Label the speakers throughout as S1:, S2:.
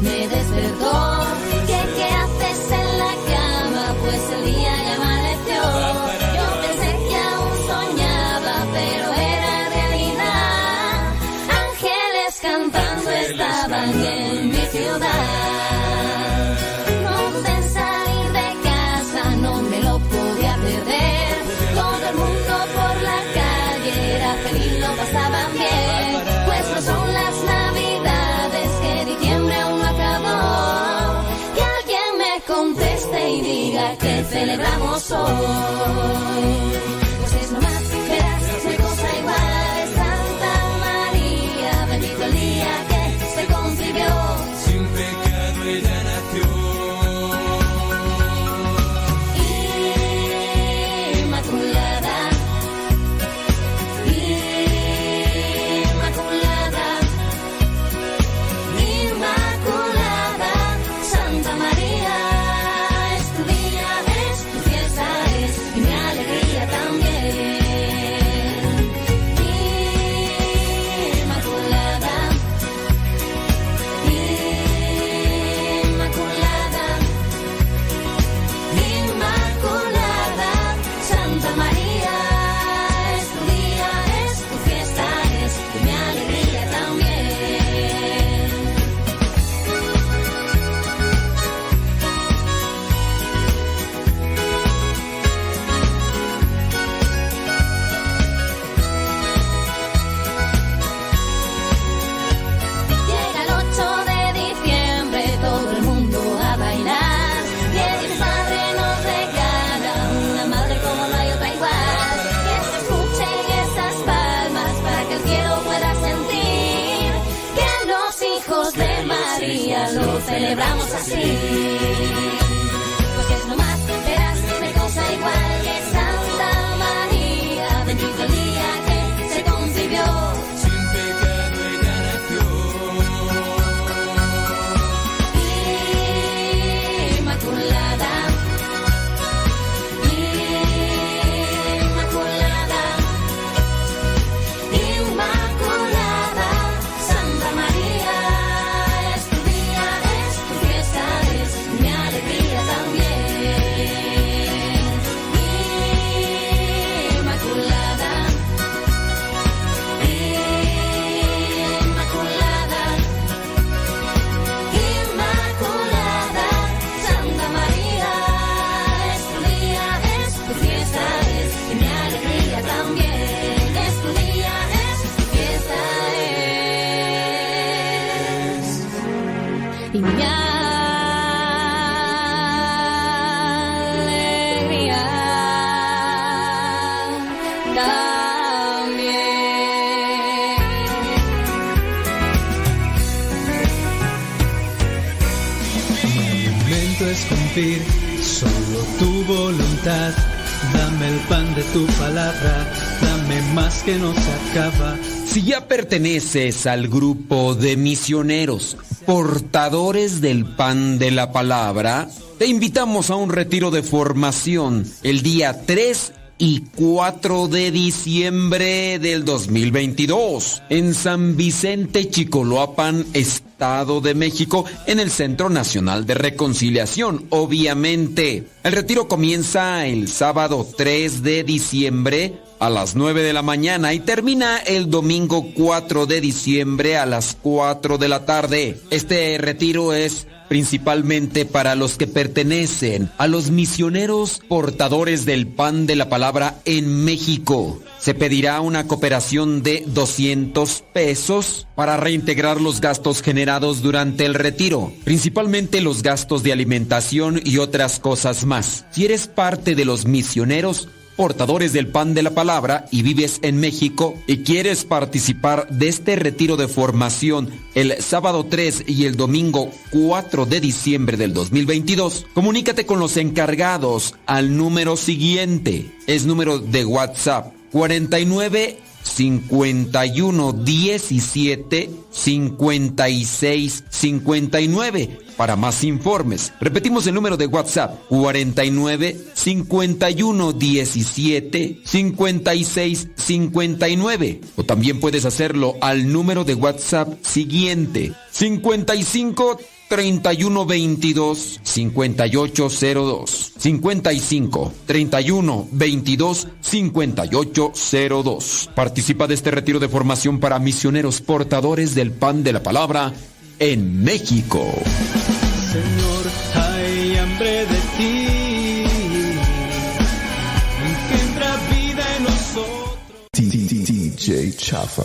S1: me despertó. Que celebramos hoy. Celebramos tu
S2: palabra, dame más que acaba.
S3: Si ya perteneces al grupo de misioneros, portadores del pan de la palabra, te invitamos a un retiro de formación el día 3 y 4 de diciembre del 2022 en San Vicente Chicoloapan, Estado de México, en el Centro Nacional de Reconciliación, obviamente. El retiro comienza el sábado 3 de diciembre a las 9 de la mañana y termina el domingo 4 de diciembre a las 4 de la tarde. Este retiro es principalmente para los que pertenecen a los misioneros portadores del pan de la palabra en México. Se pedirá una cooperación de 200 pesos para reintegrar los gastos generados durante el retiro, principalmente los gastos de alimentación y otras cosas más. Si eres parte de los misioneros, portadores del pan de la palabra y vives en México y quieres participar de este retiro de formación el sábado 3 y el domingo 4 de diciembre del 2022, comunícate con los encargados al número siguiente. Es número de WhatsApp 49 51 17 56 59 para más informes. Repetimos el número de WhatsApp 49 51 17 56 59 o también puedes hacerlo al número de WhatsApp siguiente 55 31 22 5802 55 31 22 5802 Participa de este retiro de formación para misioneros portadores del pan de la palabra en México.
S2: Señor, hay hambre de ti. Engendra vida en nosotros.
S4: DJ Chafa.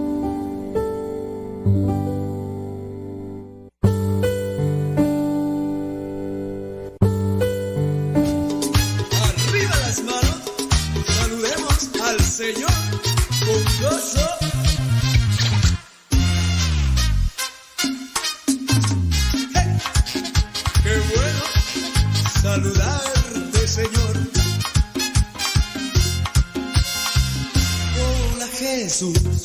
S5: Jesús,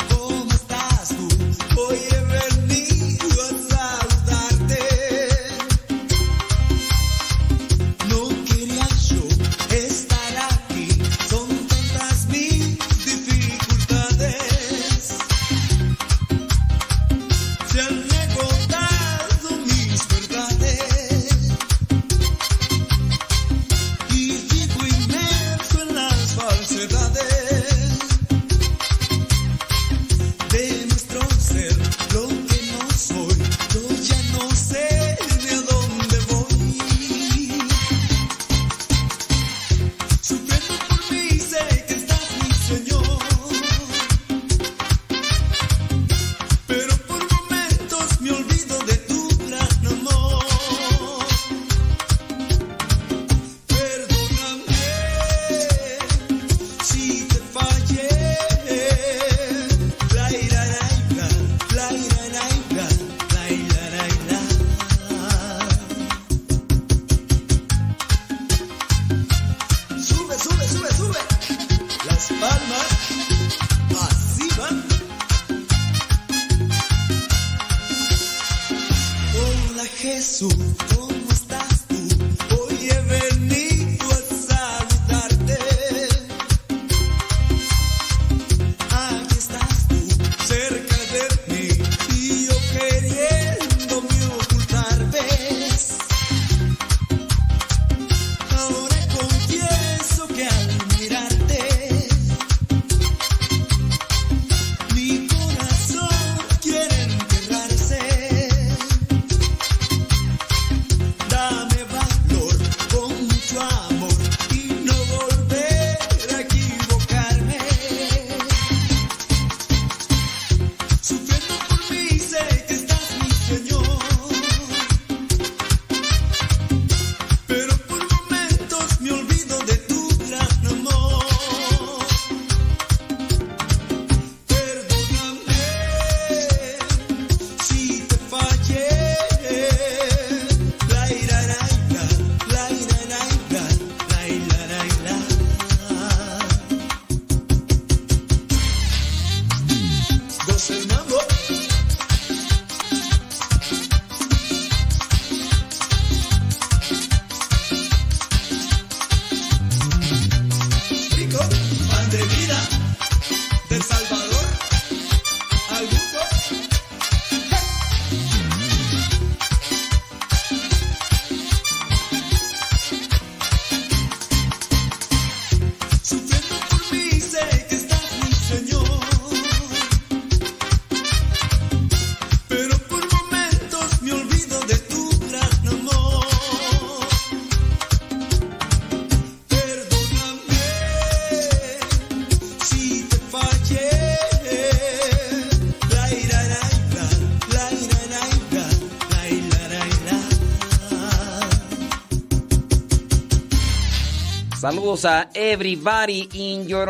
S6: Saludos a everybody in your.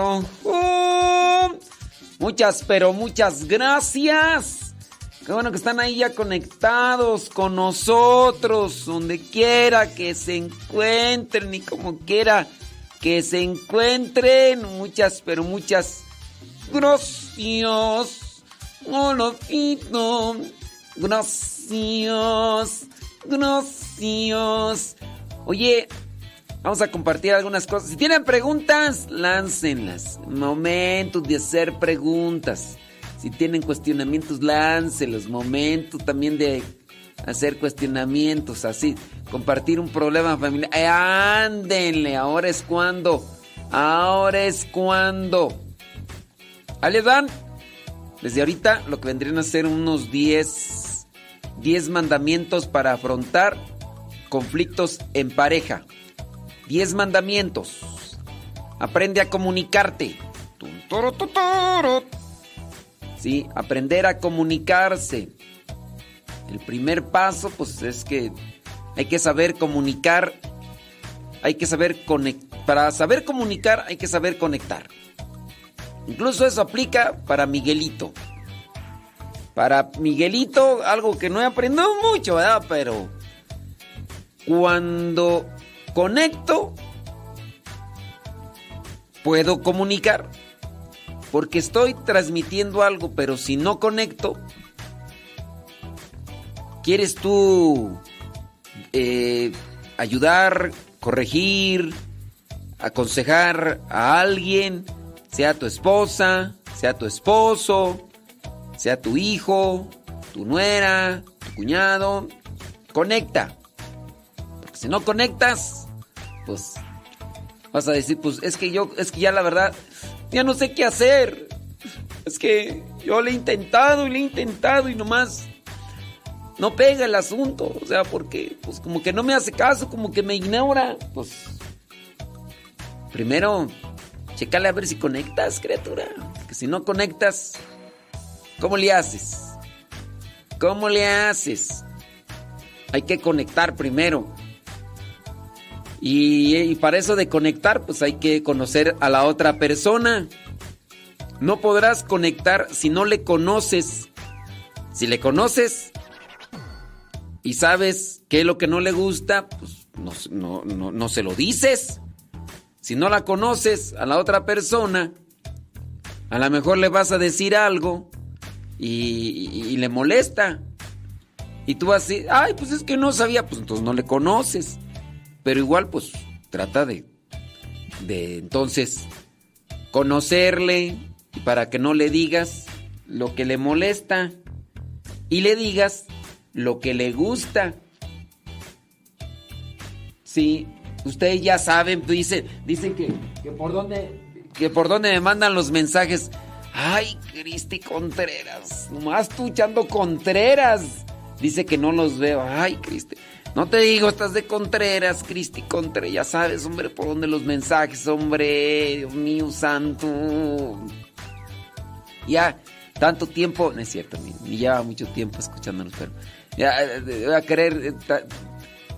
S6: Muchas, pero muchas gracias. Qué bueno que están ahí ya conectados con nosotros, donde quiera que se encuentren y como quiera que se encuentren. Muchas, pero muchas gracias. Olofito. Gracias. Gracias. Oye, vamos a compartir algunas cosas. Si tienen preguntas, láncenlas. Momentos de hacer preguntas. Si tienen cuestionamientos, láncelos. Momento también de hacer cuestionamientos, así. Compartir un problema familiar. Eh, ándenle, ahora es cuando. Ahora es cuando. Ahí dan. Desde ahorita lo que vendrían a ser unos 10, 10 mandamientos para afrontar conflictos en pareja. 10 mandamientos. Aprende a comunicarte. Sí, aprender a comunicarse. El primer paso, pues es que hay que saber comunicar. Hay que saber conectar. Para saber comunicar, hay que saber conectar. Incluso eso aplica para Miguelito. Para Miguelito, algo que no he aprendido mucho, ¿verdad? Pero cuando conecto, puedo comunicar. Porque estoy transmitiendo algo, pero si no conecto, ¿quieres tú eh, ayudar, corregir, aconsejar a alguien? Sea tu esposa, sea tu esposo, sea tu hijo, tu nuera, tu cuñado. Conecta. Porque si no conectas, pues vas a decir, pues es que yo, es que ya la verdad, ya no sé qué hacer. Es que yo le he intentado y le he intentado y nomás no pega el asunto. O sea, porque pues como que no me hace caso, como que me ignora. Pues primero, chécale a ver si conectas, criatura. Que si no conectas, ¿cómo le haces? ¿Cómo le haces? Hay que conectar primero. Y, para eso de conectar, pues hay que conocer a la otra persona. No podrás conectar si no le conoces. Si le conoces y sabes qué es lo que no le gusta, pues no, no, no, no se lo dices. Si no la conoces a la otra persona, a lo mejor le vas a decir algo y, y, le molesta. Y tú vas a decir, ay, pues es que no sabía, pues entonces no le conoces. Pero igual, pues trata de, de entonces conocerle para que no le digas lo que le molesta y le digas lo que le gusta. Sí, ustedes ya saben, dicen, dicen que, que por dónde que por dónde me mandan los mensajes. Ay, Cristi Contreras, nomás tú echando Contreras. Dice que no los veo. Ay, Cristi. No te digo, estás de Contreras, Cristi Contreras. Ya sabes, hombre, por dónde los mensajes, hombre. Dios mío, santo. Ya, tanto tiempo. No es cierto, ni lleva mucho tiempo escuchándonos, pero. Ya, voy a querer.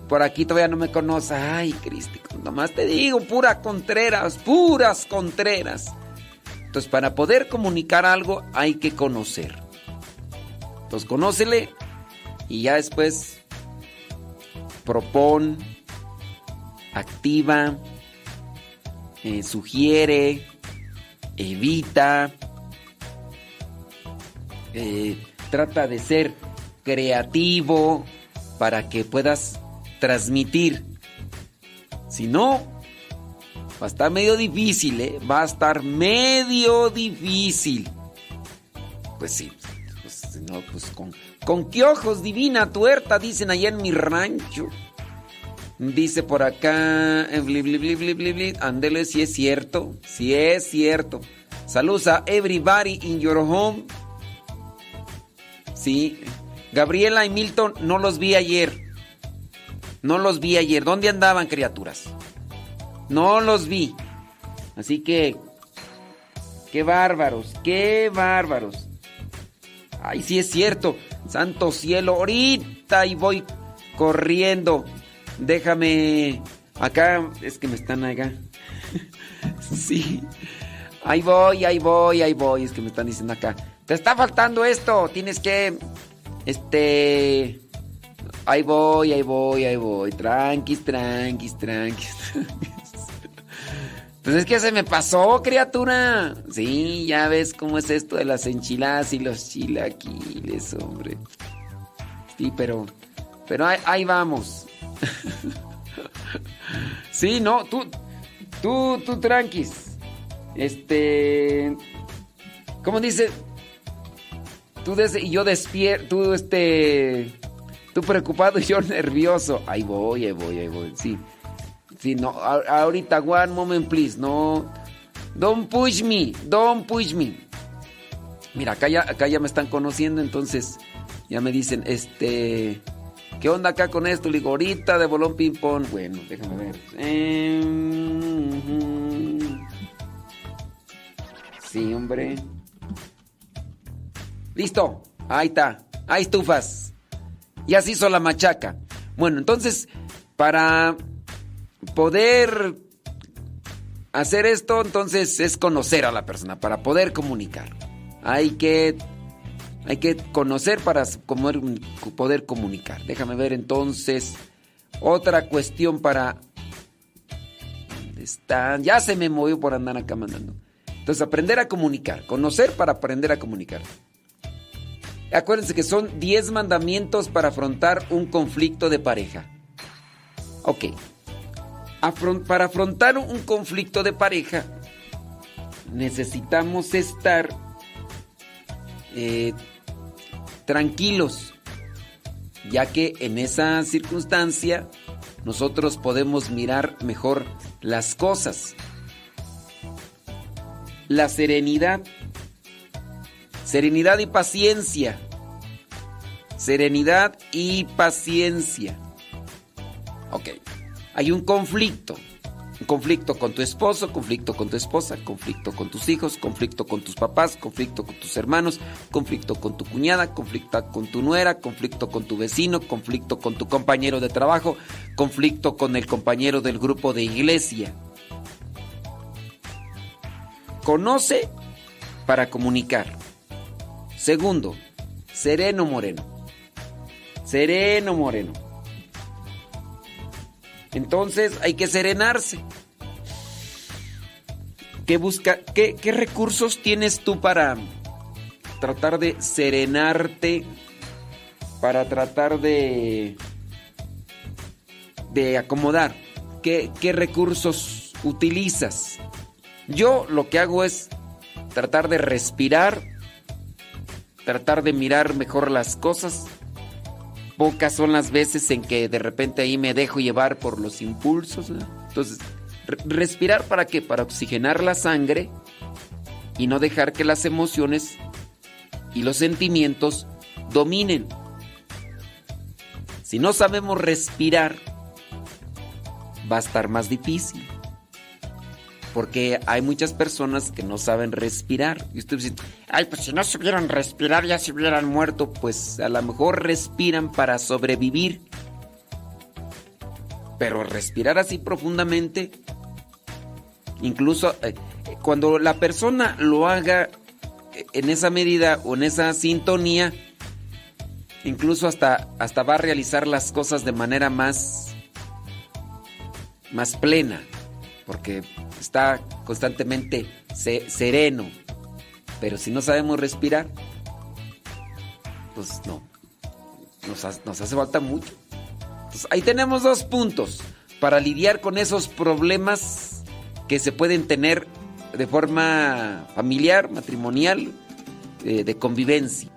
S6: Por aquí todavía no me conoce. Ay, Cristi, nomás te digo, pura Contreras, puras Contreras. Entonces, para poder comunicar algo, hay que conocer. Entonces, conócele y ya después propon, activa, eh, sugiere, evita, eh, trata de ser creativo para que puedas transmitir. Si no, va a estar medio difícil, ¿eh? Va a estar medio difícil. Pues sí, pues, no, pues con, con qué ojos divina tuerta, dicen allá en mi rancho. Dice por acá, andele si es cierto, si es cierto. Saludos a everybody in your home. Sí, Gabriela y Milton no los vi ayer. No los vi ayer. ¿Dónde andaban, criaturas? No los vi. Así que, qué bárbaros, qué bárbaros. Ay, sí es cierto. Santo cielo, ahorita y voy corriendo. Déjame acá, es que me están acá. sí. Ahí voy, ahí voy, ahí voy. Es que me están diciendo acá. Te está faltando esto. Tienes que. Este. Ahí voy, ahí voy, ahí voy. Tranquis, tranquis, tranquis. Pues es que se me pasó, criatura. Sí, ya ves cómo es esto de las enchiladas y los chilaquiles, hombre. Sí, pero. Pero ahí, vamos. sí, no, tú. Tú, tú, tranquis. Este. ¿Cómo dice? Tú des y yo despierto. Tú, este. Tú preocupado y yo nervioso. Ahí voy, ahí voy, ahí voy. Sí. Sí, no. ahorita, one moment, please. No. Don't push me. Don't push me. Mira, acá ya, acá ya me están conociendo, entonces ya me dicen, este. ¿Qué onda acá con esto? Le digo, ahorita de bolón ping-pong. Bueno, déjame ver. Em, Sí, hombre. Listo. Ahí está. Ahí estufas. Y así hizo la machaca. Bueno, entonces, para poder hacer esto, entonces es conocer a la persona, para poder comunicar. Hay que, hay que conocer para comer- poder comunicar. Déjame ver entonces otra cuestión para... ¿Dónde están? Ya se me movió por andar acá mandando. Entonces, aprender a comunicar. Conocer para aprender a comunicar. Acuérdense que son 10 mandamientos para afrontar un conflicto de pareja. Ok. Para afrontar un conflicto de pareja, necesitamos estar eh, tranquilos, ya que en esa circunstancia nosotros podemos mirar mejor las cosas. La serenidad, serenidad y paciencia, serenidad y paciencia. Ok. Hay un conflicto. Un conflicto con tu esposo, conflicto con tu esposa, conflicto con tus hijos, conflicto con tus papás, conflicto con tus hermanos, conflicto con tu cuñada, conflicto con tu nuera, conflicto con tu vecino, conflicto con tu compañero de trabajo, conflicto con el compañero del grupo de iglesia. Conoce para comunicar. Segundo, sereno moreno. Sereno moreno. Entonces hay que serenarse. ¿Qué, busca, qué, recursos tienes tú para tratar de serenarte? Para tratar de, de acomodar. ¿Qué, ¿Qué recursos utilizas? Yo lo que hago es tratar de respirar, tratar de mirar mejor las cosas. Pocas son las veces en que de repente ahí me dejo llevar por los impulsos. Entonces, re- respirar para qué? Para oxigenar la sangre y no dejar que las emociones y los sentimientos dominen. Si no sabemos respirar, va a estar más difícil. Porque hay muchas personas que no saben respirar. Y usted dice, ay, pues si no supieran respirar ya se hubieran muerto. Pues a lo mejor respiran para sobrevivir. Pero respirar así profundamente, incluso eh, eh, cuando la persona lo haga eh, en esa medida o en esa sintonía, incluso hasta, hasta va a realizar las cosas de manera más, más plena, porque está constantemente se- sereno. Pero si no sabemos respirar, pues no, nos, nos hace falta mucho. Entonces, ahí tenemos dos puntos para lidiar con esos problemas que se pueden tener de forma familiar, matrimonial, eh, de convivencia.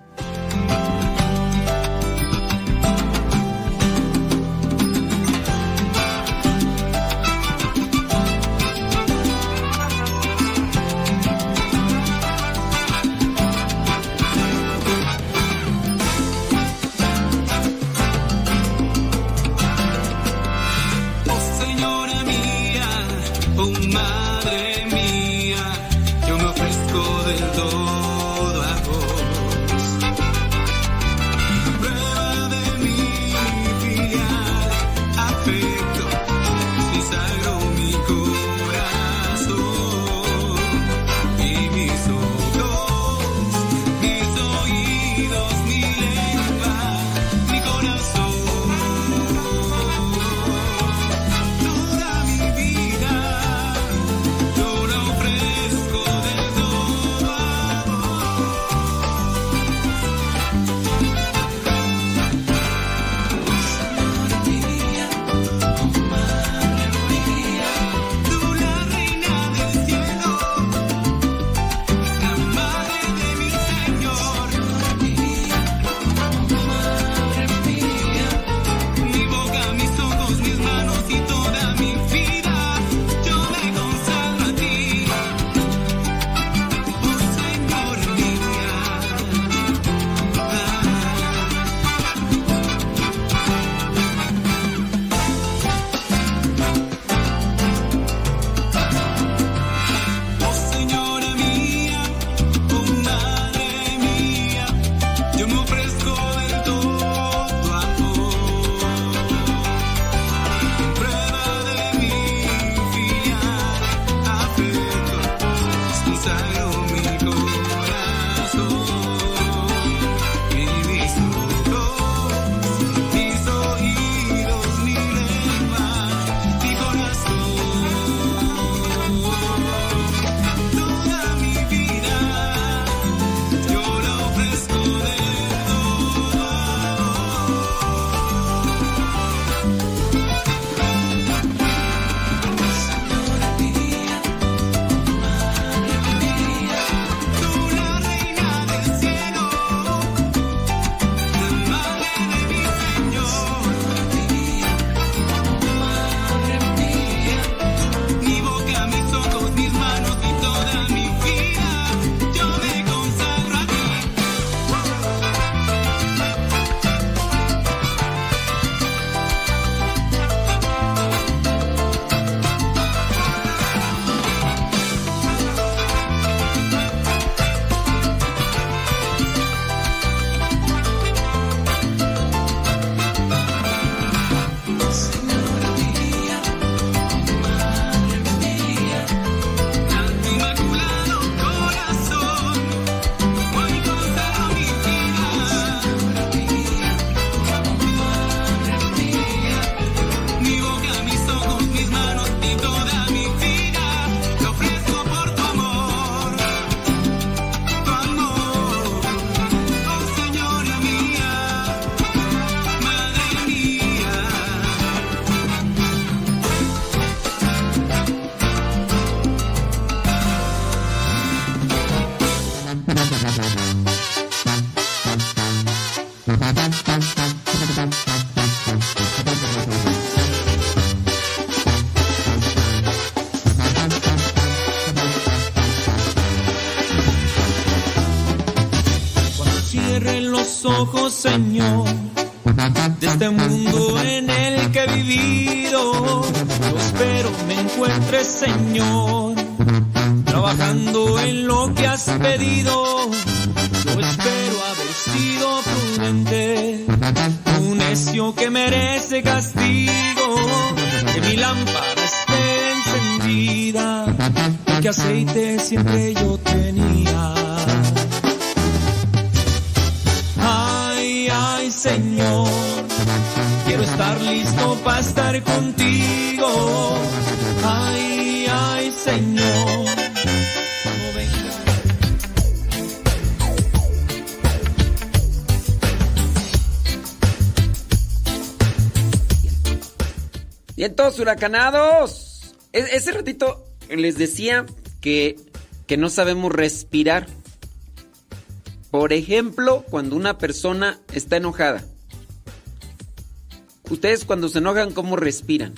S7: Señor,
S2: de este mundo en el que he vivido, yo espero me encuentres, Señor, trabajando en lo que has pedido.
S6: Huracanados. E- ese ratito les decía que, que no sabemos respirar. Por ejemplo, cuando una persona está enojada. Ustedes cuando se enojan, ¿cómo respiran?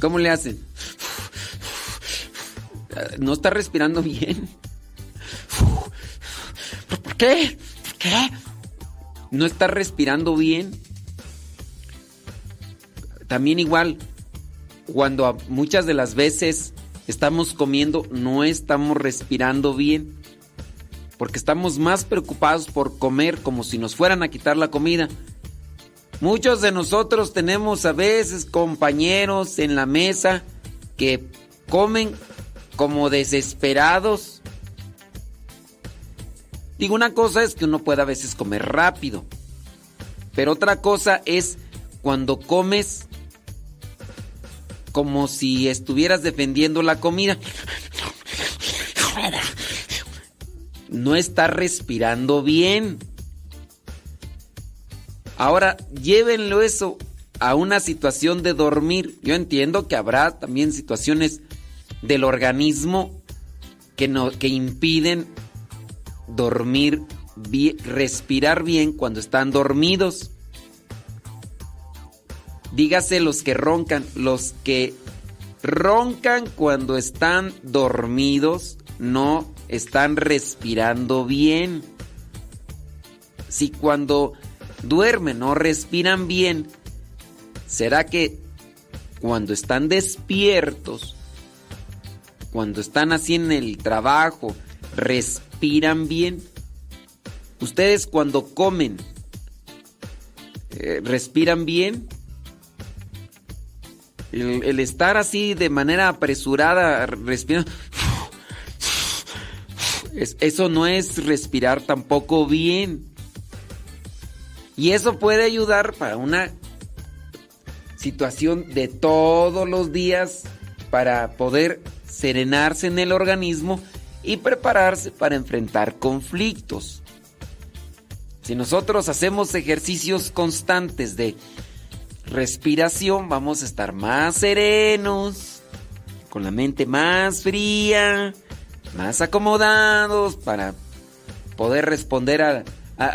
S6: ¿Cómo le hacen? No está respirando bien. ¿Por qué? ¿Por qué? No está respirando bien. También igual, cuando muchas de las veces estamos comiendo, no estamos respirando bien. Porque estamos más preocupados por comer como si nos fueran a quitar la comida. Muchos de nosotros tenemos a veces compañeros en la mesa que comen como desesperados. Digo, una cosa es que uno puede a veces comer rápido, pero otra cosa es cuando comes como si estuvieras defendiendo la comida. No estás respirando bien. Ahora, llévenlo eso a una situación de dormir. Yo entiendo que habrá también situaciones del organismo que, no, que impiden dormir respirar bien cuando están dormidos. Dígase los que roncan, los que roncan cuando están dormidos no están respirando bien. Si cuando duermen no respiran bien, ¿será que cuando están despiertos, cuando están así en el trabajo, respiran bien? Ustedes cuando comen, eh, ¿respiran bien? El, estar así de manera apresurada, respirando. es- eso no es respirar tampoco bien. Y eso puede ayudar para una situación de todos los días para poder serenarse en el organismo y prepararse para enfrentar conflictos. Si nosotros hacemos ejercicios constantes de respiración, vamos a estar más serenos, con la mente más fría, más acomodados para poder responder a,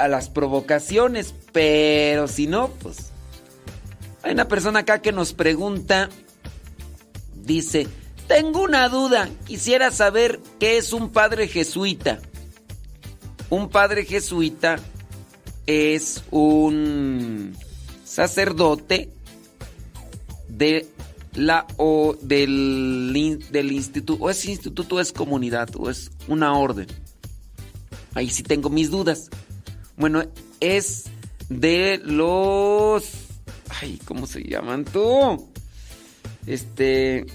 S6: las provocaciones. Pero si no, pues... Hay una persona acá que nos pregunta, dice, tengo una duda, quisiera saber qué es un padre jesuita. Un padre jesuita es un sacerdote de la o del, del instituto, o es instituto, o es comunidad, o es una orden. Ahí sí tengo mis dudas. Bueno, es de los. Ay, ¿cómo se llaman tú? Este.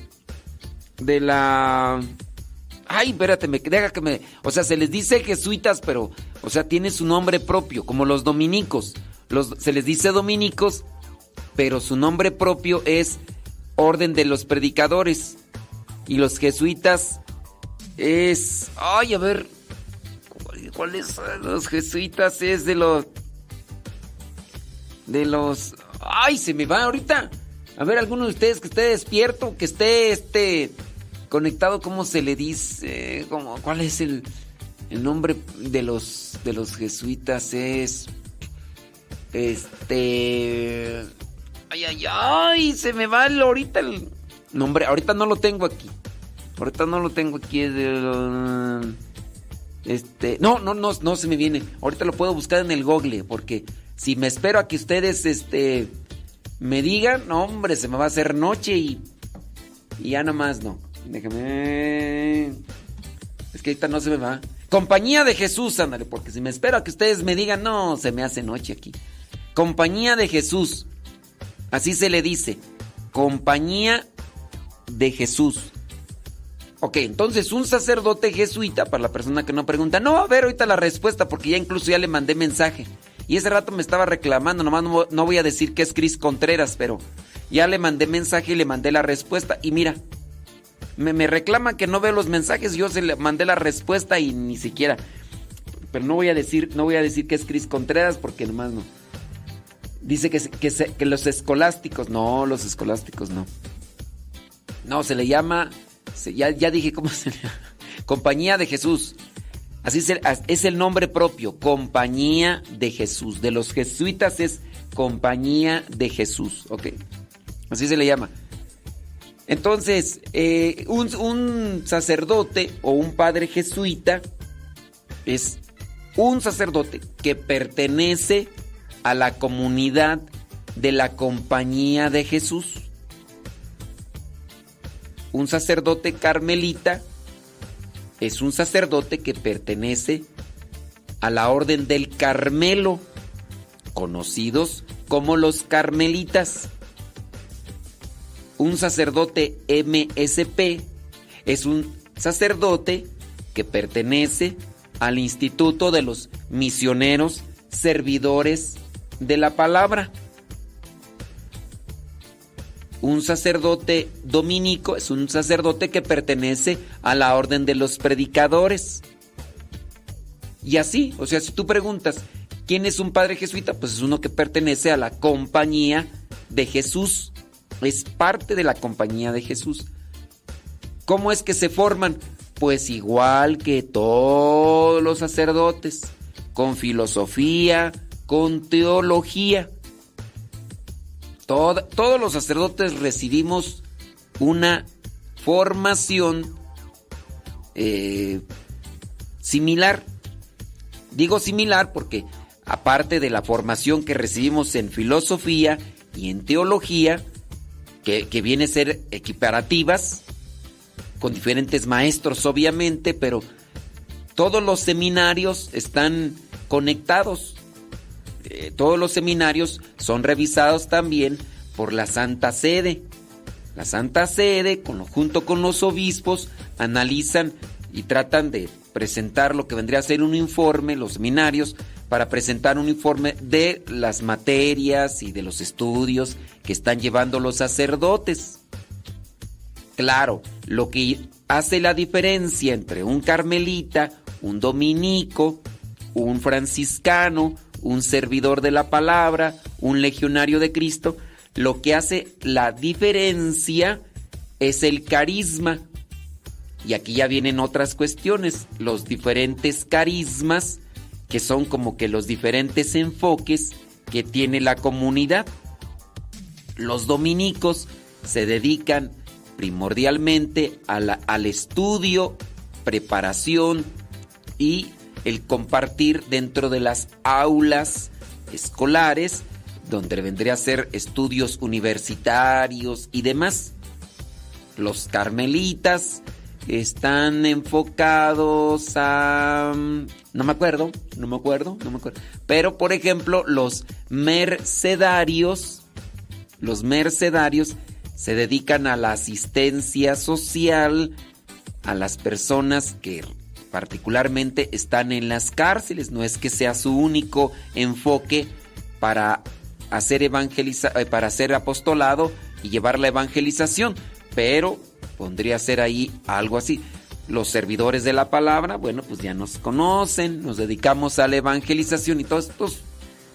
S6: De la. Ay, espérate, me deja que me. O sea, se les dice jesuitas, pero. O sea, tiene su nombre propio, como los dominicos. Los, se les dice dominicos, pero su nombre propio es Orden de los Predicadores. Y los jesuitas es. Ay, a ver. ¿cuál- ¿Cuáles son los jesuitas? Es de los. De los. Ay, se me va ahorita. A ver, alguno de ustedes que esté despierto, que esté este conectado, ¿cómo se le dice? ¿Cómo, ¿Cuál es el, el nombre de los de los jesuitas? Es este ay ay ay, se me va el- ahorita el nombre, ahorita no lo tengo aquí. Ahorita no lo tengo aquí este, no, no, no, no se me viene. Ahorita lo puedo buscar en el Google porque si me espero a que ustedes este me digan, no, hombre, se me va a hacer noche y y ya nomás no. Déjame. Es que ahorita no se me va. Compañía de Jesús, ándale, porque si me espero a que ustedes me digan, no, se me hace noche aquí. Compañía de Jesús. Así se le dice. Compañía de Jesús. Ok, entonces un sacerdote jesuita, para la persona que no pregunta, no va a ver ahorita la respuesta porque ya incluso ya le mandé mensaje. Y ese rato me estaba reclamando, nomás no, no voy a decir que es Cris Contreras, pero ya le mandé mensaje y le mandé la respuesta. Y mira, me, me reclama que no veo los mensajes, yo se le mandé la respuesta y ni siquiera. Pero no voy a decir, no voy a decir que es Cris Contreras porque nomás no. Dice que, que, los escolásticos, no, los escolásticos no. No, se le llama, ya, ya dije cómo se llama. Compañía de Jesús. Así se- es el nombre propio, Compañía de Jesús. De los jesuitas es Compañía de Jesús, ok. Así se le llama. Entonces, eh, un, un sacerdote o un padre jesuita es un sacerdote que pertenece a la comunidad de la Compañía de Jesús. Un sacerdote carmelita es un sacerdote que pertenece a la Orden del Carmelo, conocidos como los carmelitas. Un sacerdote MSP es un sacerdote que pertenece al Instituto de los Misioneros Servidores de la Palabra. Un sacerdote dominico es un sacerdote que pertenece a la orden de los predicadores. Y así, o sea, si tú preguntas, ¿quién es un padre jesuita? Pues es uno que pertenece a la compañía de Jesús. Es parte de la compañía de Jesús. ¿Cómo es que se forman? Pues igual que todos los sacerdotes, con filosofía, con teología. Todos los sacerdotes recibimos una formación eh, similar. Digo similar porque aparte de la formación que recibimos en filosofía y en teología, que, que viene a ser equiparativas, con diferentes maestros obviamente, pero todos los seminarios están conectados. Eh, todos los seminarios son revisados también por la Santa Sede. La Santa Sede, junto con los obispos, analizan y tratan de presentar lo que vendría a ser un informe, los seminarios, para presentar un informe de las materias y de los estudios que están llevando los sacerdotes. Claro, lo que hace la diferencia entre un carmelita, un dominico, un franciscano, un servidor de la palabra, un legionario de Cristo, lo que hace la diferencia es el carisma. Y aquí ya vienen otras cuestiones, los diferentes carismas, que son como que los diferentes enfoques que tiene la comunidad. Los dominicos se dedican primordialmente al estudio, preparación y el compartir dentro de las aulas escolares, donde vendría a ser estudios universitarios y demás. Los carmelitas están enfocados a... No me acuerdo, no me acuerdo, no me acuerdo. Pero, por ejemplo, los mercedarios, los mercedarios se dedican a la asistencia social a las personas que particularmente están en las cárceles. No es que sea su único enfoque para hacer evangeliza eh, para hacer apostolado y llevar la evangelización, pero pondría ser ahí algo así. Los servidores de la palabra, bueno, pues ya nos conocen, nos dedicamos a la evangelización y todos estos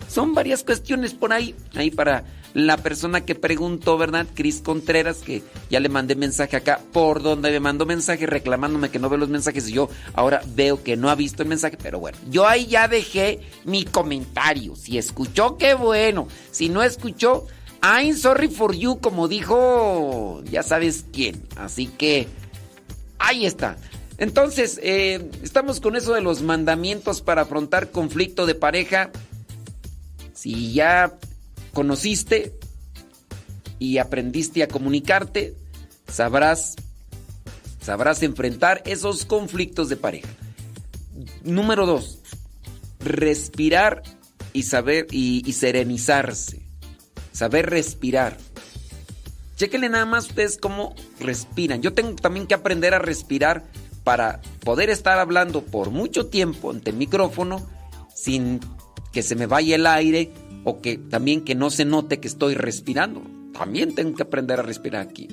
S6: son varias cuestiones por ahí, ahí para la persona que preguntó, ¿verdad? Cris Contreras, que ya le mandé mensaje acá, por donde me mandó mensaje reclamándome que no ve los mensajes y yo ahora veo que no ha visto el mensaje, pero bueno, yo ahí ya dejé mi comentario. Si escuchó, qué bueno. Si no escuchó, I'm sorry for you, como dijo, ya sabes quién. Así que, ahí está. Entonces, eh, estamos con eso de los mandamientos para afrontar conflicto de pareja. Si ya conociste y aprendiste a comunicarte, sabrás sabrás enfrentar esos conflictos de pareja. Número dos, respirar y saber y, serenizarse. Saber respirar. Chequenle nada más ustedes cómo respiran. Yo tengo también que aprender a respirar para poder estar hablando por mucho tiempo ante el micrófono sin que se me vaya el aire o que también que no se note que estoy respirando. También tengo que aprender a respirar aquí.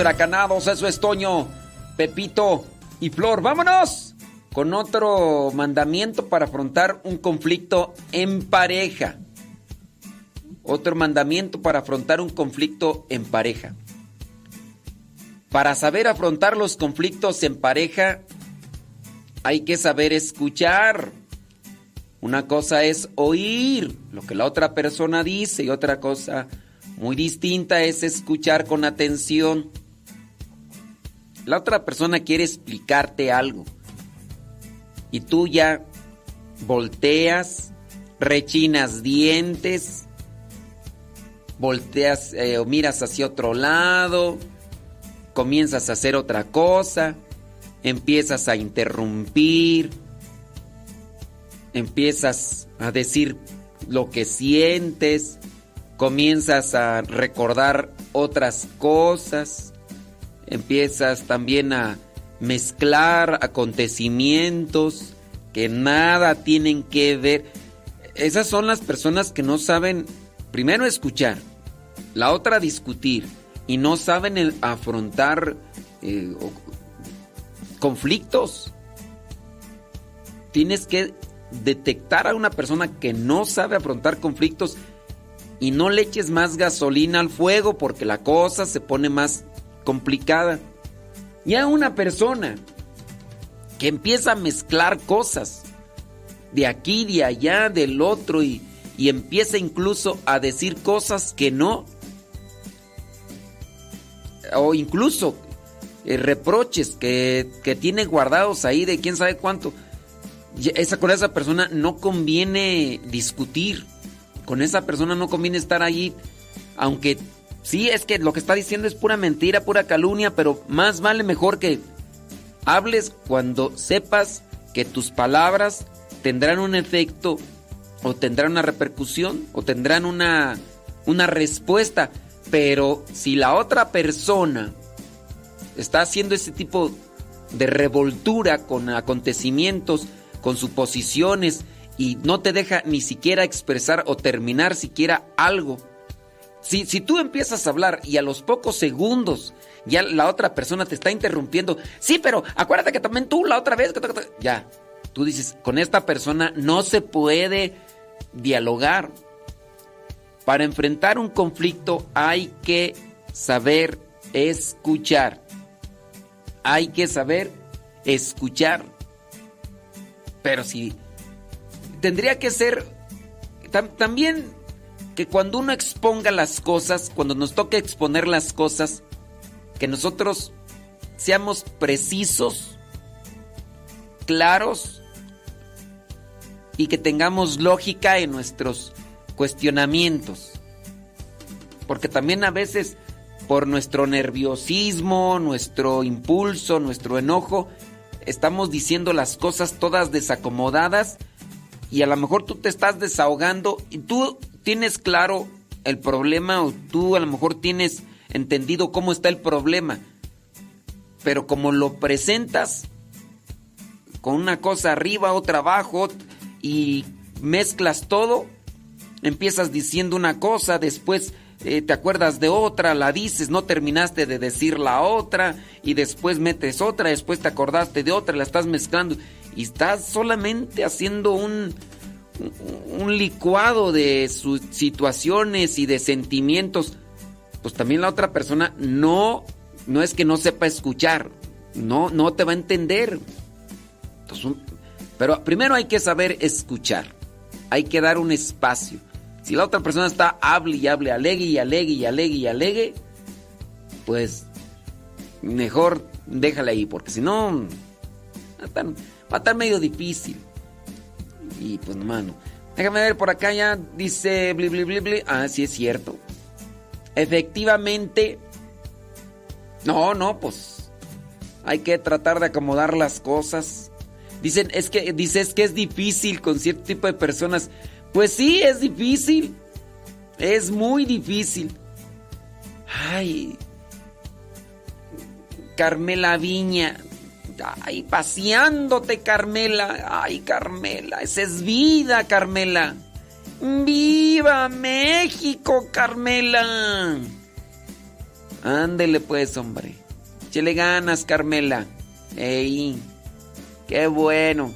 S6: Huracanados, eso es Toño, Pepito y Flor. ¡Vámonos! Con otro mandamiento para afrontar un conflicto en pareja. Otro mandamiento para afrontar un conflicto en pareja. Para saber afrontar los conflictos en pareja, hay que saber escuchar. Una cosa es oír lo que la otra persona dice y otra cosa muy distinta es escuchar con atención. La otra persona quiere explicarte algo. Y tú ya volteas, rechinas dientes, volteas eh, o miras hacia otro lado, comienzas a hacer otra cosa, empiezas a interrumpir, empiezas a decir lo que sientes, comienzas a recordar otras cosas, empiezas también a mezclar acontecimientos que nada tienen que ver. Esas son las personas que no saben, primero escuchar, la otra discutir y no saben afrontar eh, conflictos. Tienes que detectar a una persona que no sabe afrontar conflictos y no le eches más gasolina al fuego porque la cosa se pone más complicada. Y a una persona que empieza a mezclar cosas de aquí, de allá, del otro y, y empieza incluso a decir cosas que no, o incluso eh, reproches que, que tiene guardados ahí de quién sabe cuánto. Esa, con esa persona no conviene discutir. Con esa persona no conviene estar allí. Aunque sí es que lo que está diciendo es pura mentira, pura calumnia, pero más vale mejor que hables cuando sepas que tus palabras tendrán un efecto o tendrán una repercusión o tendrán una, una respuesta. Pero si la otra persona está haciendo ese tipo de revoltura con acontecimientos, con suposiciones y no te deja ni siquiera expresar o terminar siquiera algo. Si, si tú empiezas a hablar y a los pocos segundos ya la otra persona te está interrumpiendo, sí, pero acuérdate que también tú la otra vez, ya, tú dices, con esta persona no se puede dialogar. Para enfrentar un conflicto hay que saber escuchar. Hay que saber escuchar. Pero si tendría que ser tam- también que cuando uno exponga las cosas, cuando nos toque exponer las cosas, que nosotros seamos precisos, claros y que tengamos lógica en nuestros cuestionamientos. Porque también a veces por nuestro nerviosismo, nuestro impulso, nuestro enojo, estamos diciendo las cosas todas desacomodadas y a lo mejor tú te estás desahogando y tú tienes claro el problema o tú a lo mejor tienes entendido cómo está el problema. Pero como lo presentas con una cosa arriba, otra abajo y mezclas todo, empiezas diciendo una cosa, después eh, te acuerdas de otra, la dices, no terminaste de decir la otra y después metes otra, después te acordaste de otra, la estás mezclando y estás solamente haciendo un, un- licuado de sus situaciones y de sentimientos. Pues también la otra persona no, no es que no sepa escuchar, no, no te va a entender. Entonces, pero primero hay que saber escuchar. Hay que dar un espacio. Si la otra persona está hable y hable, alegue y alegue y alegue y alegue, pues mejor déjala ahí, porque si no, va a va a estar medio difícil. Y pues, mano, déjame ver por acá ya, dice bli, bli, bli, bli. Ah, sí es cierto. Efectivamente, no, no, pues hay que tratar de acomodar las cosas. Dicen, es que, dices que es difícil con cierto tipo de personas. Pues sí, es difícil. Es muy difícil. Ay. Carmela Viña. Ay, paseándote, Carmela. Ay, Carmela. Esa es vida, Carmela. ¡Viva México, Carmela! Ándele pues, hombre. Échele ganas, Carmela. Ey, qué bueno.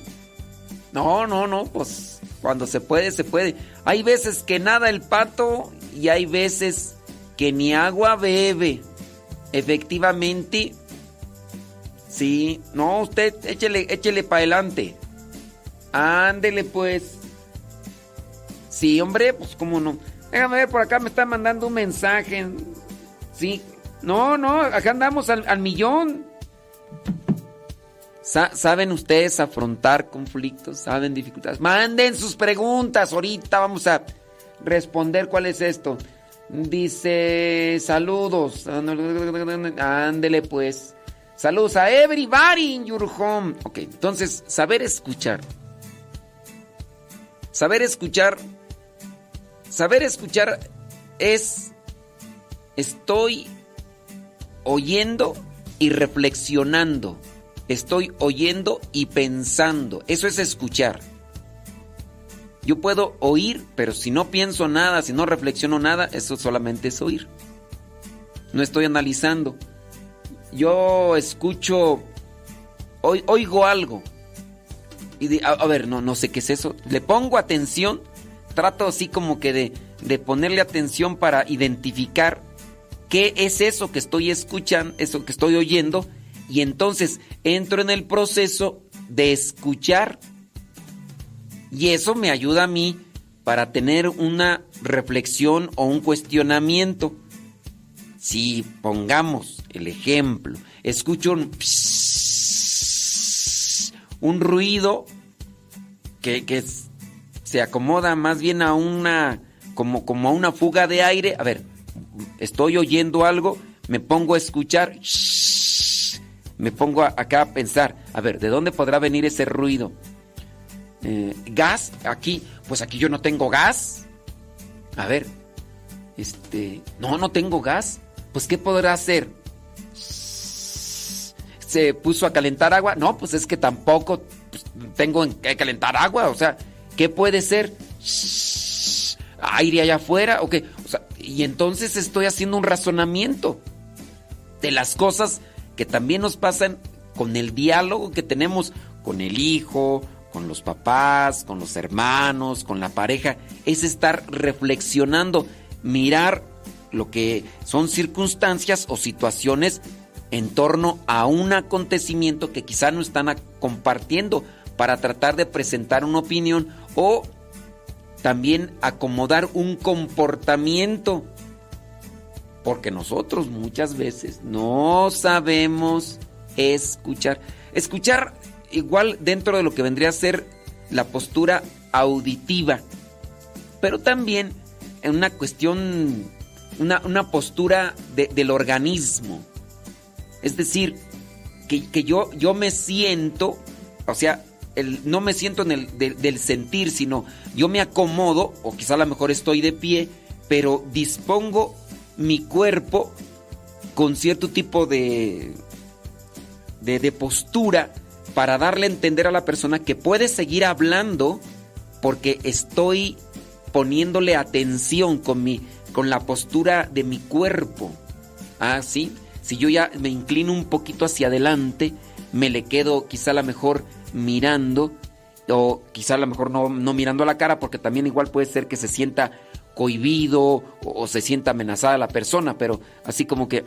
S6: No, no, no, pues cuando se puede, se puede. Hay veces que nada el pato y hay veces que ni agua bebe. Efectivamente. Sí, no, usted échele, échele para adelante. Ándele pues. Sí, hombre, pues cómo no. Déjame ver, por acá me está mandando un mensaje. Sí. No, no, acá andamos al, al millón. Sa- ¿Saben ustedes afrontar conflictos? ¿Saben dificultades? Manden sus preguntas. Ahorita vamos a responder cuál es esto. Dice, saludos. Ándele pues. Saludos a everybody in your home. Ok, entonces, saber escuchar. Saber escuchar. Saber escuchar es. Estoy oyendo y reflexionando. Estoy oyendo y pensando. Eso es escuchar. Yo puedo oír, pero si no pienso nada, si no reflexiono nada, eso solamente es oír. No estoy analizando. Yo escucho, oi- oigo algo. Y a, a ver, no, no sé qué es eso. Le pongo atención, trato así como que de, de ponerle atención para identificar qué es eso que estoy escuchando, eso que estoy oyendo, y entonces entro en el proceso de escuchar. Y eso me ayuda a mí para tener una reflexión o un cuestionamiento. Si pongamos el ejemplo, escucho un, pss, un ruido que, que se acomoda más bien a una como, como a una fuga de aire. A ver, estoy oyendo algo, me pongo a escuchar, me pongo a- acá a pensar, a ver, ¿de dónde podrá venir ese ruido? Eh, gas, aquí, pues aquí yo no tengo gas. A ver, este, no, no tengo gas. Pues ¿qué podrá hacer? Se puso a calentar agua. No, pues es que tampoco pues, tengo en qué calentar agua. O sea, ¿Qué puede ser? Aire allá afuera, o qué? O sea, y entonces estoy haciendo un razonamiento de las cosas que también nos pasan con el diálogo que tenemos con el hijo, con los papás, con los hermanos, con la pareja, es estar reflexionando, mirar lo que son circunstancias o situaciones en torno a un acontecimiento que quizá no están compartiendo para tratar de presentar una opinión o también acomodar un comportamiento. Porque nosotros muchas veces no sabemos escuchar. Escuchar igual dentro de lo que vendría a ser la postura auditiva, pero también en una cuestión, una, postura del organismo. Es decir, que, yo, yo me siento, o sea, el, no me siento en el del sentir, sino yo me acomodo, o quizá a lo mejor estoy de pie, pero dispongo mi cuerpo con cierto tipo de, de, de postura para darle a entender a la persona que puede seguir hablando porque estoy poniéndole atención con mi con la postura de mi cuerpo. Ah, sí. Si yo ya me inclino un poquito hacia adelante, me le quedo quizá a lo mejor mirando o quizá a lo mejor no, no mirando a la cara porque también igual puede ser que se sienta cohibido o, se sienta amenazada la persona, pero así como que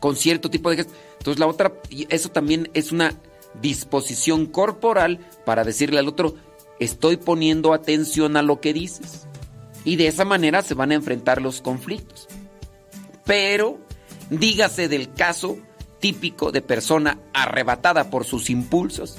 S6: con cierto tipo de Entonces la otra, eso también es una disposición corporal para decirle al otro, estoy poniendo atención a lo que dices. Y de esa manera se van a enfrentar los conflictos. Pero dígase del caso típico de persona arrebatada por sus impulsos,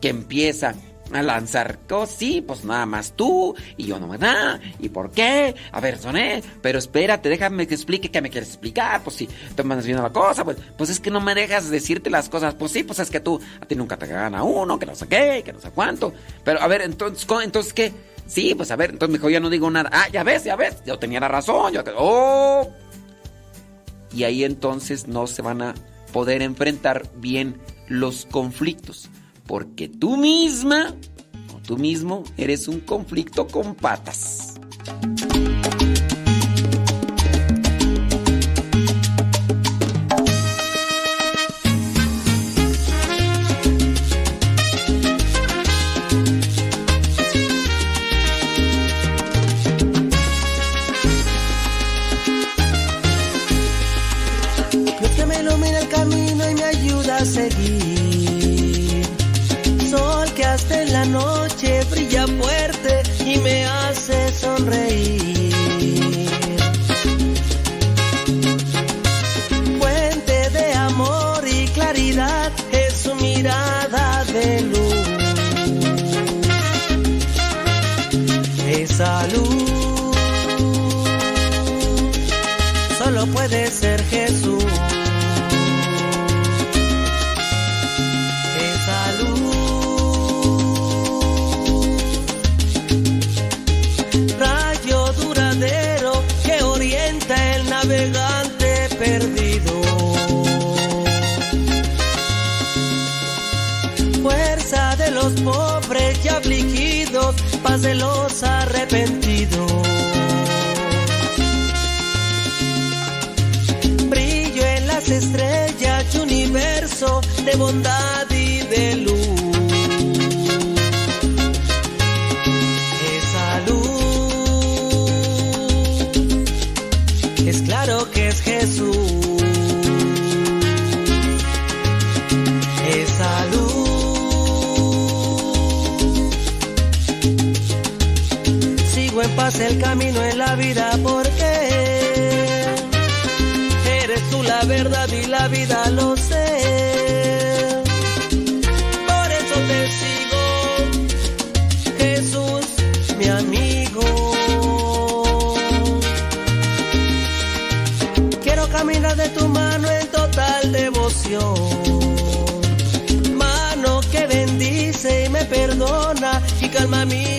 S6: que empieza a lanzar cosas, sí, pues nada más tú, y yo no me da, ¿y por qué? A ver, soné, pero espérate, déjame que explique qué me quieres explicar, pues si te mandas viendo la cosa, pues, pues es que no me dejas decirte las cosas, pues sí, pues es que tú, a ti nunca te gana uno, que no sé qué, que no sé cuánto, pero a ver, entonces, entonces ¿qué? Sí, pues a ver, entonces mejor ya no digo nada, ah, ya ves, ya ves, yo tenía la razón, yo, oh, y ahí entonces no se van a poder enfrentar bien los conflictos porque tú misma o tú mismo eres un conflicto con patas.
S8: Estrellas y universo de bondad y de luz. Esa luz es claro que es Jesús. paz el camino en la vida porque eres tú la verdad la vida lo sé. Por eso te sigo, Jesús, mi amigo. Quiero caminar de tu mano en total devoción. Mano que bendice y me perdona y calma mi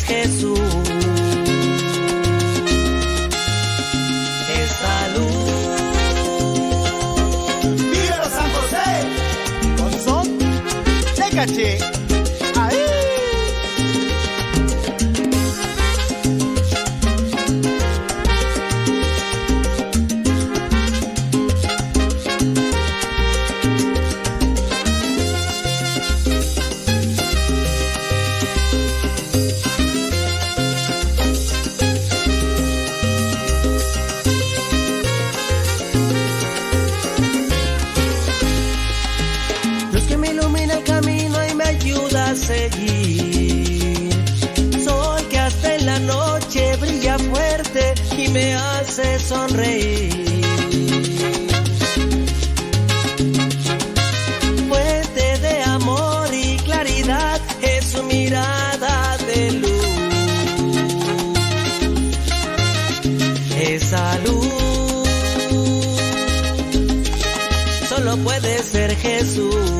S8: es
S9: Jesús. Es salud.
S8: ¡Viva San José! Con son de caché.
S9: Jesús.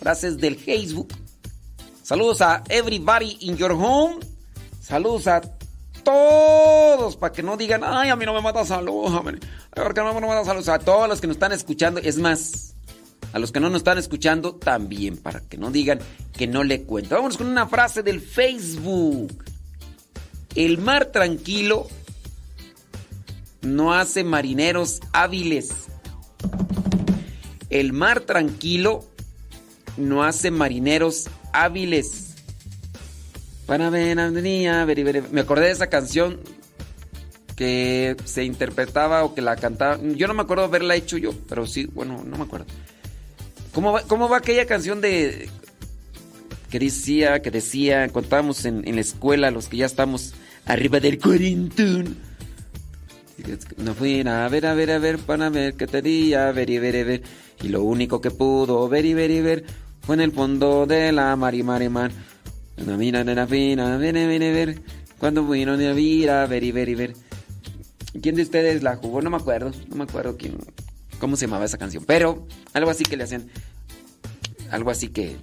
S6: Frases del Facebook. Saludos a everybody in your home. Saludos a todos para que no digan, ay, a mí no me mata saludos. ¿Por qué no me mata saludos? A todos los que nos están escuchando. Es más, a los que no nos están escuchando también, para que no digan que no le cuento. Vámonos con una frase del Facebook. El mar tranquilo no hace marineros hábiles. El mar tranquilo no hace marineros hábiles. Me acordé de esa canción que se interpretaba o que la cantaba. Yo no me acuerdo haberla hecho yo, pero sí, bueno, no me acuerdo. ¿Cómo va, cómo va aquella canción de que decía, que decía, contábamos en, en la escuela, los que ya estamos arriba del cuarentón? No fui a ver, a ver, a ver, para ver qué te di, a ver y ver y ver. Y lo único que pudo ver y ver y ver fue en el fondo de la mar y mar y mar. Una mina de la fina, viene, viene, ver. Cuando vino de vida, ver y ver y ver. ¿Quién de ustedes la jugó? No me acuerdo, no me acuerdo quién, cómo se llamaba esa canción. Pero algo así que le hacían, algo así que,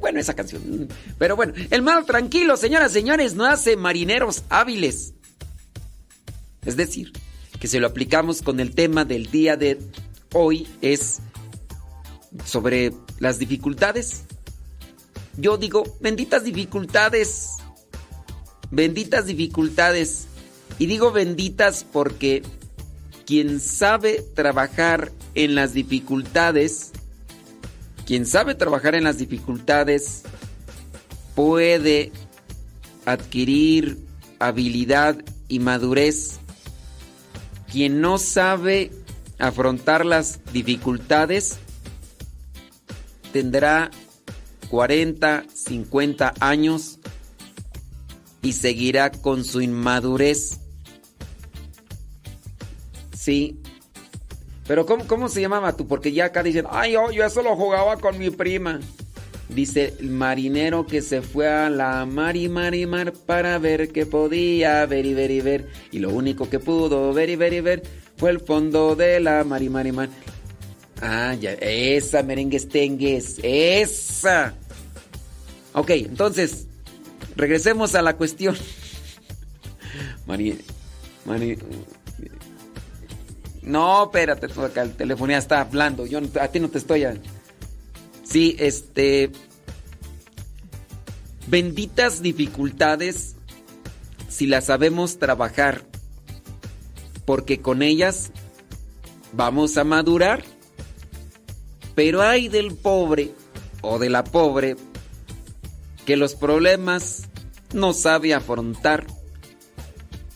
S6: bueno, esa canción. Pero bueno, el mar tranquilo, señoras, señores, no hace marineros hábiles. Es decir, que si lo aplicamos con el tema del día de hoy es sobre las dificultades. Yo digo, benditas dificultades. Benditas dificultades. Y digo benditas porque quien sabe trabajar en las dificultades, quien sabe trabajar en las dificultades, puede adquirir habilidad y madurez. Quien no sabe afrontar las dificultades, tendrá 40, 50 años y seguirá con su inmadurez. Sí. Pero ¿cómo, cómo se llamaba tú? Porque ya acá dicen, ay, yo, yo eso lo jugaba con mi prima. Dice el marinero que se fue a la mar y mar y mar para ver qué podía ver y ver y ver. Y lo único que pudo ver y ver y ver fue el fondo de la mar y mar y mar. Ah, ya, esa merengues tengues, esa. Ok, entonces, regresemos a la cuestión. Mari, Mari, no, espérate, acá el teléfono ya está hablando. Yo a ti no te estoy. Sí, este. Benditas dificultades si las sabemos trabajar, porque con ellas vamos a madurar. Pero hay del pobre o de la pobre que los problemas no sabe afrontar.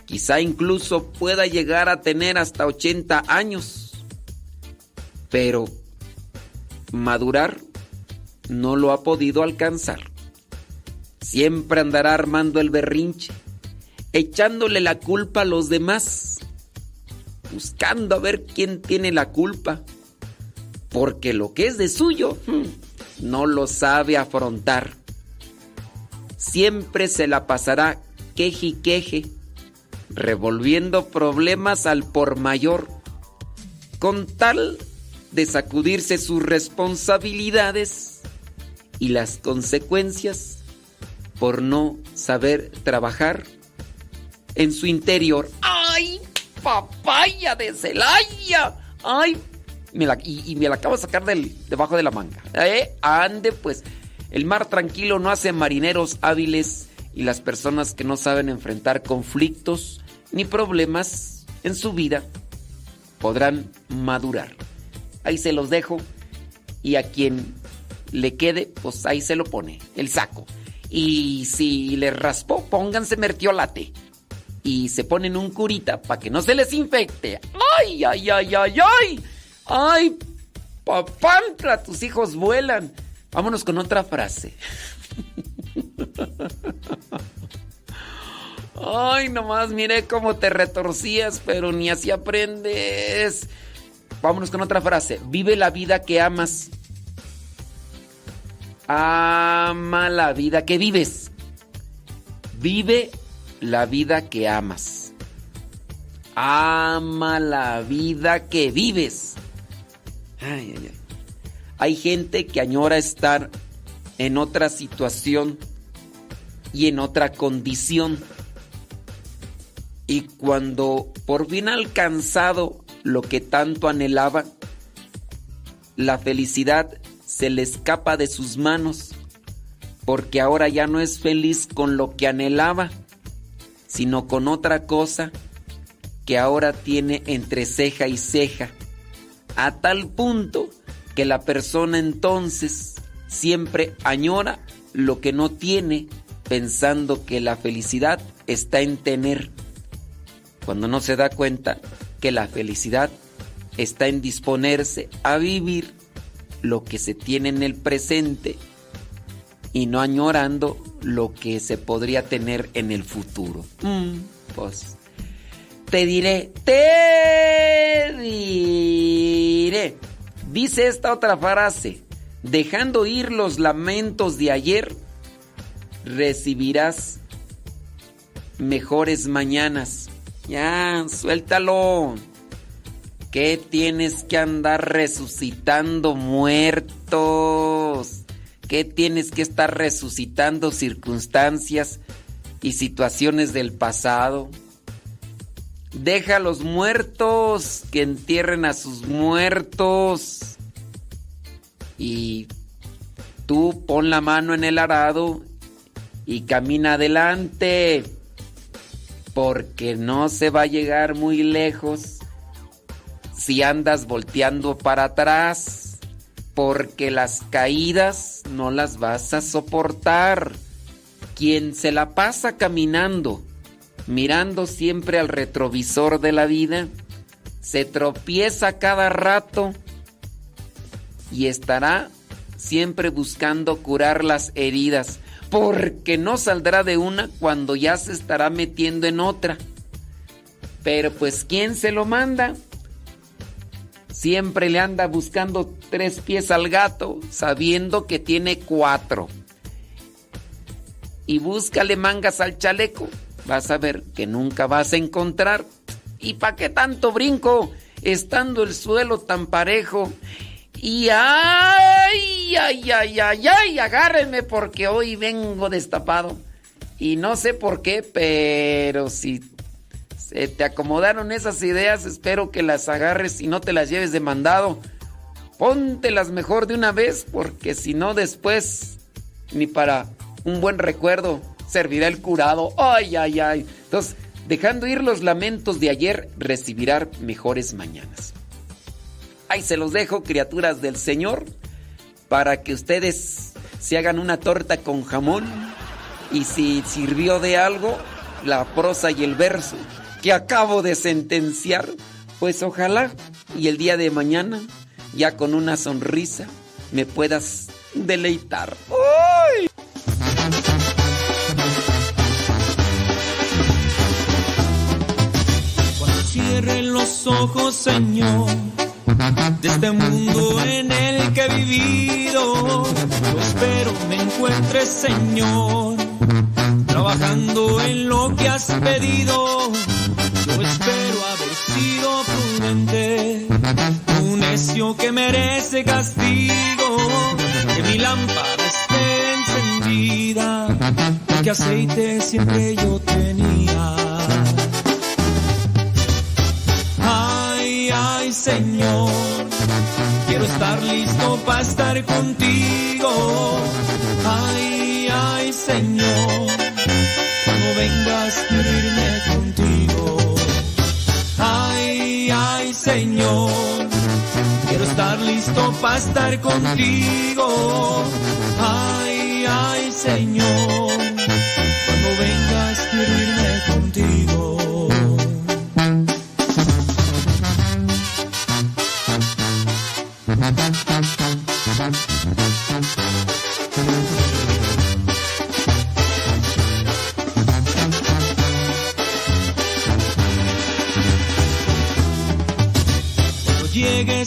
S6: Quizá incluso pueda llegar a tener hasta 80 años. Pero madurar no lo ha podido alcanzar. Siempre andará armando el berrinche, echándole la culpa a los demás, buscando a ver quién tiene la culpa, porque lo que es de suyo hmm, no lo sabe afrontar. Siempre se la pasará queje y queje, revolviendo problemas al por mayor, con tal de sacudirse sus responsabilidades y las consecuencias por no saber trabajar en su interior. ¡Ay, papaya de Celaya! ¡Ay! Me la- y, me la acabo de sacar del, debajo de la manga. ¿Eh? Ande pues. El mar tranquilo no hace marineros hábiles y las personas que no saben enfrentar conflictos ni problemas en su vida podrán madurar. Ahí se los dejo y a quien le quede, pues ahí se lo pone, el saco. Y si le raspó, pónganse mertiolate. Y se ponen un curita para que no se les infecte. ¡Ay, ay, ay, ay, ay! ¡Ay, papantla! Tus hijos vuelan. Vámonos con otra frase. Ay, nomás miré cómo te retorcías, pero ni así aprendes. Vámonos con otra frase. Vive la vida que amas. Ama la vida que vives. Vive la vida que amas. Ama la vida que vives. Ay, ay, ay. Hay gente que añora estar en otra situación y en otra condición. Y cuando por fin ha alcanzado lo que tanto anhelaba, la felicidad se le escapa de sus manos, porque ahora ya no es feliz con lo que anhelaba, sino con otra cosa que ahora tiene entre ceja y ceja, a tal punto que la persona entonces siempre añora lo que no tiene, pensando que la felicidad está en tener, cuando no se da cuenta que la felicidad está en disponerse a vivir lo que se tiene en el presente y no añorando lo que se podría tener en el futuro. Mm, pues te diré, te diré. Dice esta otra frase, dejando ir los lamentos de ayer, recibirás mejores mañanas. Ya, suéltalo. ¿Qué tienes que andar resucitando muertos? ¿Qué tienes que estar resucitando circunstancias y situaciones del pasado? Deja a los muertos que entierren a sus muertos. Y tú pon la mano en el arado y camina adelante. Porque no se va a llegar muy lejos si andas volteando para atrás. Porque las caídas no las vas a soportar. Quien se la pasa caminando, mirando siempre al retrovisor de la vida, se tropieza cada rato y estará siempre buscando curar las heridas, porque no saldrá de una cuando ya se estará metiendo en otra. Pero pues ¿quién se lo manda? Siempre le anda buscando tres pies al gato, sabiendo que tiene cuatro. Y búscale mangas al chaleco, vas a ver que nunca vas a encontrar. ¿Y para qué tanto brinco? Estando el suelo tan parejo. Y ay, ay, ay, ay, ay, agárrenme porque hoy vengo destapado. Y no sé por qué, pero si se te acomodaron esas ideas, espero que las agarres y no te las lleves de mandado. Póntelas mejor de una vez porque si no después ni para un buen recuerdo servirá el curado. Ay, ay, ay. Entonces, dejando ir los lamentos de ayer, recibirá mejores mañanas. Ahí se los dejo, criaturas del Señor, para que ustedes se hagan una torta con jamón y si sirvió de algo la prosa y el verso que acabo de sentenciar, pues ojalá y el día de mañana, ya con una sonrisa, me puedas deleitar. ¡Uy!
S2: Cuando cierren los ojos, Señor, de este mundo en el que he vivido, yo espero me encuentres, Señor, trabajando en lo que has pedido. Yo espero haber sido prudente, un necio que merece castigo, que mi lámpara esté encendida, porque aceite siempre yo tenía. Ay, ay, Señor, quiero estar listo para estar contigo. Ay, Señor, cuando vengas quiero irme contigo. Ay, ay, Señor, quiero estar listo para estar contigo. Ay, ay, Señor, cuando vengas quiero irme contigo.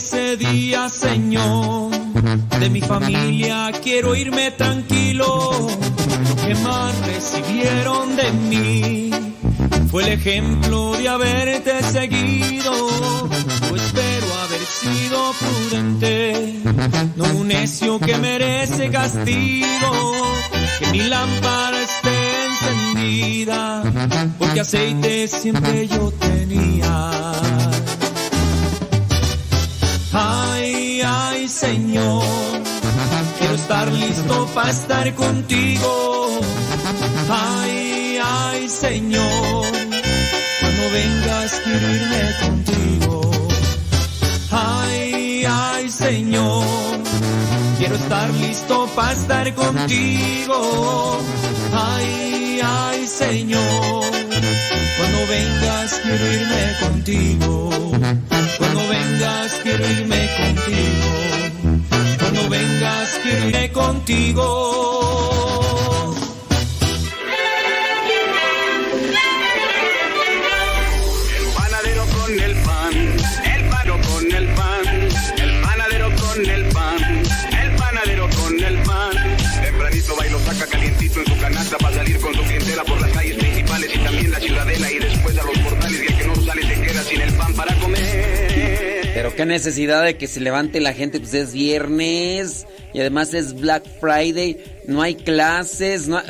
S2: Ese día, Señor, de mi familia quiero irme tranquilo. Lo que más recibieron de mí fue el ejemplo de haberte seguido. Yo espero haber sido prudente, no un necio que merece castigo. Que mi lámpara esté encendida, porque aceite siempre yo tenía. Ay, Señor, quiero estar listo para estar contigo. Ay, ay, Señor, cuando vengas quiero irme contigo. Ay, ay, Señor, quiero estar listo para estar contigo. Ay, ay, Señor, cuando vengas quiero irme contigo. Cuando vengas quiero irme contigo. Cuando vengas quiero irme contigo.
S7: El panadero con el pan, el pano con el pan, el panadero con el pan, el panadero con el pan. Tempranito va y lo saca calientito en su canasta para
S6: qué necesidad de que se levante la gente, pues es viernes y además es Black Friday, no hay clases, no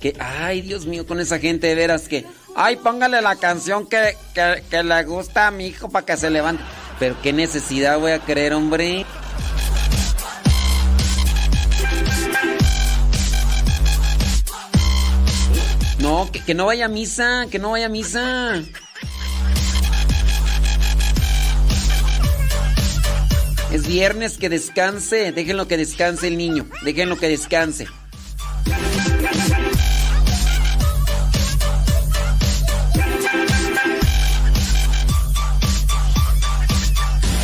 S6: que ay Dios mío con esa gente de veras que ay póngale la canción que, que, que le gusta a mi hijo para que se levante. Pero qué necesidad voy a creer, hombre. No, que, que no vaya a misa, que no vaya a misa. Es viernes que descanse. Déjenlo que descanse el niño. Déjenlo que descanse.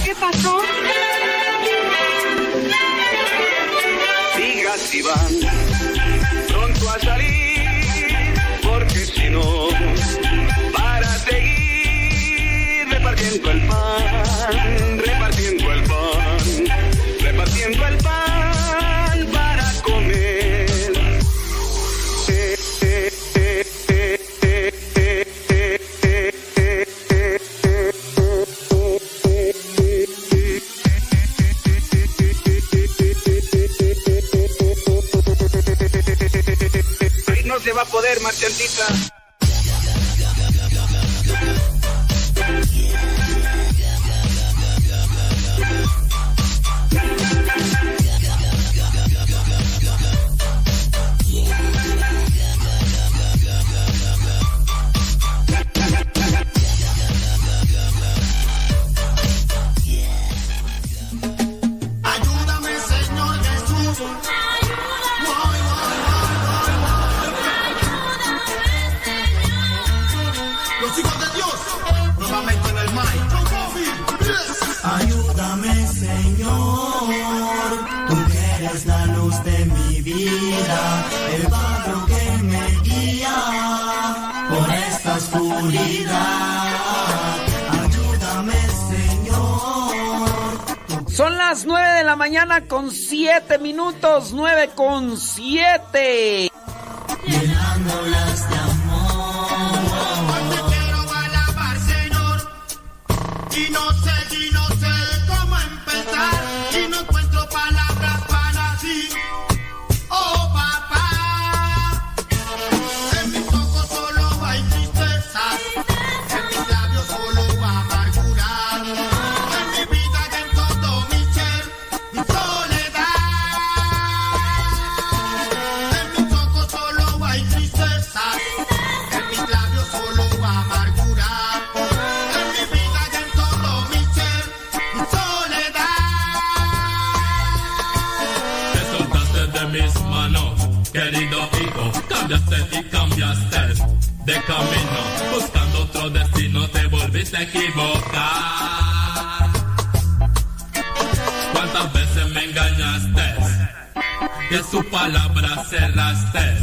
S7: ¿Qué pasó? Diga si. Va a poder, marchantita.
S6: Son las 9 de la mañana con 7 minutos. 9 con 7.
S10: llenándolas de amor. Quiero alabar, Señor, y no sé, y no sé cómo empezar,
S11: cambiaste y cambiaste de camino, buscando otro destino te volviste a equivocar. ¿Cuántas veces me engañaste? Que su palabra cerraste.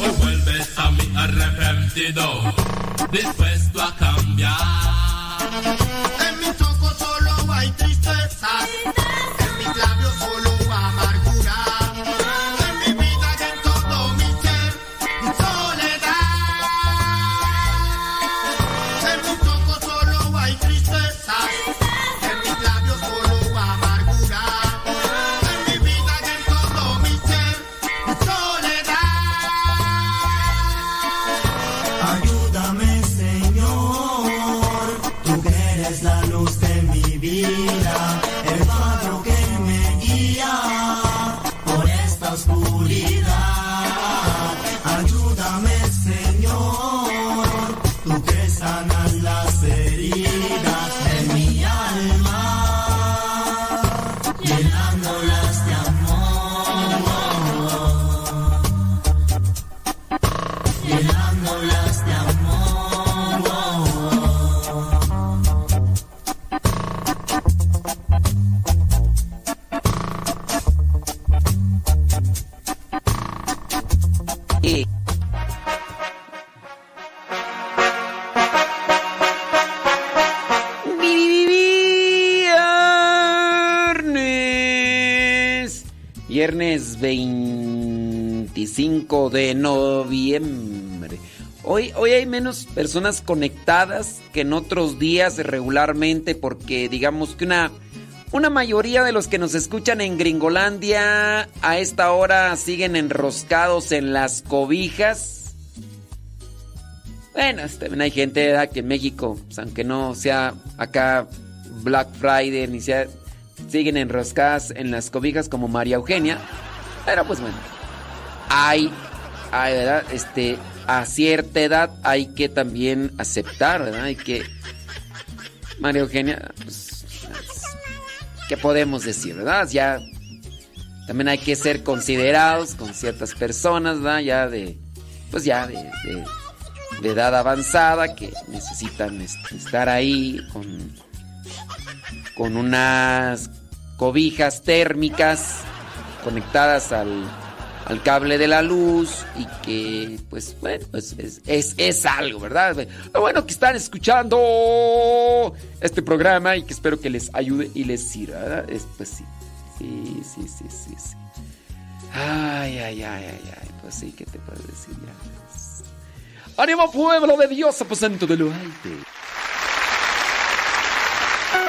S11: Hoy vuelves a mí arrepentido, dispuesto a cambiar.
S6: Personas conectadas que en otros días regularmente porque digamos que una, una mayoría de los que nos escuchan en Gringolandia a esta hora siguen enroscados en las cobijas. Bueno, también hay gente ¿verdad? que en México, pues, aunque no sea acá Black Friday, ni sea, siguen enroscadas en las cobijas como María Eugenia. Pero pues bueno, hay, hay, ¿verdad? Este, a cierta edad hay que también aceptar, ¿verdad? Hay que... María Eugenia, pues, ¿qué podemos decir, verdad? Ya también hay que ser considerados con ciertas personas, ¿verdad? Ya de, pues ya de, de- edad avanzada que necesitan este, estar ahí con, con unas cobijas térmicas conectadas al, al cable de la luz y que, pues, bueno, pues, es, es, es algo, ¿verdad? Lo bueno que están escuchando este programa y que espero que les ayude y les sirva, ¿verdad? Es, pues sí, sí, sí, sí, sí, sí. Ay, ay, ay, ay, ay, pues sí, ¿qué te puedo decir ya? ¡Ánimo pueblo de Dios, aposento de lo alto!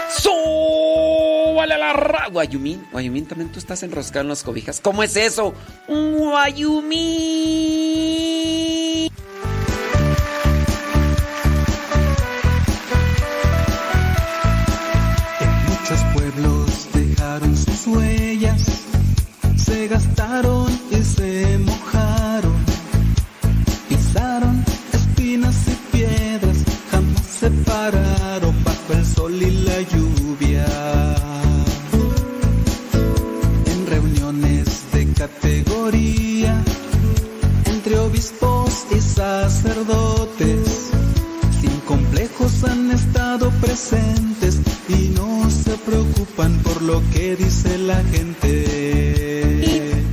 S6: ¡Súbale a la ra... Guayumín, Guayumín, también tú estás enroscado en las cobijas. ¿Cómo es eso? ¡Un Guayumín!
S12: Muchos pueblos dejaron sus huellas, se gastaron y se mojaron, pisaron espinas y piedras, jamás se pararon bajo el sol y la lluvia. Categoría, entre obispos y sacerdotes, sin complejos han estado presentes y no se preocupan por lo que dice la gente.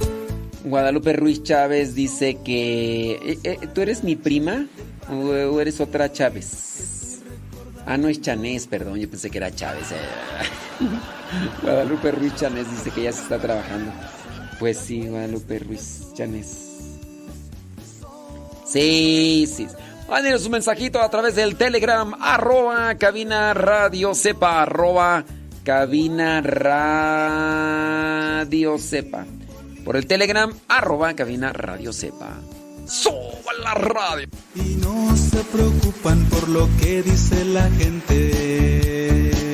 S6: Guadalupe Ruiz Chávez dice que... eh, eh, ¿Tú eres mi prima o, eres otra Chávez? Ah, no es Chanés, perdón, yo pensé que era Chávez. eh. Guadalupe Ruiz Chanés dice que ya se está trabajando. Pues sí, Guadalupe Ruiz Chanés. Sí, sí. Mándenos un mensajito a través del Telegram, arroba cabina radio sepa, arroba cabina radio sepa. Por el Telegram, arroba cabina radio sepa. ¡Suba la radio!
S12: Y no se preocupan por lo que dice la gente.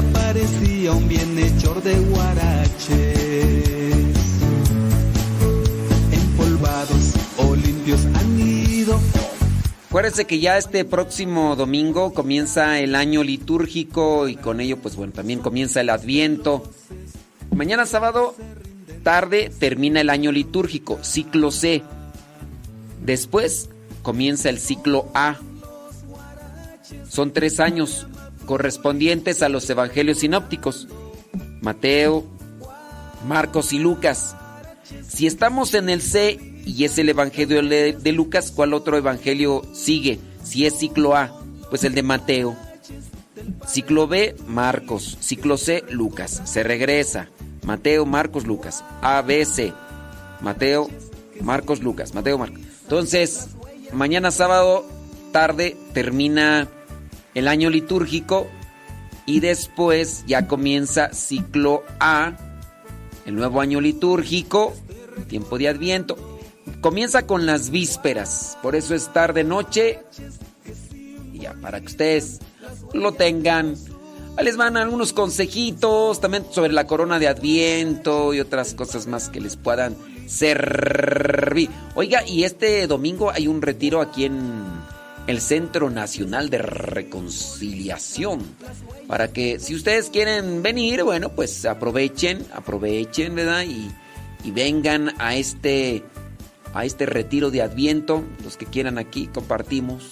S12: Siempre aparecía un bienhechor de guaraches empolvados o limpios han ido
S6: Acuérdense que ya este próximo domingo comienza el año litúrgico y con ello, pues bueno, también comienza el Adviento. Mañana sábado, tarde, termina el año litúrgico, ciclo C. Después comienza el ciclo A. Son tres años correspondientes a los evangelios sinópticos. Mateo, Marcos y Lucas. Si estamos en el C y es el evangelio de, Lucas, ¿cuál otro evangelio sigue? Si es ciclo A, pues el de Mateo. Ciclo B, Marcos. Ciclo C, Lucas. Se regresa. Mateo, Marcos, Lucas. A, B, C. Mateo, Marcos, Lucas. Mateo, Marcos. Entonces, mañana sábado, tarde, termina el año litúrgico y después ya comienza ciclo A, el nuevo año litúrgico, tiempo de Adviento. Comienza con las vísperas, por eso es tarde noche. Y ya para que ustedes lo tengan. Les van algunos consejitos también sobre la corona de Adviento y otras cosas más que les puedan servir. Oiga, y este domingo hay un retiro aquí en el Centro Nacional de Reconciliación. Para que si ustedes quieren venir, bueno, pues aprovechen, aprovechen, ¿verdad? Y, y vengan a este, a este retiro de Adviento. Los que quieran aquí, compartimos,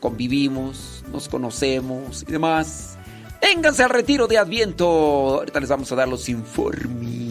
S6: convivimos, nos conocemos y demás. Vénganse al retiro de Adviento. Ahorita les vamos a dar los informes.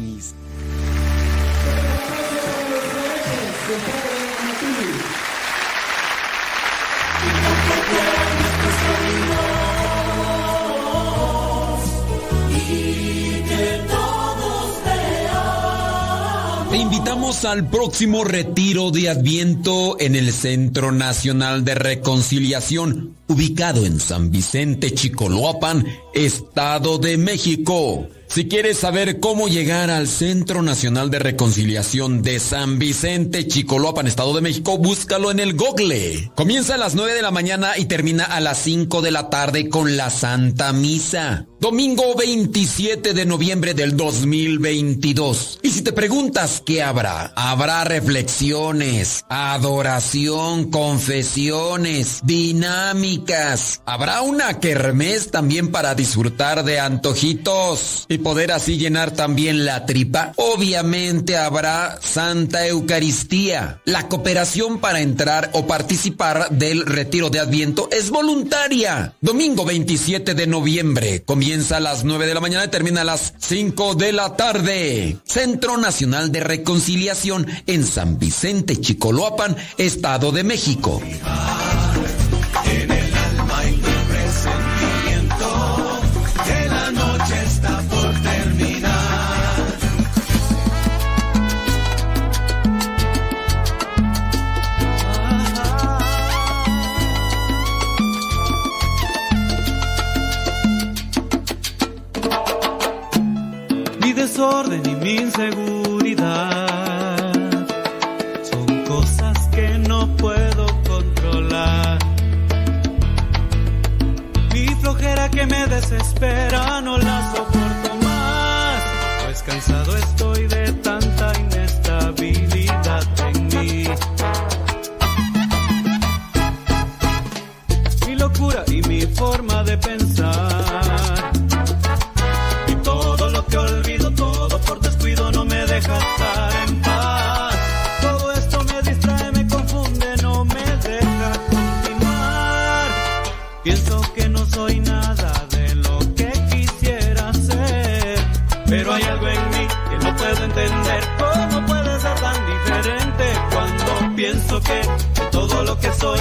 S3: Al próximo retiro de Adviento en el Centro Nacional de Reconciliación, ubicado en San Vicente, Chicoloapan, Estado de México. Si quieres saber cómo llegar al Centro Nacional de Reconciliación de San Vicente, Chicoloapan, Estado de México, búscalo en el Google. Comienza a las 9 de la mañana y termina a las 5 de la tarde con la Santa Misa. Domingo 27 de noviembre del 2022. Y si te preguntas qué habrá, habrá reflexiones, adoración, confesiones, Habrá una kermés también para disfrutar de antojitos y poder así llenar también la tripa. Obviamente habrá Santa Eucaristía. La cooperación para entrar o participar del retiro de Adviento es voluntaria. Domingo 27 de noviembre. Comienza a las 9 de la mañana y termina a las 5 de la tarde. Centro Nacional de Reconciliación en San Vicente, Chicoloapan, Estado de México.
S13: Y
S2: mi inseguridad son cosas que no puedo controlar. Mi flojera que me desespera no la soporto más, pues cansado de todo lo que soy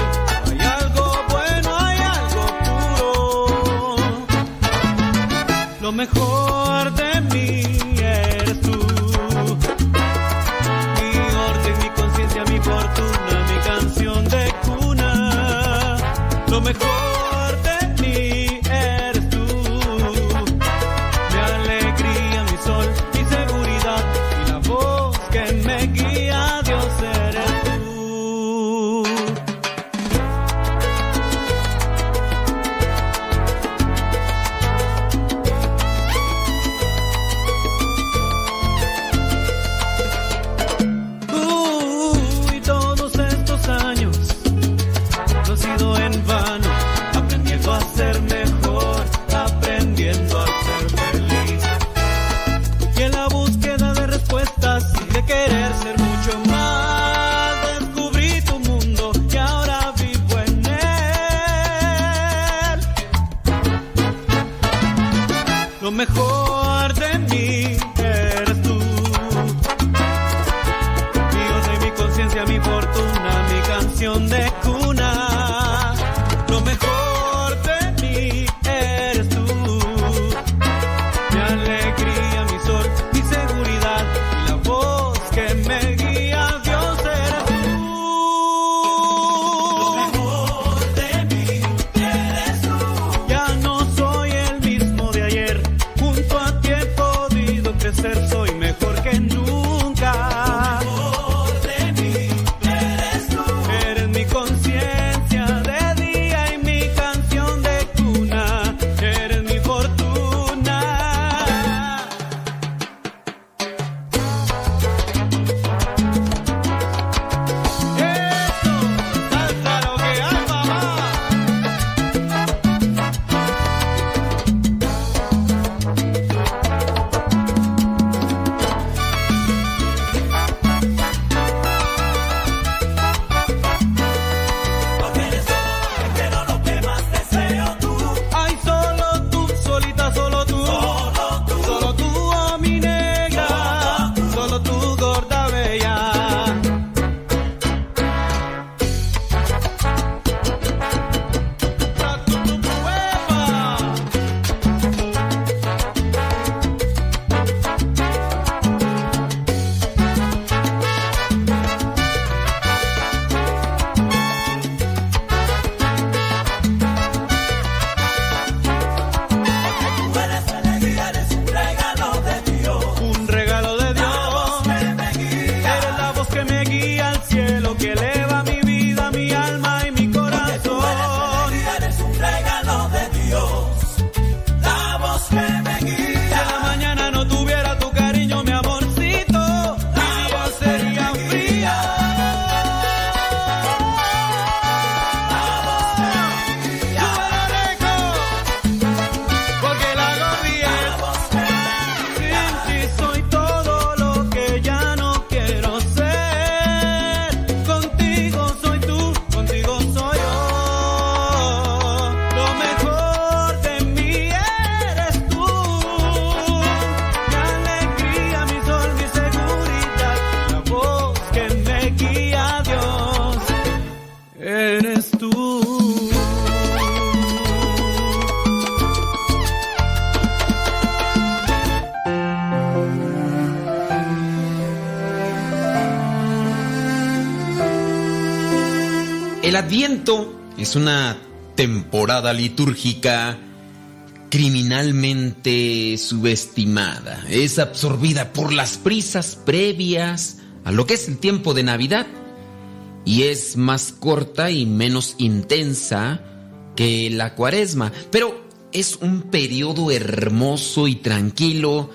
S3: Es una temporada litúrgica criminalmente subestimada. Es absorbida por las prisas previas a lo que es el tiempo de Navidad y es más corta y menos intensa que la cuaresma, pero es un periodo hermoso y tranquilo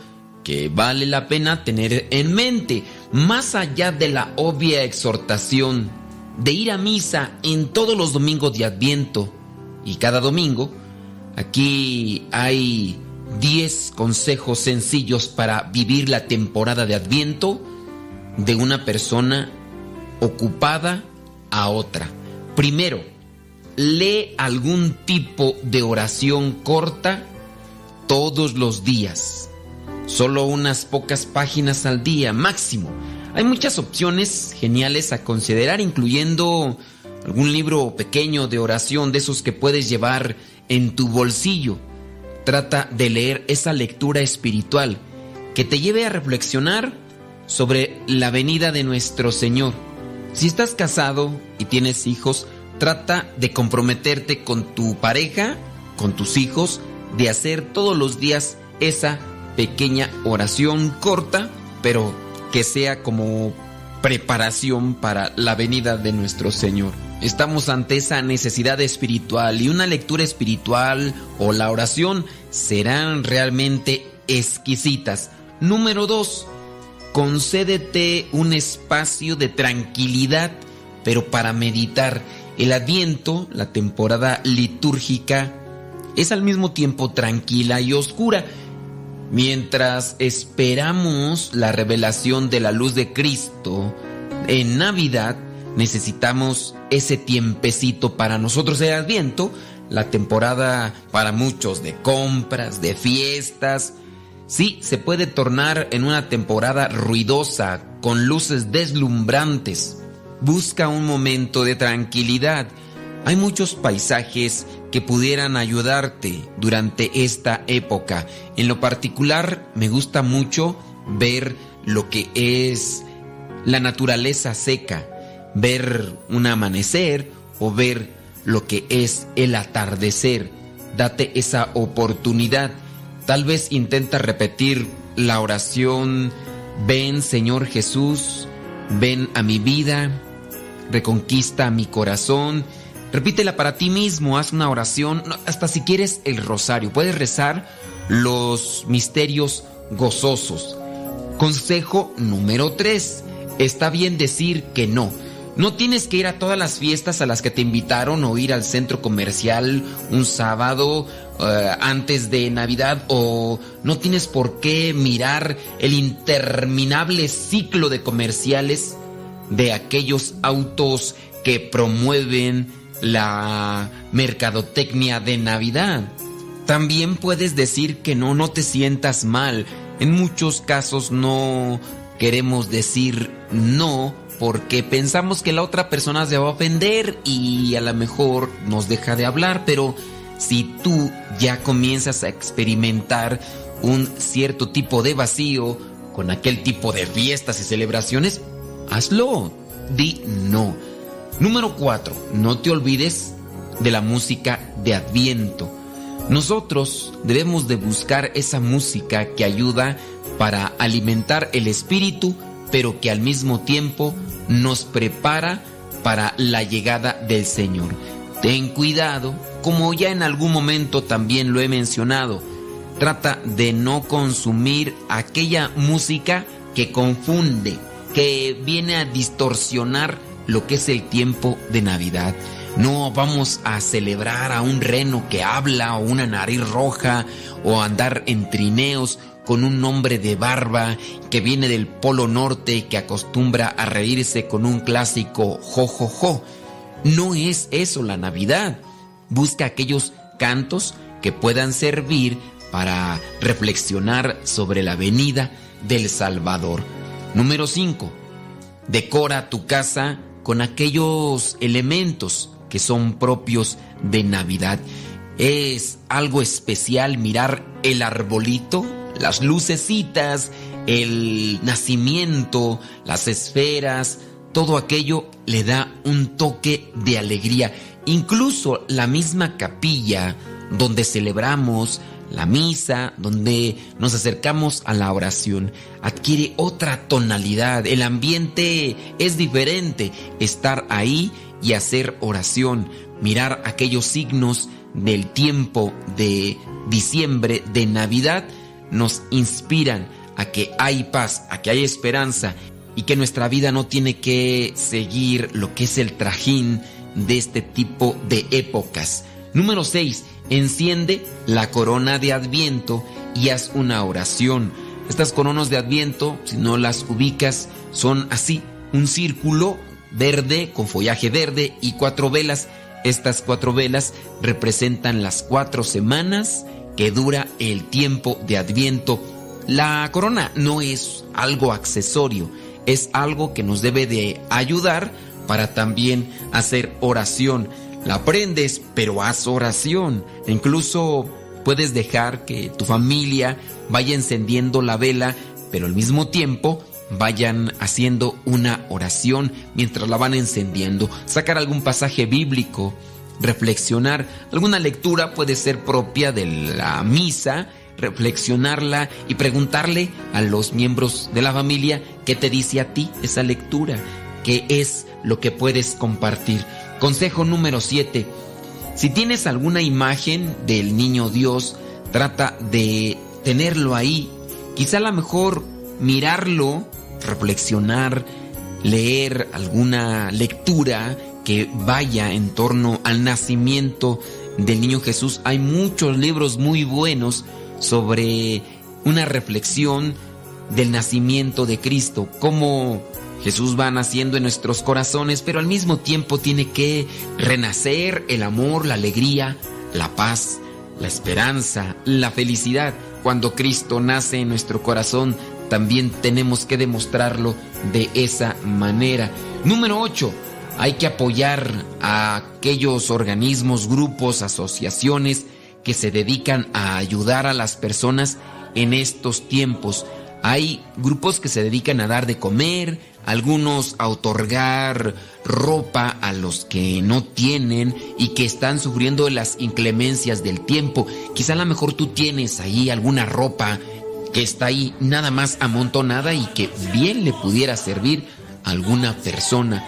S3: que vale la pena tener en mente, más allá de la obvia exhortación de ir a misa en todos los domingos de Adviento y cada domingo, aquí hay 10 consejos sencillos para vivir la temporada de Adviento de una persona ocupada a otra. Primero, lee algún tipo de oración corta todos los días. Solo unas pocas páginas al día máximo. Hay muchas opciones geniales a considerar, incluyendo algún libro pequeño de oración de esos que puedes llevar en tu bolsillo. Trata de leer esa lectura espiritual que te lleve a reflexionar sobre la venida de nuestro Señor. Si estás casado y tienes hijos, trata de comprometerte con tu pareja, con tus hijos, de hacer todos los días esa pequeña oración corta, pero que sea como preparación para la venida de nuestro Señor. Estamos ante esa necesidad espiritual y una lectura espiritual o la oración serán realmente exquisitas. Número dos, concédete un espacio de tranquilidad, pero para meditar. El adviento, la temporada litúrgica, es al mismo tiempo tranquila y oscura. Mientras esperamos la revelación de la luz de Cristo, en Navidad necesitamos ese tiempecito para nosotros el adviento, la temporada para muchos de compras, de fiestas, Sí, se puede tornar en una temporada ruidosa, con luces deslumbrantes. Busca un momento de tranquilidad. Hay muchos paisajes que pudieran ayudarte durante esta época. En lo particular, me gusta mucho ver lo que es la naturaleza seca, ver un amanecer o ver lo que es el atardecer. Date esa oportunidad. Tal vez intenta repetir la oración, ven Señor Jesús, ven a mi vida, reconquista mi corazón. Repítela para ti mismo, haz una oración, hasta si quieres el rosario. Puedes rezar los misterios gozosos. Consejo número 3. Está bien decir que no. No tienes que ir a todas las fiestas a las que te invitaron o ir al centro comercial un sábado eh, antes de Navidad o no tienes por qué mirar el interminable ciclo de comerciales de aquellos autos que promueven la mercadotecnia de Navidad. También puedes decir que no, no te sientas mal. En muchos casos no queremos decir no porque pensamos que la otra persona se va a ofender y a lo mejor nos deja de hablar, pero si tú ya comienzas a experimentar un cierto tipo de vacío con aquel tipo de fiestas y celebraciones, hazlo. Di no. Número 4. No te olvides de la música de Adviento. Nosotros debemos de buscar esa música que ayuda para alimentar el espíritu, pero que al mismo tiempo nos prepara para la llegada del Señor. Ten cuidado, como ya en algún momento también lo he mencionado, trata de no consumir aquella música que confunde, que viene a distorsionar lo que es el tiempo de Navidad. No vamos a celebrar a un reno que habla o una nariz roja o andar en trineos con un hombre de barba que viene del Polo Norte que acostumbra a reírse con un clásico jo jo jo. No es eso la Navidad. Busca aquellos cantos que puedan servir para reflexionar sobre la venida del Salvador. Número 5. Decora tu casa con aquellos elementos que son propios de Navidad. Es algo especial mirar el arbolito, las lucecitas, el nacimiento, las esferas, todo aquello le da un toque de alegría. Incluso la misma capilla donde celebramos la misa, donde nos acercamos a la oración, adquiere otra tonalidad. El ambiente es diferente. Estar ahí y hacer oración, mirar aquellos signos del tiempo de diciembre, de Navidad, nos inspiran a que hay paz, a que hay esperanza y que nuestra vida no tiene que seguir lo que es el trajín de este tipo de épocas. Número 6. Enciende la corona de Adviento y haz una oración. Estas coronas de Adviento, si no las ubicas, son así, un círculo verde con follaje verde y cuatro velas. Estas cuatro velas representan las cuatro semanas que dura el tiempo de Adviento. La corona no es algo accesorio, es algo que nos debe de ayudar para también hacer oración. La aprendes, pero haz oración. Incluso puedes dejar que tu familia vaya encendiendo la vela, pero al mismo tiempo vayan haciendo una oración mientras la van encendiendo. Sacar algún pasaje bíblico, reflexionar. Alguna lectura puede ser propia de la misa, reflexionarla y preguntarle a los miembros de la familia qué te dice a ti esa lectura, qué es lo que puedes compartir. Consejo número 7. Si tienes alguna imagen del niño Dios, trata de tenerlo ahí. Quizá a lo mejor mirarlo, reflexionar, leer alguna lectura que vaya en torno al nacimiento del niño Jesús. Hay muchos libros muy buenos sobre una reflexión del nacimiento de Cristo, cómo Jesús va naciendo en nuestros corazones, pero al mismo tiempo tiene que renacer el amor, la alegría, la paz, la esperanza, la felicidad. Cuando Cristo nace en nuestro corazón, también tenemos que demostrarlo de esa manera. Número 8. Hay que apoyar a aquellos organismos, grupos, asociaciones que se dedican a ayudar a las personas en estos tiempos. Hay grupos que se dedican a dar de comer, algunos a otorgar ropa a los que no tienen y que están sufriendo las inclemencias del tiempo. Quizá a lo mejor tú tienes ahí alguna ropa que está ahí nada más amontonada y que bien le pudiera servir a alguna persona.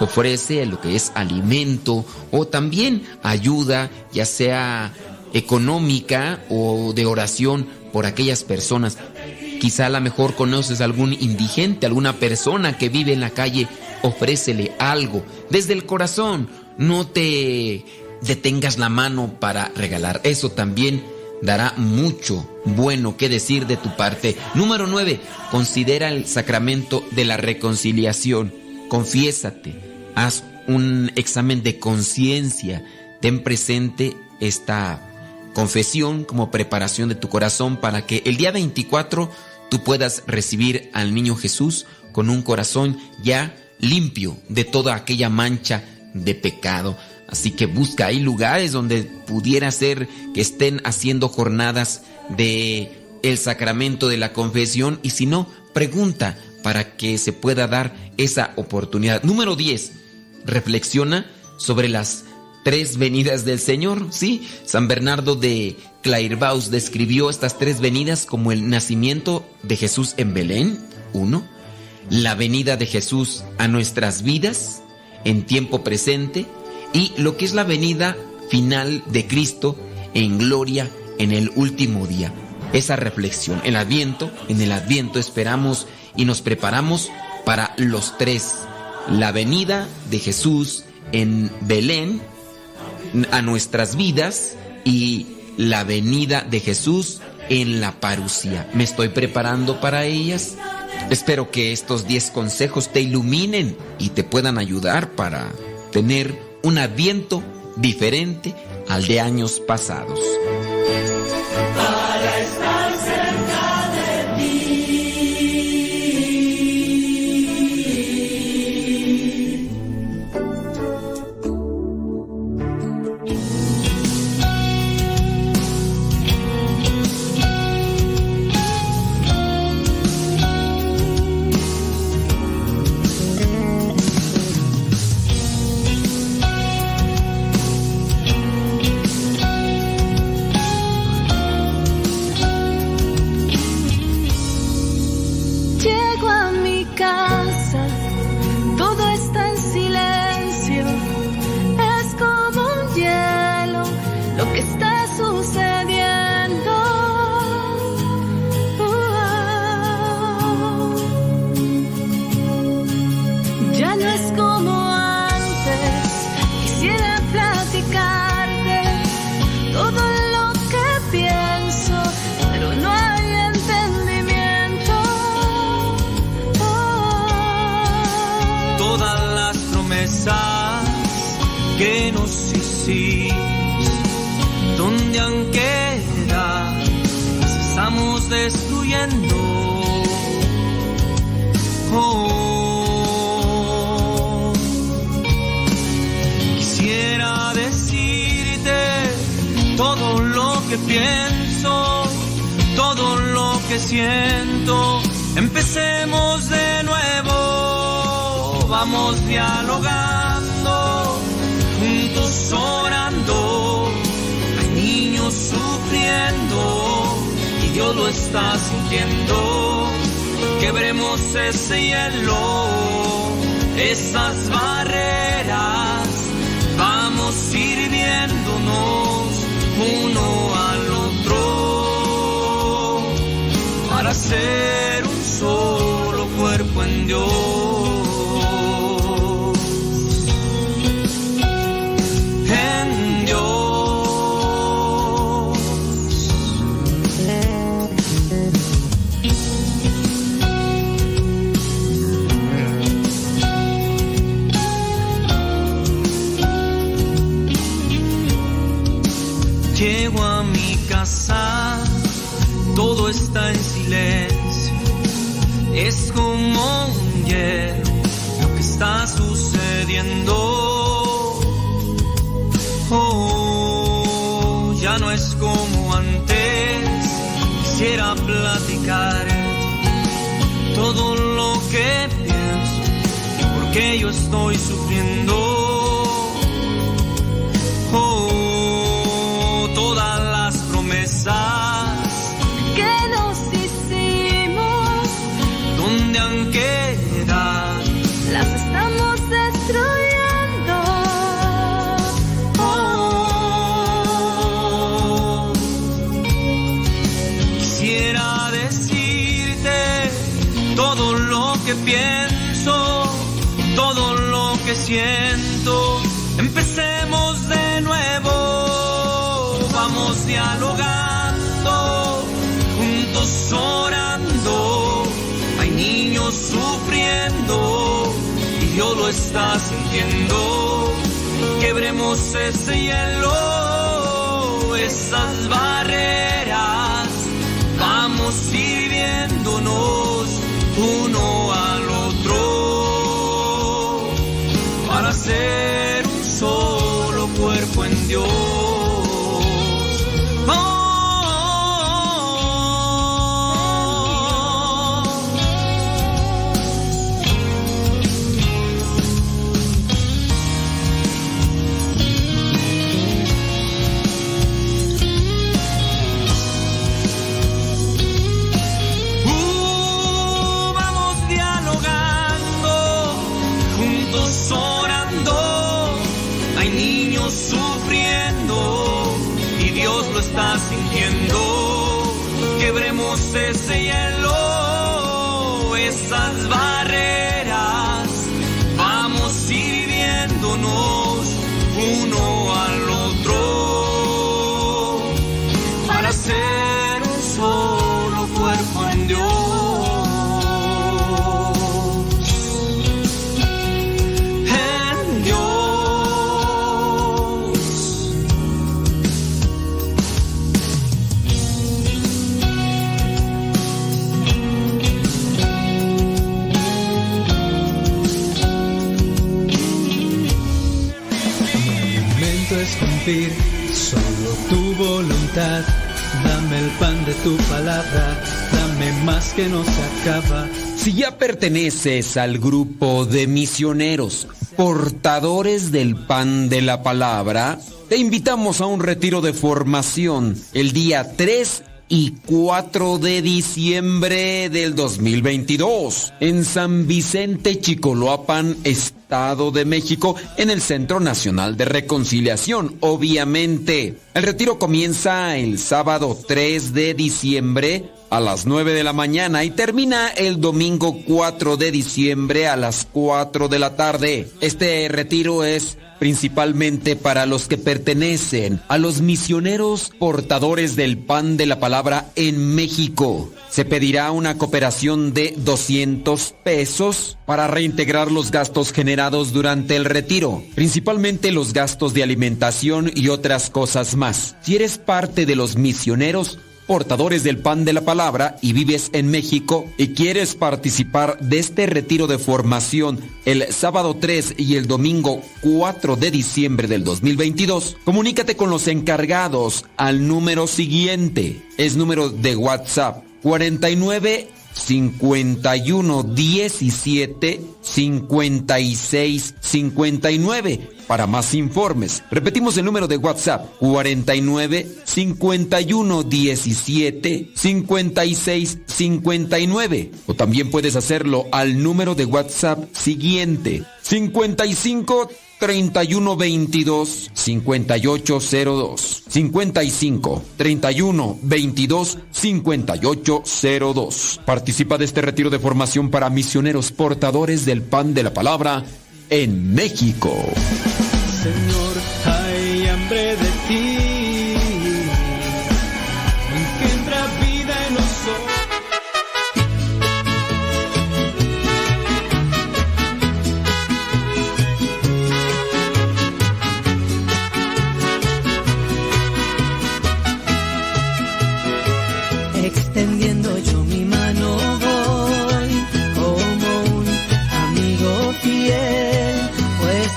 S3: Ofrece lo que es alimento o también ayuda, ya sea económica o de oración por aquellas personas. Quizá a lo mejor conoces algún indigente, alguna persona que vive en la calle, ofrécele algo desde el corazón. No te detengas la mano para regalar. Eso también dará mucho bueno que decir de tu parte. Número 9. Considera el sacramento de la reconciliación. Confiésate. Haz un examen de conciencia. Ten presente esta confesión como preparación de tu corazón para que el día 24 tú puedas recibir al niño Jesús con un corazón ya limpio de toda aquella mancha de pecado. Así que busca, hay lugares donde pudiera ser que estén haciendo jornadas de el sacramento de la confesión y si no, pregunta para que se pueda dar esa oportunidad. Número 10. Reflexiona sobre las tres venidas del Señor, ¿sí? San Bernardo de Clairvaux describió estas tres venidas como el nacimiento de Jesús en Belén, uno, la venida de Jesús a nuestras vidas en tiempo presente y lo que es la venida final de Cristo en gloria en el último día. Esa reflexión, el adviento, en el adviento esperamos y nos preparamos para los tres. La venida de Jesús en Belén, a nuestras vidas y la venida de Jesús en la parucía. ¿Me estoy preparando para ellas? Espero que estos 10 consejos te iluminen y te puedan ayudar para tener un adviento diferente al de años pasados.
S2: Siento. Empecemos de nuevo, vamos dialogando, juntos orando. Hay niños sufriendo y Dios lo está sintiendo. Quebremos ese hielo, esas barreras. Vamos sirviéndonos ser un solo cuerpo en Dios. Como un hielo lo que está sucediendo. Oh, ya no es como antes. Quisiera platicar todo lo que pienso, porque yo estoy sufriendo. Y Dios lo está sintiendo. Quebremos ese hielo, esas barreras. Vamos sirviéndonos uno al otro para ser un solo cuerpo en Dios.
S6: Si ya perteneces al grupo de misioneros, portadores del pan de la palabra, te invitamos a un retiro de formación el día 3 y 4 de diciembre del 2022 en San Vicente Chicoloapan, Estado de México, en el Centro Nacional de Reconciliación, obviamente. El retiro comienza el sábado 3 de diciembre
S3: a las 9 de la mañana y termina el domingo 4 de diciembre a las 4 de la tarde. Este retiro es principalmente para los que pertenecen a los misioneros portadores del pan de la palabra en México. Se pedirá una cooperación de 200 pesos para reintegrar los gastos generados durante el retiro, principalmente los gastos de alimentación y otras cosas más. Si eres parte de los misioneros, portadores del pan de la palabra y vives en México y quieres participar de este retiro de formación el sábado 3 y el domingo 4 de diciembre del 2022, comunícate con los encargados al número siguiente. Es número de WhatsApp 49 51 17 56 59 para más informes. Repetimos el número de WhatsApp 49 51 17 56 59 o también puedes hacerlo al número de WhatsApp siguiente 55 31 22 5802 55 31 22 5802 Participa de este retiro de formación para misioneros portadores del pan de la palabra en México.
S2: Señor, hay hambre de ti.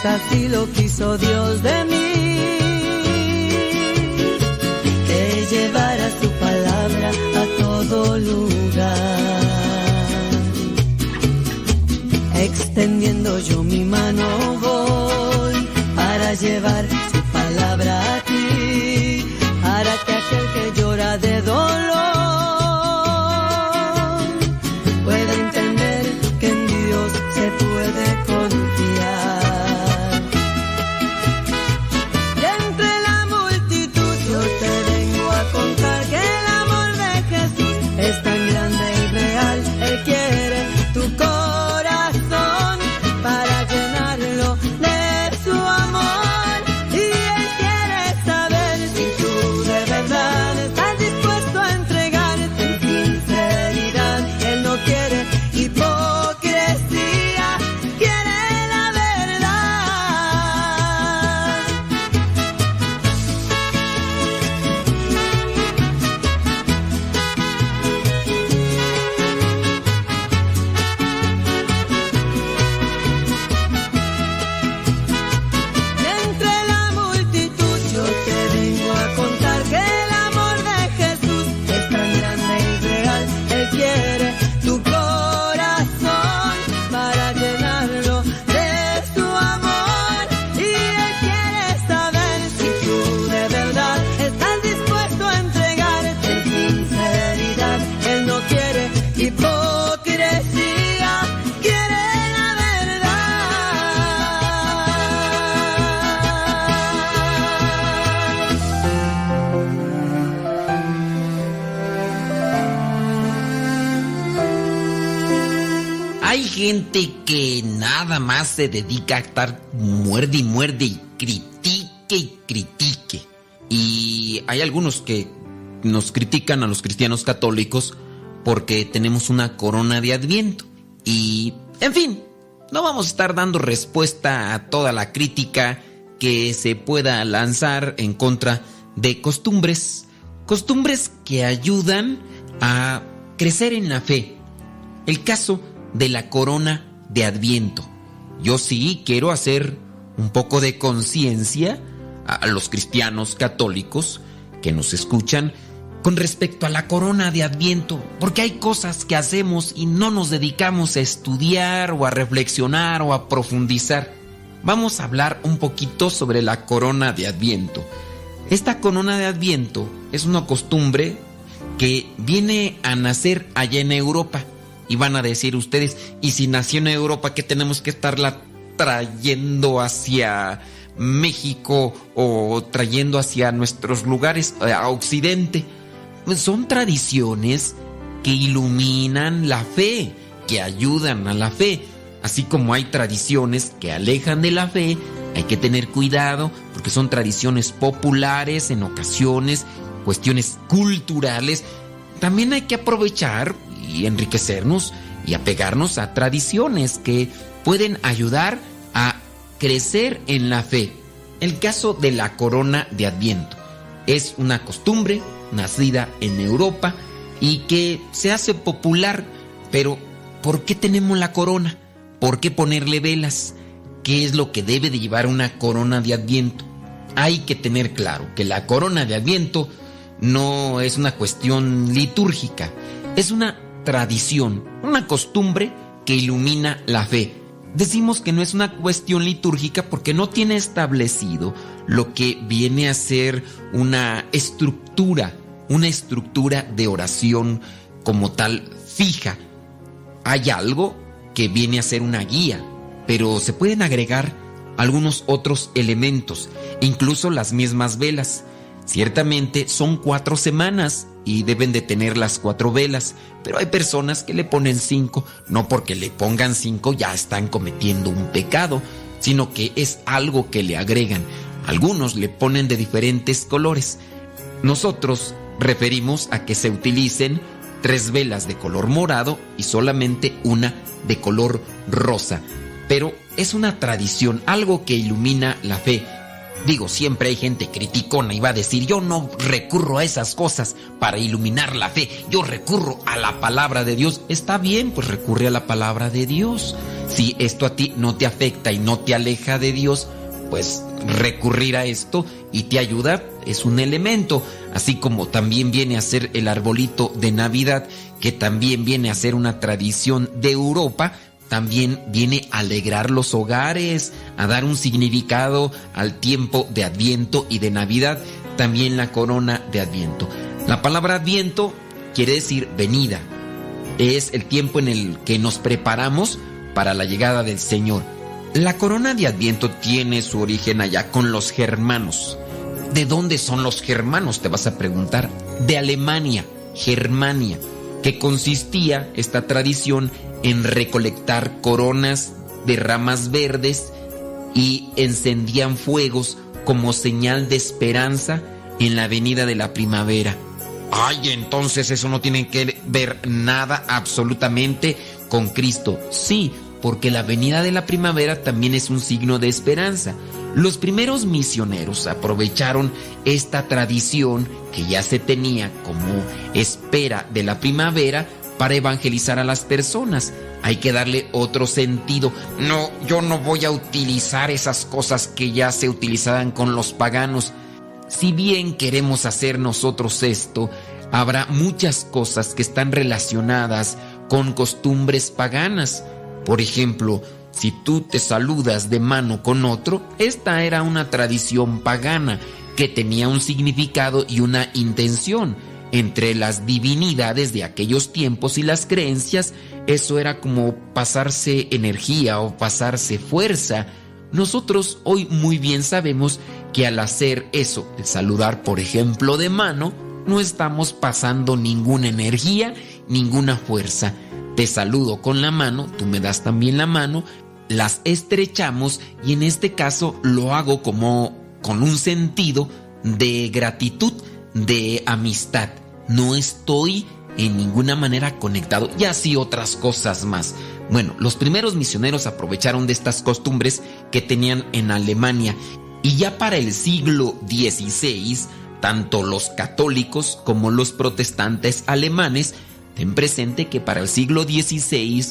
S9: Pues así lo quiso Dios de mí. Que llevara su palabra a todo lugar. Extendiendo yo mi mano voy para llevar su palabra
S3: que nada más se dedica a estar muerde y muerde y critique y critique. Y hay algunos que nos critican a los cristianos católicos porque tenemos una corona de adviento. Y, en fin, no vamos a estar dando respuesta a toda la crítica que se pueda lanzar en contra de costumbres. Costumbres que ayudan a crecer en la fe. El caso de la corona de Adviento. Yo sí quiero hacer un poco de conciencia a los cristianos católicos que nos escuchan con respecto a la corona de Adviento, porque hay cosas que hacemos y no nos dedicamos a estudiar o a reflexionar o a profundizar. Vamos a hablar un poquito sobre la corona de Adviento. Esta corona de Adviento es una costumbre que viene a nacer allá en Europa. Y van a decir ustedes, ¿y si nació en Europa, qué tenemos que estarla trayendo hacia México o trayendo hacia nuestros lugares, eh, a Occidente? Pues son tradiciones que iluminan la fe, que ayudan a la fe. Así como hay tradiciones que alejan de la fe, hay que tener cuidado porque son tradiciones populares en ocasiones, cuestiones culturales. También hay que aprovechar y enriquecernos y apegarnos a tradiciones que pueden ayudar a crecer en la fe. El caso de la corona de Adviento es una costumbre nacida en Europa y que se hace popular, pero ¿por qué tenemos la corona? ¿Por qué ponerle velas? ¿Qué es lo que debe de llevar una corona de Adviento? Hay que tener claro que la corona de Adviento no es una cuestión litúrgica, es una tradición, una costumbre que ilumina la fe. Decimos que no es una cuestión litúrgica porque no tiene establecido lo que viene a ser una estructura, una estructura de oración como tal fija. Hay algo que viene a ser una guía, pero se pueden agregar algunos otros elementos, incluso las mismas velas. Ciertamente son cuatro semanas y deben de tener las cuatro velas, pero hay personas que le ponen cinco, no porque le pongan cinco ya están cometiendo un pecado, sino que es algo que le agregan. Algunos le ponen de diferentes colores. Nosotros referimos a que se utilicen tres velas de color morado y solamente una de color rosa. Pero es una tradición, algo que ilumina la fe. Digo, siempre hay gente criticona y va a decir, yo no recurro a esas cosas para iluminar la fe, yo recurro a la palabra de Dios. Está bien, pues recurre a la palabra de Dios. Si esto a ti no te afecta y no te aleja de Dios, pues recurrir a esto y te ayuda es un elemento, así como también viene a ser el arbolito de Navidad, que también viene a ser una tradición de Europa, también viene a alegrar los hogares, a dar un significado al tiempo de Adviento y de Navidad, también la corona de Adviento. La palabra Adviento quiere decir venida, es el tiempo en el que nos preparamos para la llegada del Señor. La corona de Adviento tiene su origen allá con los germanos. ¿De dónde son los germanos? Te vas a preguntar. De Alemania, Germania, que consistía esta tradición en recolectar coronas de ramas verdes y encendían fuegos como señal de esperanza en la venida de la primavera. Ay, entonces eso no tiene que ver nada absolutamente con Cristo. Sí, porque la venida de la primavera también es un signo de esperanza. Los primeros misioneros aprovecharon esta tradición que ya se tenía como espera de la primavera para evangelizar a las personas. Hay que darle otro sentido. No, yo no voy a utilizar esas cosas que ya se utilizaban con los paganos. Si bien queremos hacer nosotros esto, habrá muchas cosas que están relacionadas con costumbres paganas. Por ejemplo, si tú te saludas de mano con otro, esta era una tradición pagana que tenía un significado y una intención. Entre las divinidades de aquellos tiempos y las creencias, eso era como pasarse energía o pasarse fuerza. Nosotros hoy muy bien sabemos que al hacer eso, el saludar por ejemplo de mano, no estamos pasando ninguna energía, ninguna fuerza te saludo con la mano, tú me das también la mano, las estrechamos y en este caso lo hago como con un sentido de gratitud, de amistad. No estoy en ninguna manera conectado y así otras cosas más. Bueno, los primeros misioneros aprovecharon de estas costumbres que tenían en Alemania y ya para el siglo XVI, tanto los católicos como los protestantes alemanes Ten presente que para el siglo XVI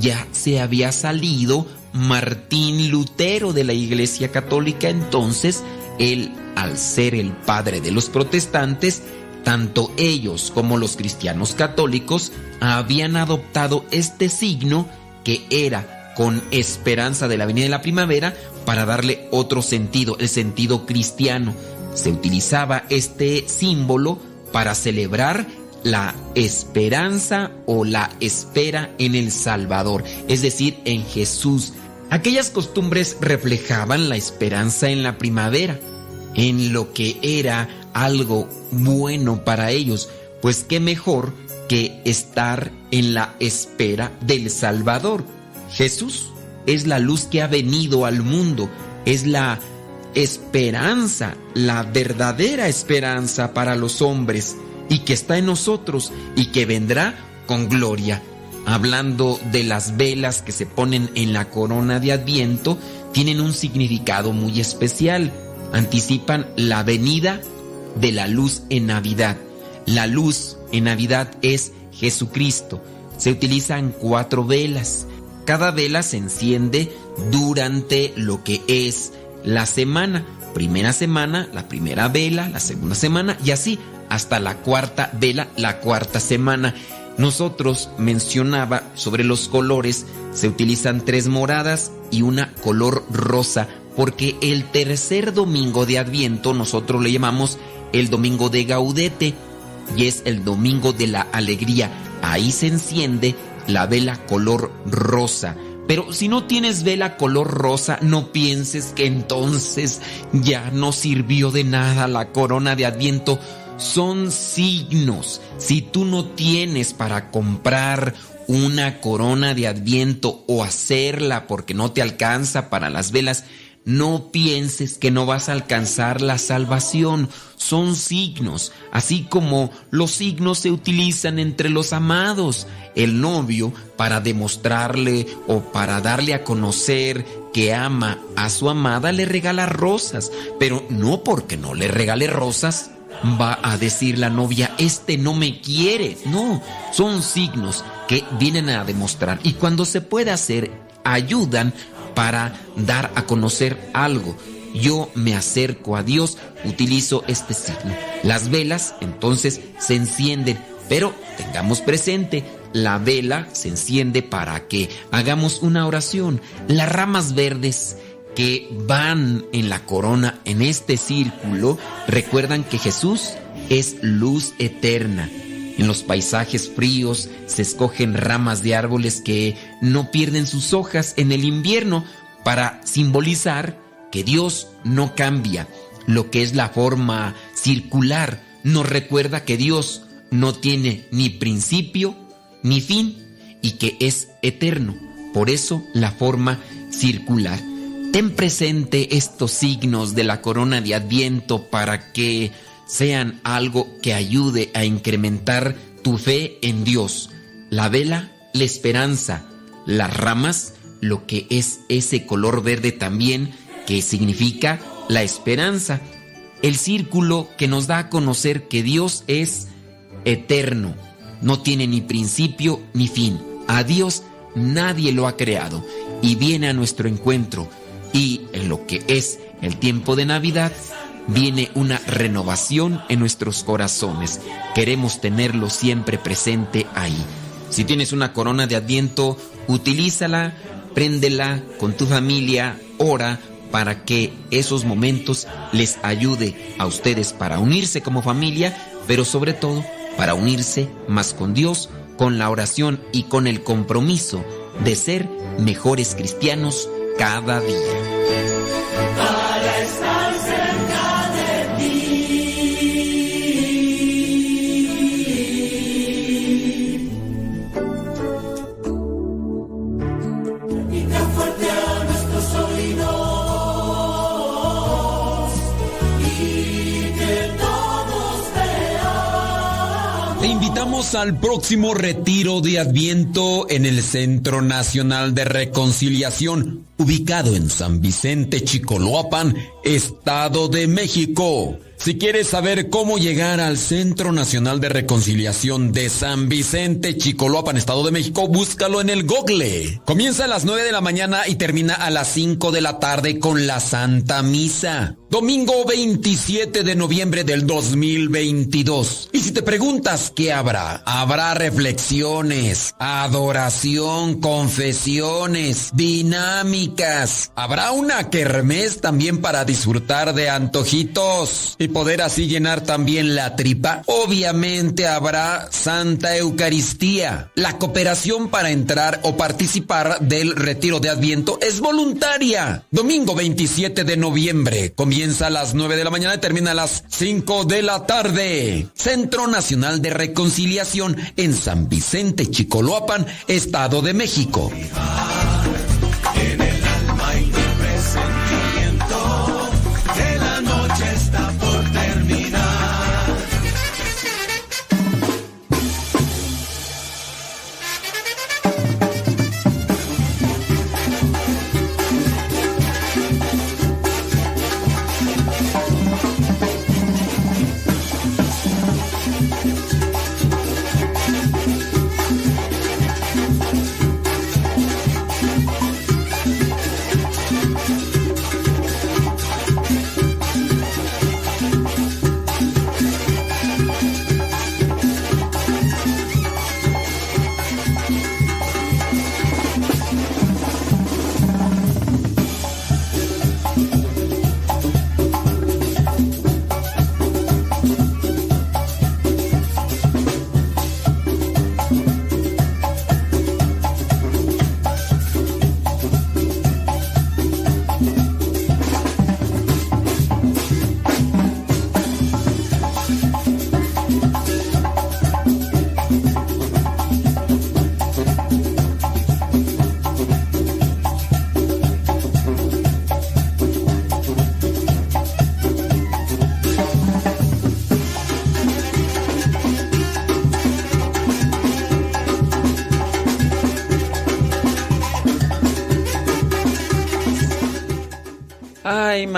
S3: ya se había salido Martín Lutero de la Iglesia Católica, entonces él, al ser el padre de los protestantes, tanto ellos como los cristianos católicos habían adoptado este signo que era con esperanza de la venida de la primavera para darle otro sentido, el sentido cristiano. Se utilizaba este símbolo para celebrar la esperanza o la espera en el Salvador, es decir, en Jesús. Aquellas costumbres reflejaban la esperanza en la primavera, en lo que era algo bueno para ellos, pues qué mejor que estar en la espera del Salvador. Jesús es la luz que ha venido al mundo, es la esperanza, la verdadera esperanza para los hombres y que está en nosotros y que vendrá con gloria. Hablando de las velas que se ponen en la corona de Adviento, tienen un significado muy especial. Anticipan la venida de la luz en Navidad. La luz en Navidad es Jesucristo. Se utilizan cuatro velas. Cada vela se enciende durante lo que es la semana. Primera semana, la primera vela, la segunda semana y así hasta la cuarta vela, la cuarta semana. Nosotros mencionaba sobre los colores, se utilizan tres moradas y una color rosa, porque el tercer domingo de Adviento nosotros le llamamos el domingo de Gaudete y es el domingo de la alegría. Ahí se enciende la vela color rosa. Pero si no tienes vela color rosa, no pienses que entonces ya no sirvió de nada la corona de Adviento. Son signos. Si tú no tienes para comprar una corona de Adviento o hacerla porque no te alcanza para las velas, no pienses que no vas a alcanzar la salvación. Son signos, así como los signos se utilizan entre los amados. El novio, para demostrarle o para darle a conocer que ama a su amada, le regala rosas, pero no porque no le regale rosas. Va a decir la novia, este no me quiere. No, son signos que vienen a demostrar. Y cuando se puede hacer, ayudan para dar a conocer algo. Yo me acerco a Dios, utilizo este signo. Las velas entonces se encienden, pero tengamos presente, la vela se enciende para que hagamos una oración. Las ramas verdes que van en la corona, en este círculo, recuerdan que Jesús es luz eterna. En los paisajes fríos se escogen ramas de árboles que no pierden sus hojas en el invierno para simbolizar que Dios no cambia. Lo que es la forma circular nos recuerda que Dios no tiene ni principio ni fin y que es eterno. Por eso la forma circular. Ten presente estos signos de la corona de Adviento para que sean algo que ayude a incrementar tu fe en Dios. La vela, la esperanza, las ramas, lo que es ese color verde también, que significa la esperanza. El círculo que nos da a conocer que Dios es eterno, no tiene ni principio ni fin. A Dios nadie lo ha creado y viene a nuestro encuentro. Y en lo que es el tiempo de Navidad, viene una renovación en nuestros corazones. Queremos tenerlo siempre presente ahí. Si tienes una corona de adviento, utilízala, préndela con tu familia, ora para que esos momentos les ayude a ustedes para unirse como familia, pero sobre todo para unirse más con Dios, con la oración y con el compromiso de ser mejores cristianos cada día. Al próximo retiro de Adviento en el Centro Nacional de Reconciliación, ubicado en San Vicente, Chicoloapan, Estado de México. Si quieres saber cómo llegar al Centro Nacional de Reconciliación de San Vicente, Chicoloapan, Estado de México, búscalo en el Google. Comienza a las 9 de la mañana y termina a las 5 de la tarde con la Santa Misa. Domingo 27 de noviembre del 2022. Y si te preguntas qué habrá, habrá reflexiones, adoración, confesiones, dinámicas. Habrá una kermés también para disfrutar de antojitos. Y
S6: poder así llenar también la tripa, obviamente habrá Santa Eucaristía. La cooperación para entrar o participar del retiro de Adviento es voluntaria. Domingo 27 de noviembre. A las 9 de la mañana y termina a las 5 de la tarde. Centro Nacional de Reconciliación en San Vicente, Chicoloapan, Estado de México.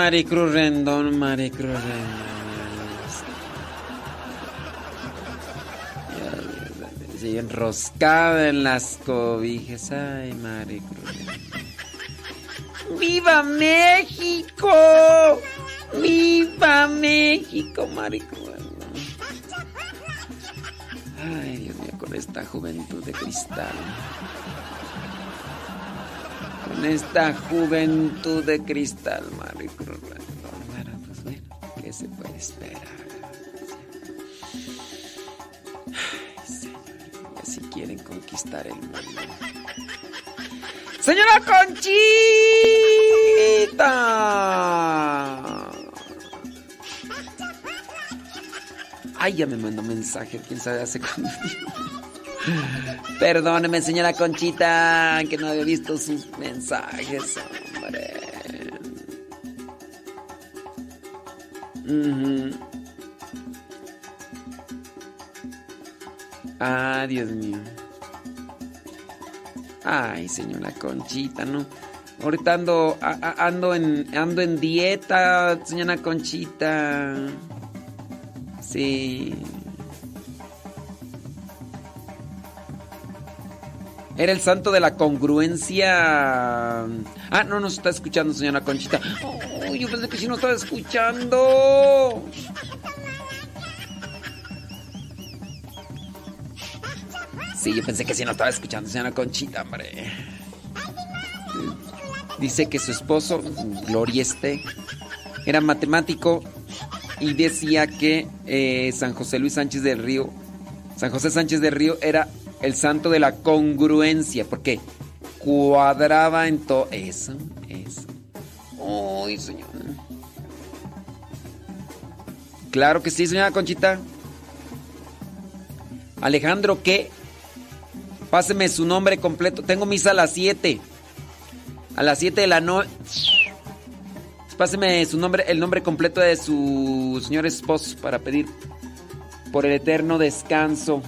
S6: Maricruz Rendón, Maricruz Rendón. Sí, enroscada en las cobijas. Ay, Maricruz. ¡Viva México! ¡Viva México, Maricruz! Ay, Dios mío, con esta juventud de cristal. Con esta juventud de cristal, Maricruz ¡Señora Conchita! Ay, ya me mandó mensaje, quién sabe hace cuánto. Perdóneme, señora Conchita, que no había visto sus mensajes, hombre. Ujú. Ah, Dios mío. Ay, señora Conchita, no. Ahorita ando, ando en, ando en dieta, señora Conchita. Sí. Era el santo de la congruencia. Ah, no nos está escuchando, señora Conchita. Uy, yo pensé que sí nos estaba escuchando. Sí, yo pensé que sí nos estaba escuchando, señora Conchita, hombre. Dice que su esposo, Gloria Este, era matemático y decía que eh, San José Luis Sánchez del Río, San José Sánchez del Río era el santo de la congruencia, porque cuadraba en todo. Eso, eso. Uy, señor. Claro que sí, señora Conchita. Alejandro, ¿qué? Páseme su nombre completo. Tengo misa a las 7. A las 7 de la noche. Páseme su nombre, el nombre completo de su señor esposo para pedir por el eterno descanso.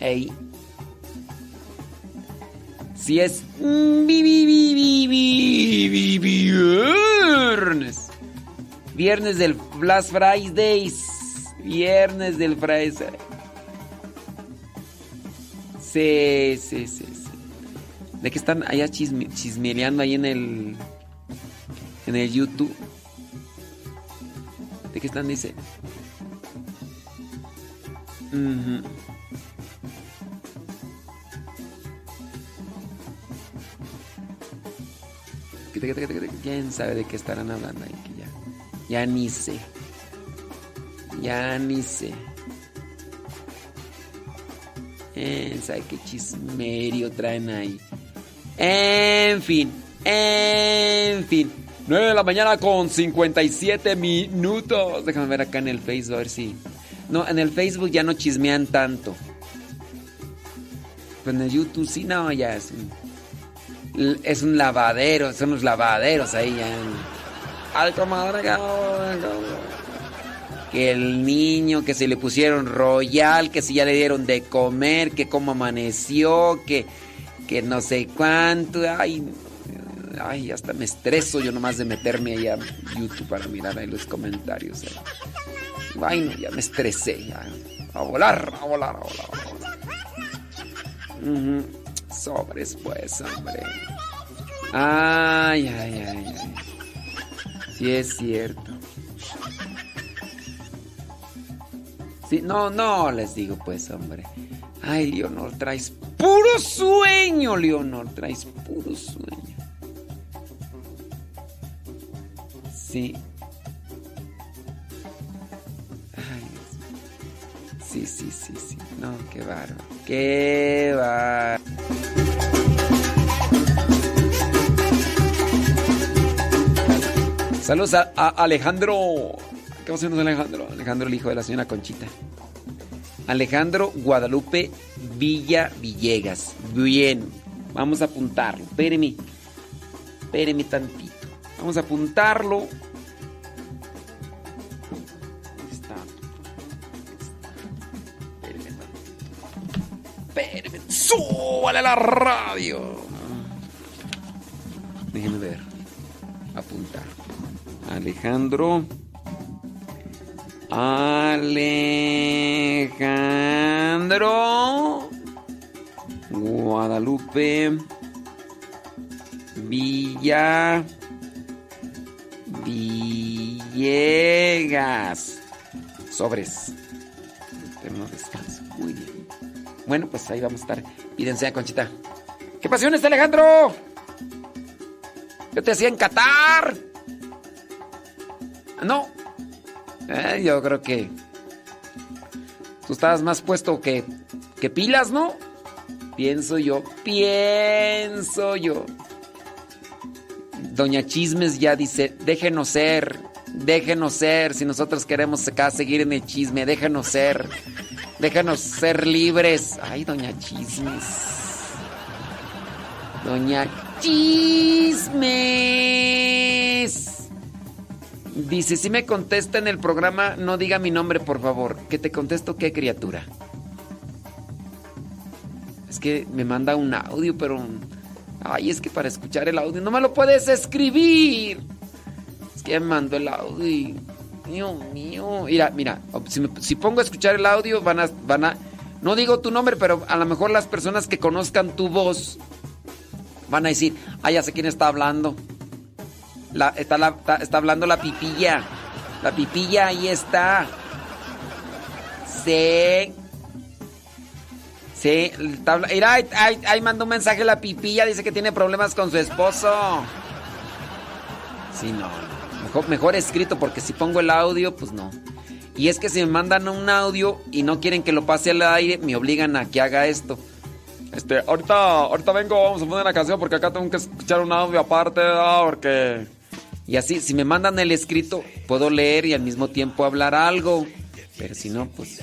S6: Ey. Si es vi- vi- vi- vi- vi- vi- viernes. Viernes del Blast Fridays. Viernes del Fridays. Sí, sí, sí, sí. ¿De qué están allá chisme- chismeleando ahí en el en el YouTube? ¿De qué están dice? Ujú. ¿Quién sabe de qué estarán hablando ahí? Que ya, Ya ni sé. Ya ni sé. Eh, ¿Sabe qué chismerio traen ahí? En fin, en fin. 9 de la mañana con 57 minutos. Déjame ver acá en el Facebook a ver si. No, en el Facebook ya no chismean tanto. Pues en el YouTube sí, no, ya es un. Es un lavadero, son los lavaderos ahí ya. Ay, comadre, que el niño, que se le pusieron royal, que si ya le dieron de comer, que cómo amaneció, que, que no sé cuánto. Ay, ay, hasta me estreso yo nomás de meterme ahí a YouTube para mirar ahí los comentarios. eh. Ay, no, ya me estresé. A volar, a volar, a volar, a. Sobres, pues, hombre. Ay, ay, ay, ay. Sí es cierto. No, no, les digo pues, hombre. Ay, Leonor, traes puro sueño, Leonor, traes puro sueño. Sí. Ay, sí, sí, sí, sí. No, qué bárbaro. Qué bárbaro. Saludos a Alejandro. ¿Qué va a hacernos Alejandro? Alejandro, el hijo de la señora Conchita. Alejandro Guadalupe Villa Villegas. Bien, vamos a apuntarlo. Espéreme. Espéreme tantito. Vamos a apuntarlo. ¿Dónde está? Espéreme tantito. Espéreme. ¡Súbale a la radio! Déjenme ver. Apuntar. Alejandro. Alejandro Guadalupe Villa Villegas. Sobres. Eterno descanso. Muy bien. Bueno pues ahí vamos a estar. Pídense a Conchita. ¿Qué pasiones Alejandro? Yo te hacía en Qatar. No eh, yo creo que tú estabas más puesto que, que pilas, ¿no? Pienso yo, pienso yo. Doña Chismes ya dice, déjenos ser, déjenos ser, si nosotros queremos acá seguir en el chisme, déjenos ser, déjenos ser libres. Ay, Doña Chismes. Doña Chismes. Dice, si me contesta en el programa, no diga mi nombre, por favor. ¿Que te contesto qué criatura? Es que me manda un audio, pero... Ay, es que para escuchar el audio no me lo puedes escribir. Es que me mandó el audio. Dios mío. Mira, mira, si, me- si pongo a escuchar el audio, van a, van a... No digo tu nombre, pero a lo mejor las personas que conozcan tu voz van a decir, ah, ya sé quién está hablando. La- está, la- está- hablando la pipilla. La pipilla ahí está. Sí. Sí. Mira, ahí, ahí- ahí mandó un mensaje la pipilla. Dice que tiene problemas con su esposo. Sí, no. Mejor, escrito porque si pongo el audio, pues no. Y es que si me mandan un audio y no quieren que lo pase al aire, me obligan a que haga esto. Este, ahorita, ahorita vengo, vamos a poner la canción porque acá tengo que escuchar un audio aparte, ¿verdad? porque... Y así, si me mandan el escrito, puedo leer y al mismo tiempo hablar algo. Pero si no, pues...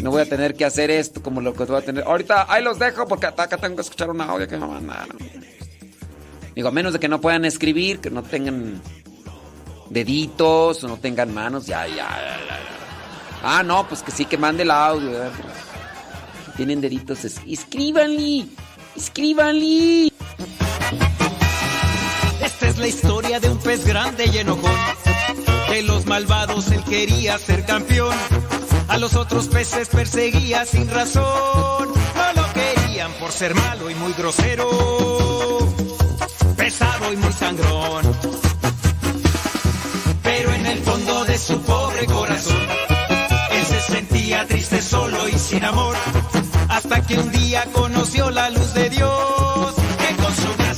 S6: No voy a tener que hacer esto como lo que voy a tener. Ahorita ahí los dejo porque acá tengo que escuchar un audio que me mandaron. Digo, a menos de que no puedan escribir, que no tengan deditos o no tengan manos, ya, ya, ya, ya. Ah, no, pues que sí que mande el audio. tienen deditos, es- escríbanle, escríbanle.
S14: Esta es la historia de un pez grande y enojón. De los malvados él quería ser campeón. A los otros peces perseguía sin razón. No lo querían por ser malo y muy grosero. Pesado y muy sangrón. Pero en el fondo de su pobre corazón, él se sentía triste, solo y sin amor. Hasta que un día conoció la luz de Dios,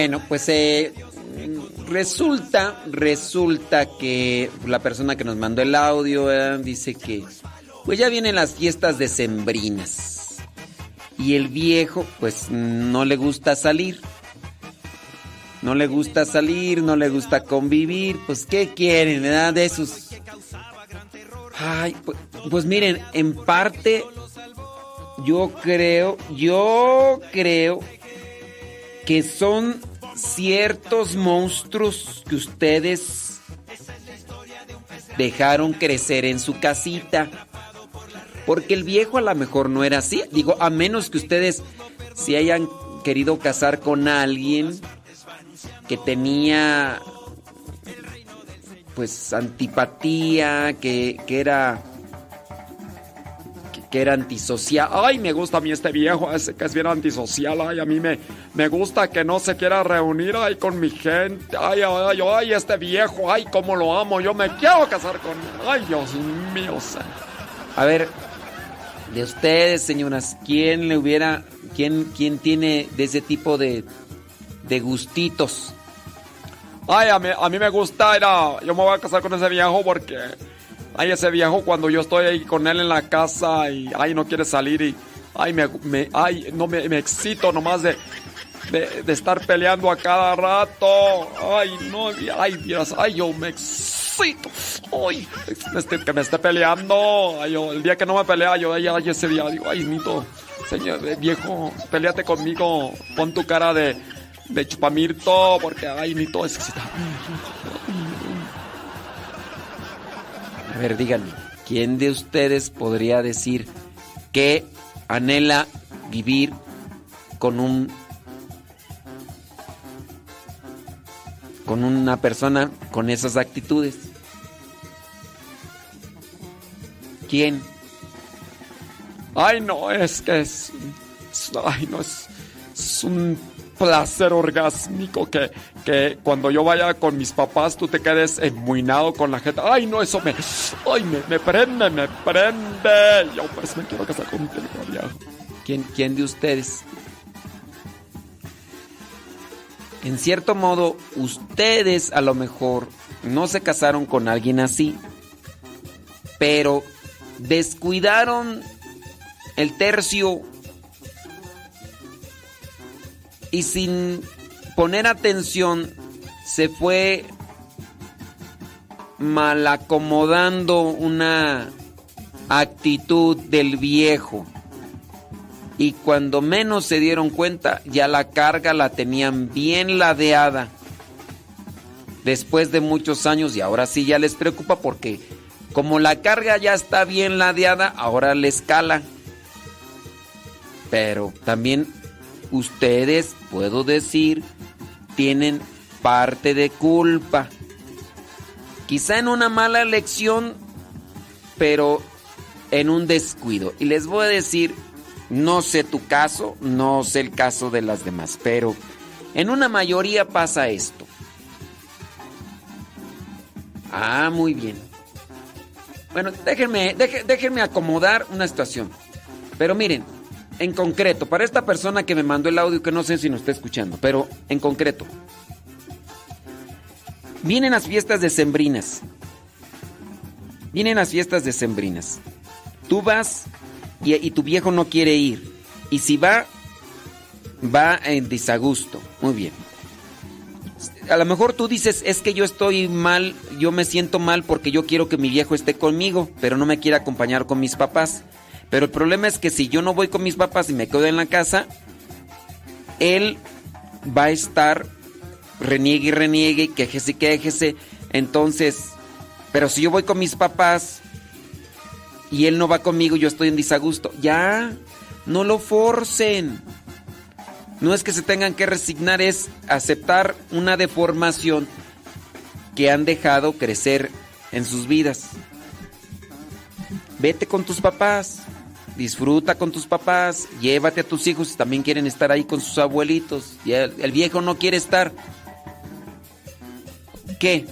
S6: Bueno, pues eh, resulta, resulta que la persona que nos mandó el audio dice que pues ya vienen las fiestas decembrinas y el viejo pues no le gusta salir. No le gusta salir, no le gusta convivir, pues ¿qué quieren, verdad? De esos... Ay, pues, pues miren, en parte yo creo, yo creo que son ciertos monstruos que ustedes dejaron crecer en su casita. Porque el viejo a lo mejor no era así. Digo, a menos que ustedes se hayan querido casar con alguien que tenía pues antipatía, que, que era que, era antisocial. Ay, me gusta a mí este viejo, ese que es bien antisocial. Ay, a mí me, me gusta que no se quiera reunir ahí con mi gente. Ay, ay, ay, este viejo, ay, cómo lo amo. Yo me quiero casar con. Ay, Dios mío. A ver, de ustedes, señoras, ¿quién le hubiera, quién, quién tiene de ese tipo de, de gustitos? Ay, a mí, a mí me gusta, era, yo me voy a casar con ese viejo porque, ay, ese viejo cuando yo estoy ahí con él en la casa y, ay, no quiere salir y, ay, me, ay, no me, me excito nomás de, de, de estar peleando a cada rato. Ay, no, ay, Dios, ay, yo me excito. Ay, que me esté peleando. Ay, yo, el día que no me pelea, yo, ay, ay, ese día digo, ay, Nito, señor, eh, viejo, peleate conmigo, pon tu cara de, de chupamirto, porque, ay, Nito, es que. A ver, díganme, ¿quién de ustedes podría decir que anhela vivir con un con una persona con esas actitudes? ¿Quién? Ay, no, es que es, es- ay, no, es, es un placer orgásmico que, que cuando yo vaya con mis papás tú te quedes enmuinado con la gente. Ay, no, eso me, ay, me, me prende, me prende. Yo pues me quiero casar contigo, viejo. ¿Quién, ¿Quién de ustedes? En cierto modo, ustedes a lo mejor no se casaron con alguien así, pero descuidaron el tercio y sin poner atención se fue malacomodando una actitud del viejo. Y cuando menos se dieron cuenta, ya la carga la tenían bien ladeada. Después de muchos años, y ahora sí ya les preocupa porque como la carga ya está bien ladeada, ahora les cala. Pero también ustedes, puedo decir, tienen parte de culpa. Quizá en una mala elección, pero en un descuido. Y les voy a decir, no sé tu caso, no sé el caso de las demás, pero en una mayoría pasa esto. Ah, muy bien. Bueno, déjenme, déjenme acomodar una situación. Pero miren, en concreto, para esta persona que me mandó el audio, que no sé si nos está escuchando, pero en concreto. Vienen las fiestas decembrinas. Vienen las fiestas decembrinas. Tú vas y, tu viejo no quiere ir. Y si va, va en desagusto. Muy bien. A lo mejor tú dices, es que yo estoy mal, yo me siento mal porque yo quiero que mi viejo esté conmigo, pero no me quiere acompañar con mis papás. Pero el problema es que si yo no voy con mis papás y me quedo en la casa, él va a estar reniegue y reniegue, quejese y quejese. Entonces, pero si yo voy con mis papás y él no va conmigo, yo estoy en disagusto. Ya, no lo forcen. No es que se tengan que resignar, es aceptar una deformación que han dejado crecer en sus vidas. Vete con tus papás, disfruta con tus papás, llévate a tus hijos si también quieren estar ahí con sus abuelitos. Y el, el viejo no quiere estar. ¿Qué?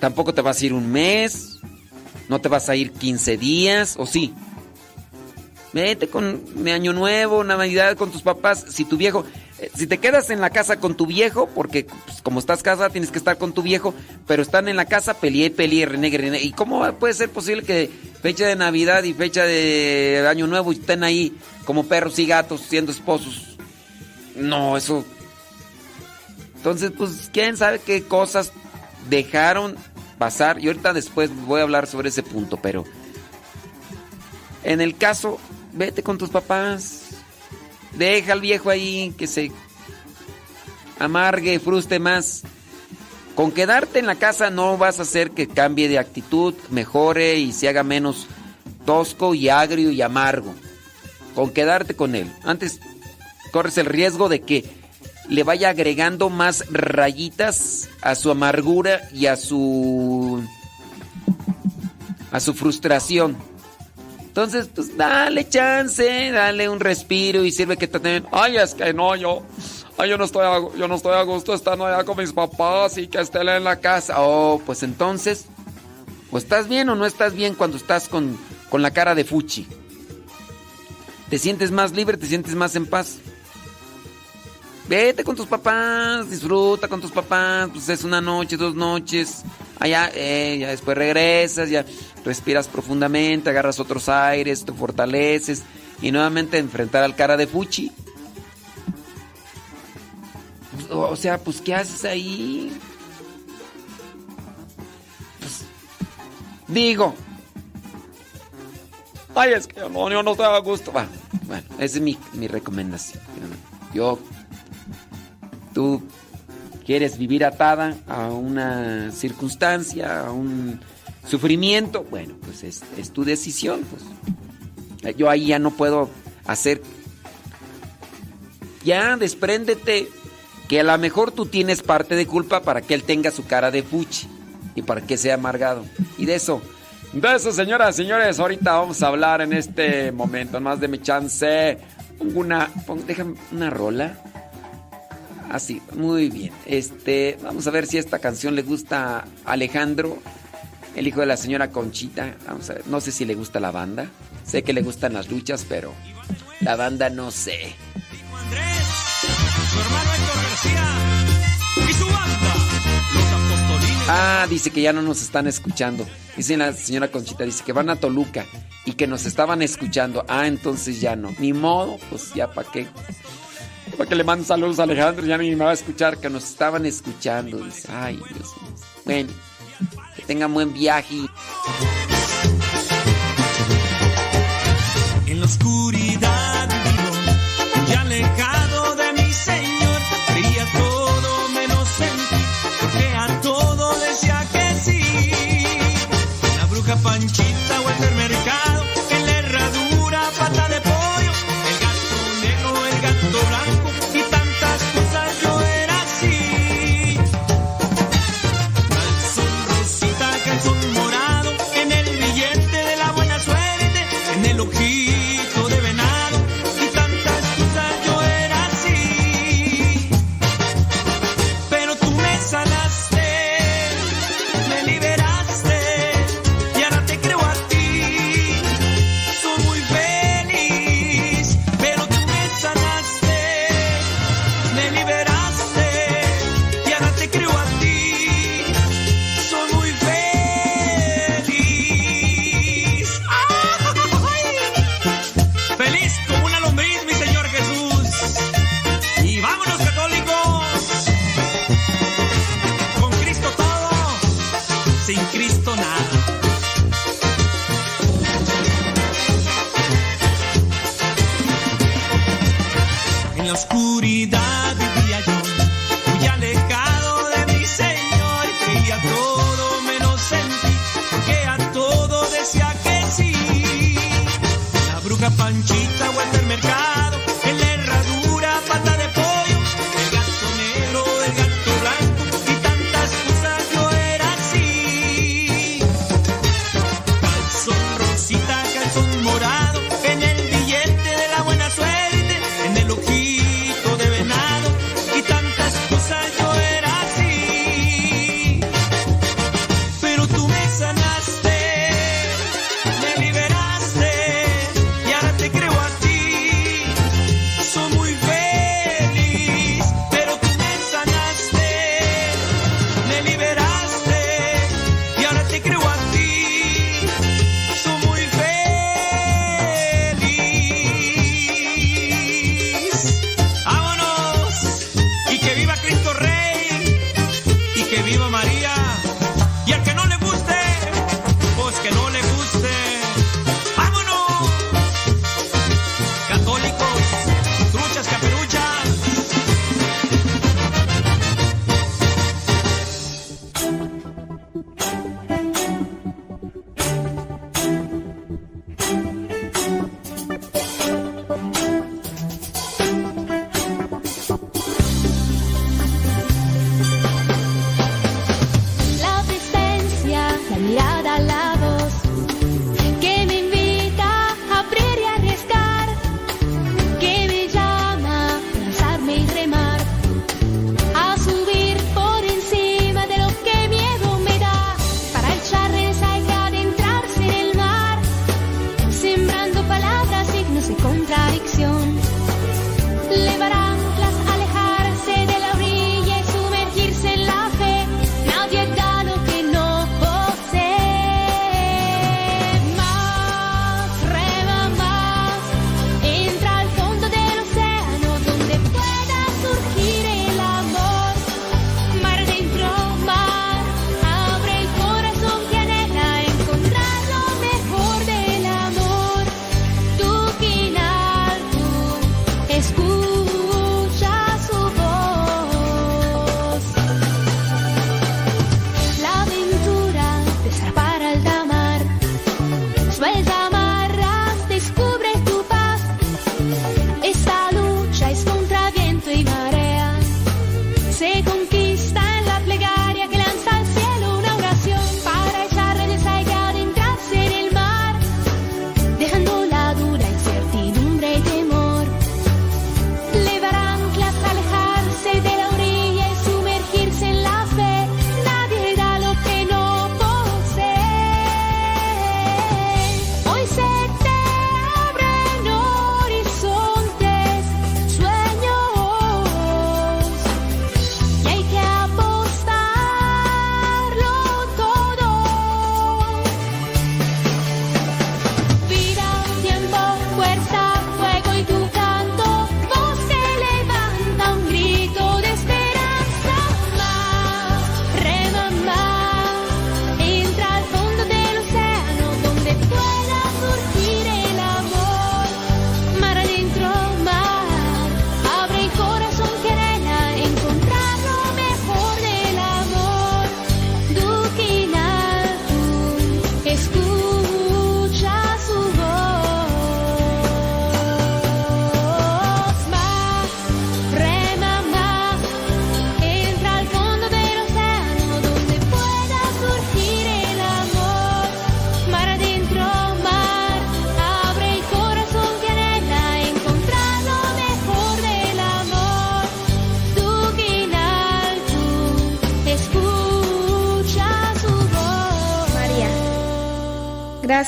S6: Tampoco te vas a ir un mes, no te vas a ir 15 días, ¿o sí? Vete con de año nuevo, Navidad con tus papás. Si tu viejo, si te quedas en la casa con tu viejo, porque pues, como estás casada tienes que estar con tu viejo, pero están en la casa, peleé, peleé, renegue, renegue. ¿Y cómo puede ser posible que fecha de Navidad y fecha de año nuevo estén ahí como perros y gatos siendo esposos? No, eso. Entonces, pues, quién sabe qué cosas dejaron pasar. Y ahorita después voy a hablar sobre ese punto, pero. En el caso vete con tus papás. Deja al viejo ahí que se amargue, fruste más. Con quedarte en la casa no vas a hacer que cambie de actitud, mejore y se haga menos tosco y agrio y amargo. Con quedarte con él. Antes corres el riesgo de que le vaya agregando más rayitas a su amargura y a su a su frustración. Entonces, pues dale chance, dale un respiro y sirve que te den. Ay, es que no, yo. Ay, yo no estoy a, yo no estoy a gusto estando allá con mis papás y que esté en la casa. Oh, pues entonces, o estás bien o no estás bien cuando estás con, con la cara de fuchi. ¿Te sientes más libre? ¿Te sientes más en paz? Vete con tus papás, disfruta con tus papás, pues es una noche, dos noches, allá, eh, ya después regresas, ya respiras profundamente, agarras otros aires, te fortaleces y nuevamente enfrentar al cara de Fuchi. O sea, pues ¿qué haces ahí? Pues, digo. Ay, es que yo no estoy a gusto. Bueno, bueno esa es mi, mi recomendación. Yo tú quieres vivir atada a una circunstancia, a un sufrimiento, bueno, pues es, tu decisión. Pues. Yo ahí ya no puedo hacer... Ya despréndete que a lo mejor tú tienes parte de culpa para que él tenga su cara de fuchi y para que sea amargado. Y de eso, de eso, señoras señores, ahorita vamos a hablar en este momento, más de mi chance. Una, déjame una rola. Así, muy bien. Este, vamos a ver si esta canción le gusta a Alejandro, el hijo de la señora Conchita. Vamos a ver, no sé si le gusta la banda. Sé que le gustan las luchas, pero la banda no sé. Ah, dice que ya no nos están escuchando. Dice la señora Conchita, dice que van a Toluca y que nos estaban escuchando. Ah, entonces ya no. Ni modo, pues ya para qué. Para que le manden saludos a Alejandro, ya ni me va a escuchar, que nos estaban escuchando. Dice, ay, Dios mío. Bueno, que tengan buen viaje.
S2: En la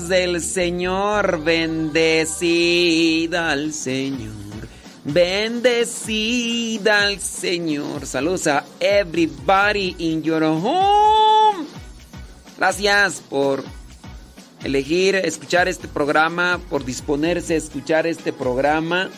S6: Del Señor, bendecida al Señor. Bendecida al Señor. Saludos a everybody in your home. Gracias por elegir escuchar este programa, por disponerse a escuchar este programa.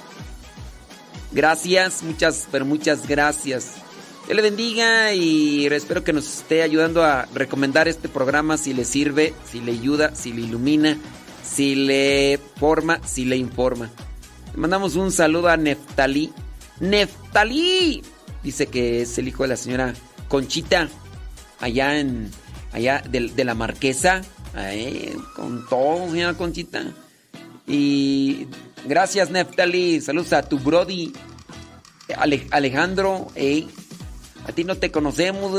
S6: Gracias, muchas, pero muchas gracias. Dios le bendiga y espero que nos esté ayudando a recomendar este programa si le sirve, si le ayuda, si le ilumina, si le forma, si le informa. Le mandamos un saludo a Neftalí. ¡Neftalí! Dice que es el hijo de la señora Conchita, allá en. allá de, la marquesa. Con todo, señora Conchita. Y gracias, Neftalí. Saludos a tu Brody. Ale- Alejandro, ey, a ti no te conocemos,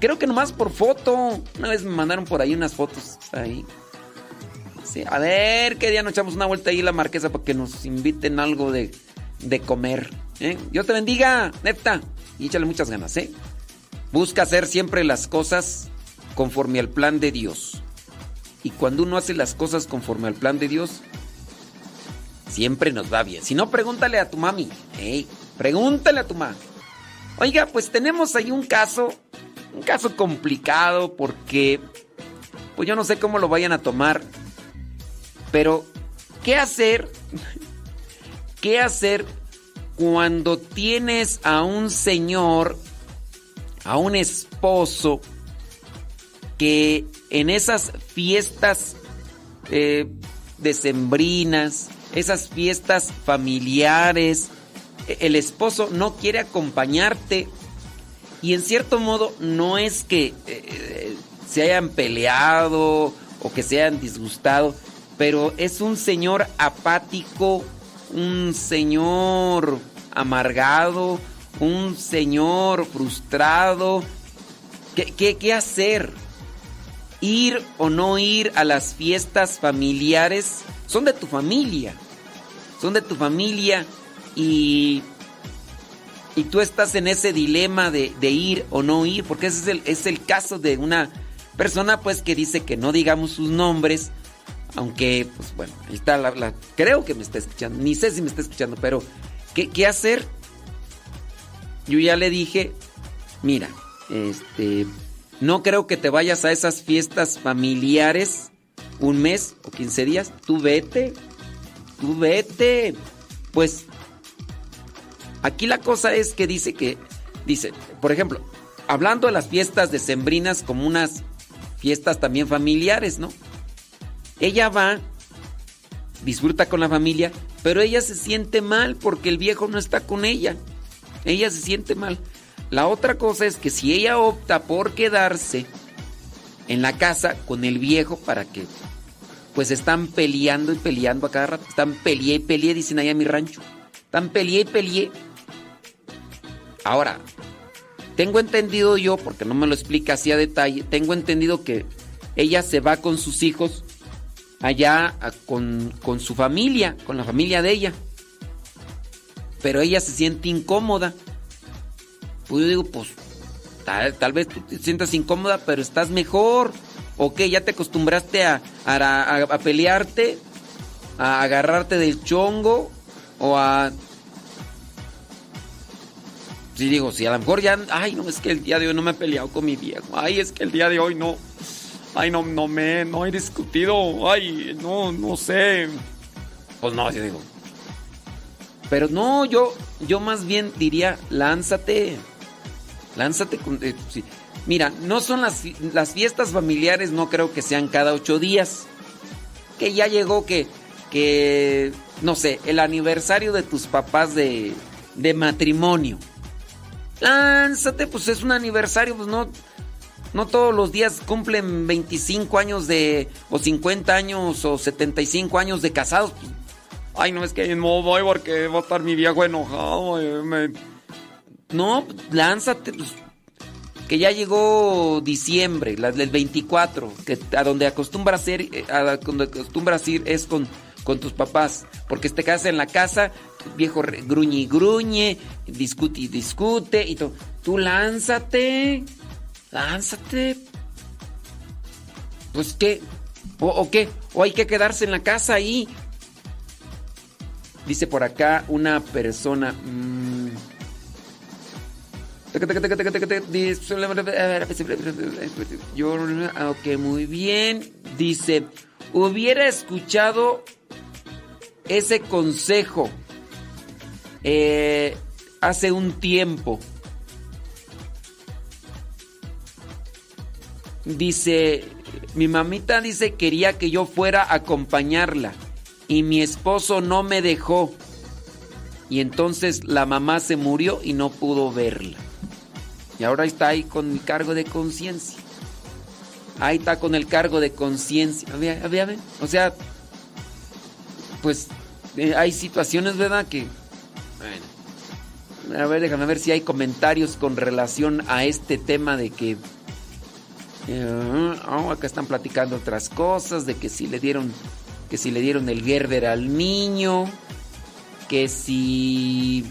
S6: creo que nomás por foto. Una vez me mandaron por ahí unas fotos ahí. A ver qué día nos echamos una vuelta ahí la marquesa para que nos inviten algo de, de comer. ¿eh? Dios te bendiga, neta. Y échale muchas ganas, ¿eh? Busca hacer siempre las cosas conforme al plan de Dios. Y cuando uno hace las cosas conforme al plan de Dios, siempre nos va bien. Si no, pregúntale a tu mami. Pregúntale a tu mamá. Oiga, pues tenemos ahí un caso, un caso complicado porque, pues yo no sé cómo lo vayan a tomar, pero ¿qué hacer? ¿Qué hacer cuando tienes a un señor, a un esposo, que en esas fiestas eh, decembrinas, esas fiestas familiares, el esposo no quiere acompañarte y en cierto modo no es que eh, se hayan peleado o que se hayan disgustado, pero es un señor apático, un señor amargado, un señor frustrado. ¿Qué, qué, qué hacer? ir o no ir a las fiestas familiares son de tu familia. Son de tu familia y, y tú estás en ese dilema de, ir o no ir, porque ese es el, es el caso de una persona pues que dice que no digamos sus nombres, aunque pues bueno, ahí está la, la- creo que me está escuchando, ni sé si me está escuchando, pero ¿qué, qué hacer? Yo ya le dije, mira, este, no creo que te vayas a esas fiestas familiares un mes o 15 días. Tú vete, tú vete. Pues aquí la cosa es que dice que, dice, por ejemplo, hablando de las fiestas decembrinas como unas fiestas también familiares, ¿no? Ella va, disfruta con la familia, pero ella se siente mal porque el viejo no está con ella. Ella se siente mal. La otra cosa es que si ella opta por quedarse en la casa con el viejo para que pues están peleando y peleando a cada rato, están peleé y peleé, dicen allá en mi rancho. Están peleé y peleé. Ahora, tengo entendido yo, porque no me lo explica así a detalle, tengo entendido que ella se va con sus hijos allá con, con su familia, con la familia de ella. Pero ella se siente incómoda. Pues yo digo, pues tal, vez tú te sientas incómoda, pero estás mejor. ¿O qué? ¿Ya te acostumbraste a, a- a pelearte? ¿A agarrarte del chongo? ¿O a...? Sí, digo, si a lo mejor ya... Ay, no, es que el día de hoy no me he peleado con mi viejo. Ay, es que el día de hoy no... Ay, no, no me... No he discutido. Ay, no, no sé. Pues no, yo digo... Pero no, yo, yo más bien diría, lánzate. Lánzate con... eh. Mira, no son las, las fiestas familiares, no creo que sean cada ocho días. Que ya llegó que, que, no sé, el aniversario de tus papás de, de matrimonio. Lánzate, pues es un aniversario, pues no, no todos los días cumplen 25 años de, o 50 años, o 75 años de casados. pues, Ay, no, es que no voy porque va a estar mi viejo enojado. eh, me- No, pues, lánzate, pues, que ya llegó diciembre, del 24, que a donde acostumbras ir, eh, a donde acostumbras ir es con, con tus papás, porque te quedas en la casa, viejo gruñe y gruñe, discute y discute, y tú, tú lánzate, lánzate. Pues que, ¿O, qué? ¿O hay que quedarse en la casa ahí? Dice por acá una persona. mm, Yo, ah, ok, muy bien. Dice, hubiera escuchado ese consejo eh, hace un tiempo. Dice, mi mamita dice quería que yo fuera a acompañarla y mi esposo no me dejó. Y entonces la mamá se murió y no pudo verla. Y ahora está ahí con mi cargo de conciencia. Ahí está con el cargo de conciencia. O sea, pues eh, hay situaciones, ¿verdad? Que... Bueno. A ver, déjame ver si hay comentarios con relación a este tema de que... eh, oh, acá están platicando otras cosas, de que si le dieron... Que si le dieron el Gerber al niño. Que si...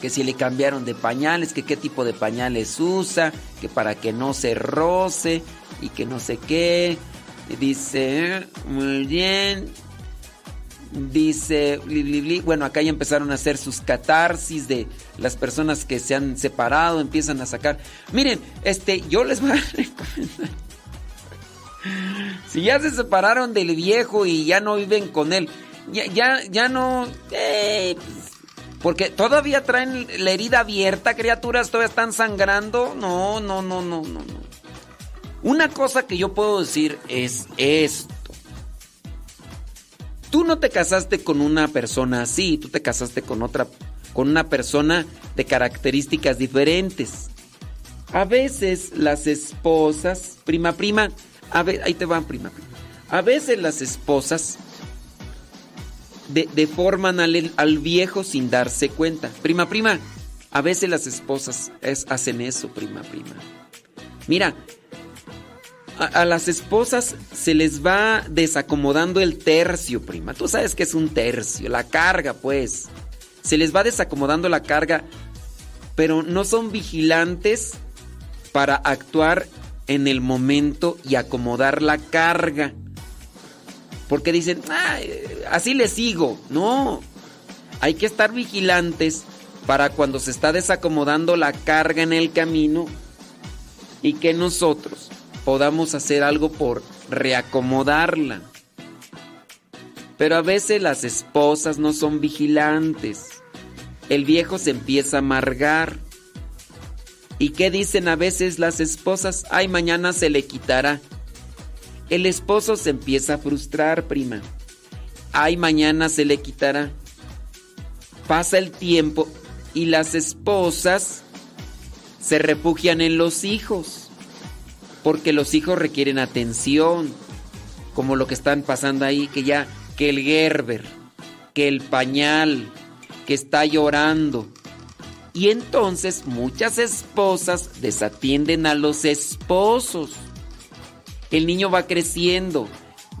S6: Que si le cambiaron de pañales, que qué tipo de pañales usa, que para que no se roce y que no sé qué. Y Dice, muy bien. Dice, bli. bueno, acá ya empezaron a hacer sus catarsis de las personas que se han separado, empiezan a sacar. Miren, este, yo les voy a recomendar. Si ya se separaron del viejo y ya no viven con él, ya, ya, no. eh, porque todavía traen la herida abierta, criaturas, todavía están sangrando. No, no, no, no, no, no. Una cosa que yo puedo decir es esto. Tú no te casaste con una persona así, tú te casaste con otra, con una persona de características diferentes. A veces las esposas, prima, prima, a ahí te van, prima, prima. A veces las esposas de- deforman al, al viejo sin darse cuenta. Prima, prima, a veces las esposas es- hacen eso, prima, prima. Mira, a, las esposas se les va desacomodando el tercio, prima. Tú sabes que es un tercio, la carga, pues. Se les va desacomodando la carga, pero no son vigilantes para actuar en el momento y acomodar la carga. Porque dicen, "Ay, así le sigo. No, hay que estar vigilantes para cuando se está desacomodando la carga en el camino y que nosotros podamos hacer algo por reacomodarla. Pero a veces las esposas no son vigilantes. El viejo se empieza a amargar. ¿Y qué dicen a veces las esposas? Ay, mañana se le quitará. El esposo se empieza a frustrar, prima. Ay, mañana se le quitará. Pasa el tiempo y las esposas se refugian en los hijos. Porque los hijos requieren atención. Como lo que están pasando ahí, que ya, que el Gerber, que el pañal, que está llorando. Y entonces muchas esposas desatienden a los esposos. El niño va creciendo.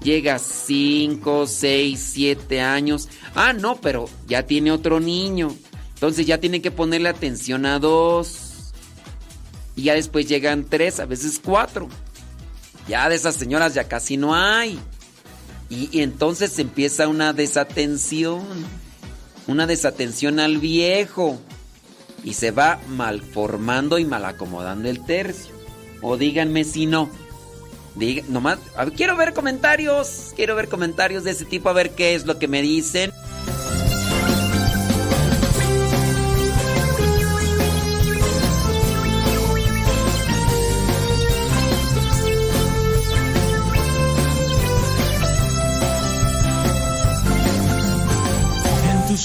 S6: Llega a 5, 6, 7 años. Ah, no, pero ya tiene otro niño. Entonces ya tiene que ponerle atención a dos. Y ya después llegan tres, a veces cuatro. Ya de esas señoras ya casi no hay. Y, entonces empieza una desatención. Una desatención al viejo. Y se va mal formando y mal acomodando el tercio. O díganme si no. Diga, nomás, quiero ver comentarios. Quiero ver comentarios de ese tipo, a ver qué es lo que me dicen.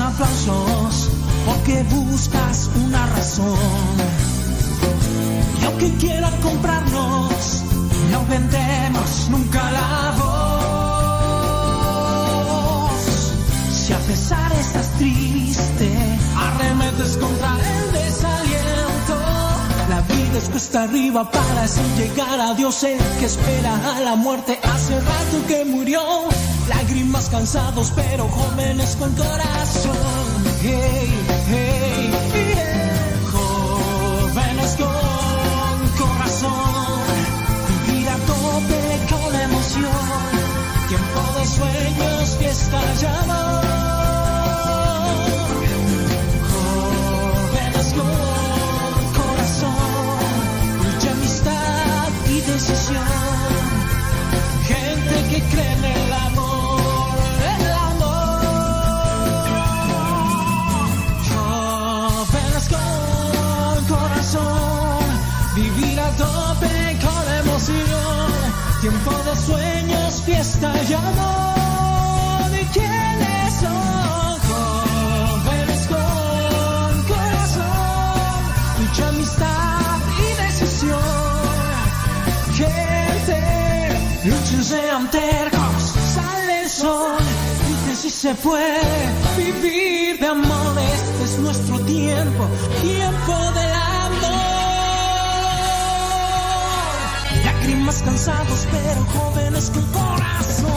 S15: Aplausos porque buscas una razón. Y aunque quieran comprarnos, no vendemos nunca la voz. Si a pesar estás triste, arremetes contra desaliento. Es cuesta arriba para así llegar a Dios, el que espera a la muerte hace rato que murió. Lágrimas cansados pero jóvenes con corazón. Hey, hey, hey. Jóvenes con corazón. Vivir a tope con emoción. Tiempo de sueños, fiesta y amor. Nuestro tiempo, tiempo del amor. Lágrimas cansados pero jóvenes con corazón.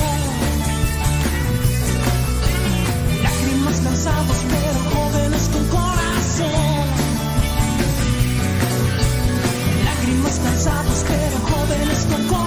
S15: Lágrimas cansados pero jóvenes con corazón. Lágrimas cansados pero jóvenes con corazón.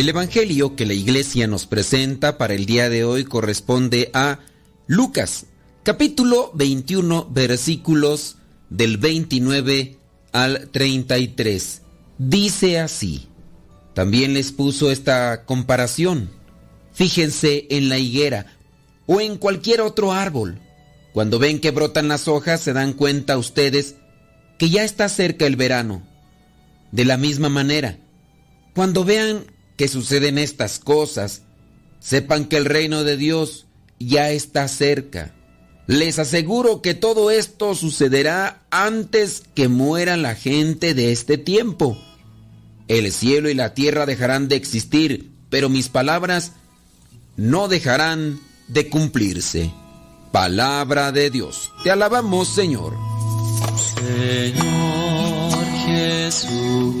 S3: El Evangelio que la iglesia nos presenta para el día de hoy corresponde a Lucas, capítulo 21, versículos del 29 al 33. Dice así. También les puso esta comparación. Fíjense en la higuera o en cualquier otro árbol. Cuando ven que brotan las hojas se dan cuenta ustedes que ya está cerca el verano. De la misma manera, cuando vean que suceden estas cosas, sepan que el reino de Dios ya está cerca. Les aseguro que todo esto sucederá antes que muera la gente de este tiempo. El cielo y la tierra dejarán de existir, pero mis palabras no dejarán de cumplirse. Palabra de Dios. Te alabamos, Señor.
S16: Señor Jesucristo,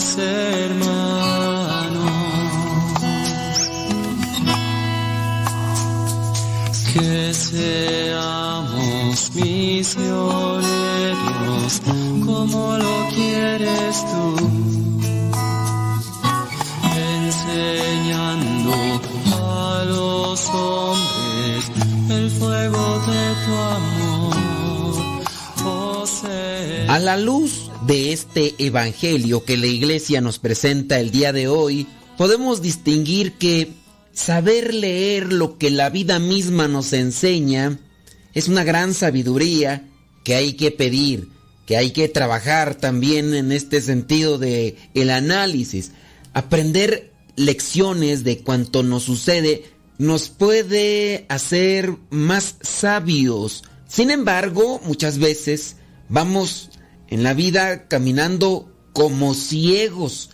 S16: los hermanos. Que seamos misioneros como lo quieres tú enseñando a los hombres el fuego de tu amor. Oh,
S3: A la luz de este evangelio que la iglesia nos presenta el día de hoy, podemos distinguir que saber leer lo que la vida misma nos enseña es una gran sabiduría que hay que pedir, que hay que trabajar también en este sentido de el análisis, aprender lecciones de cuanto nos sucede nos puede hacer más sabios. Sin embargo, muchas veces vamos en la vida caminando como ciegos,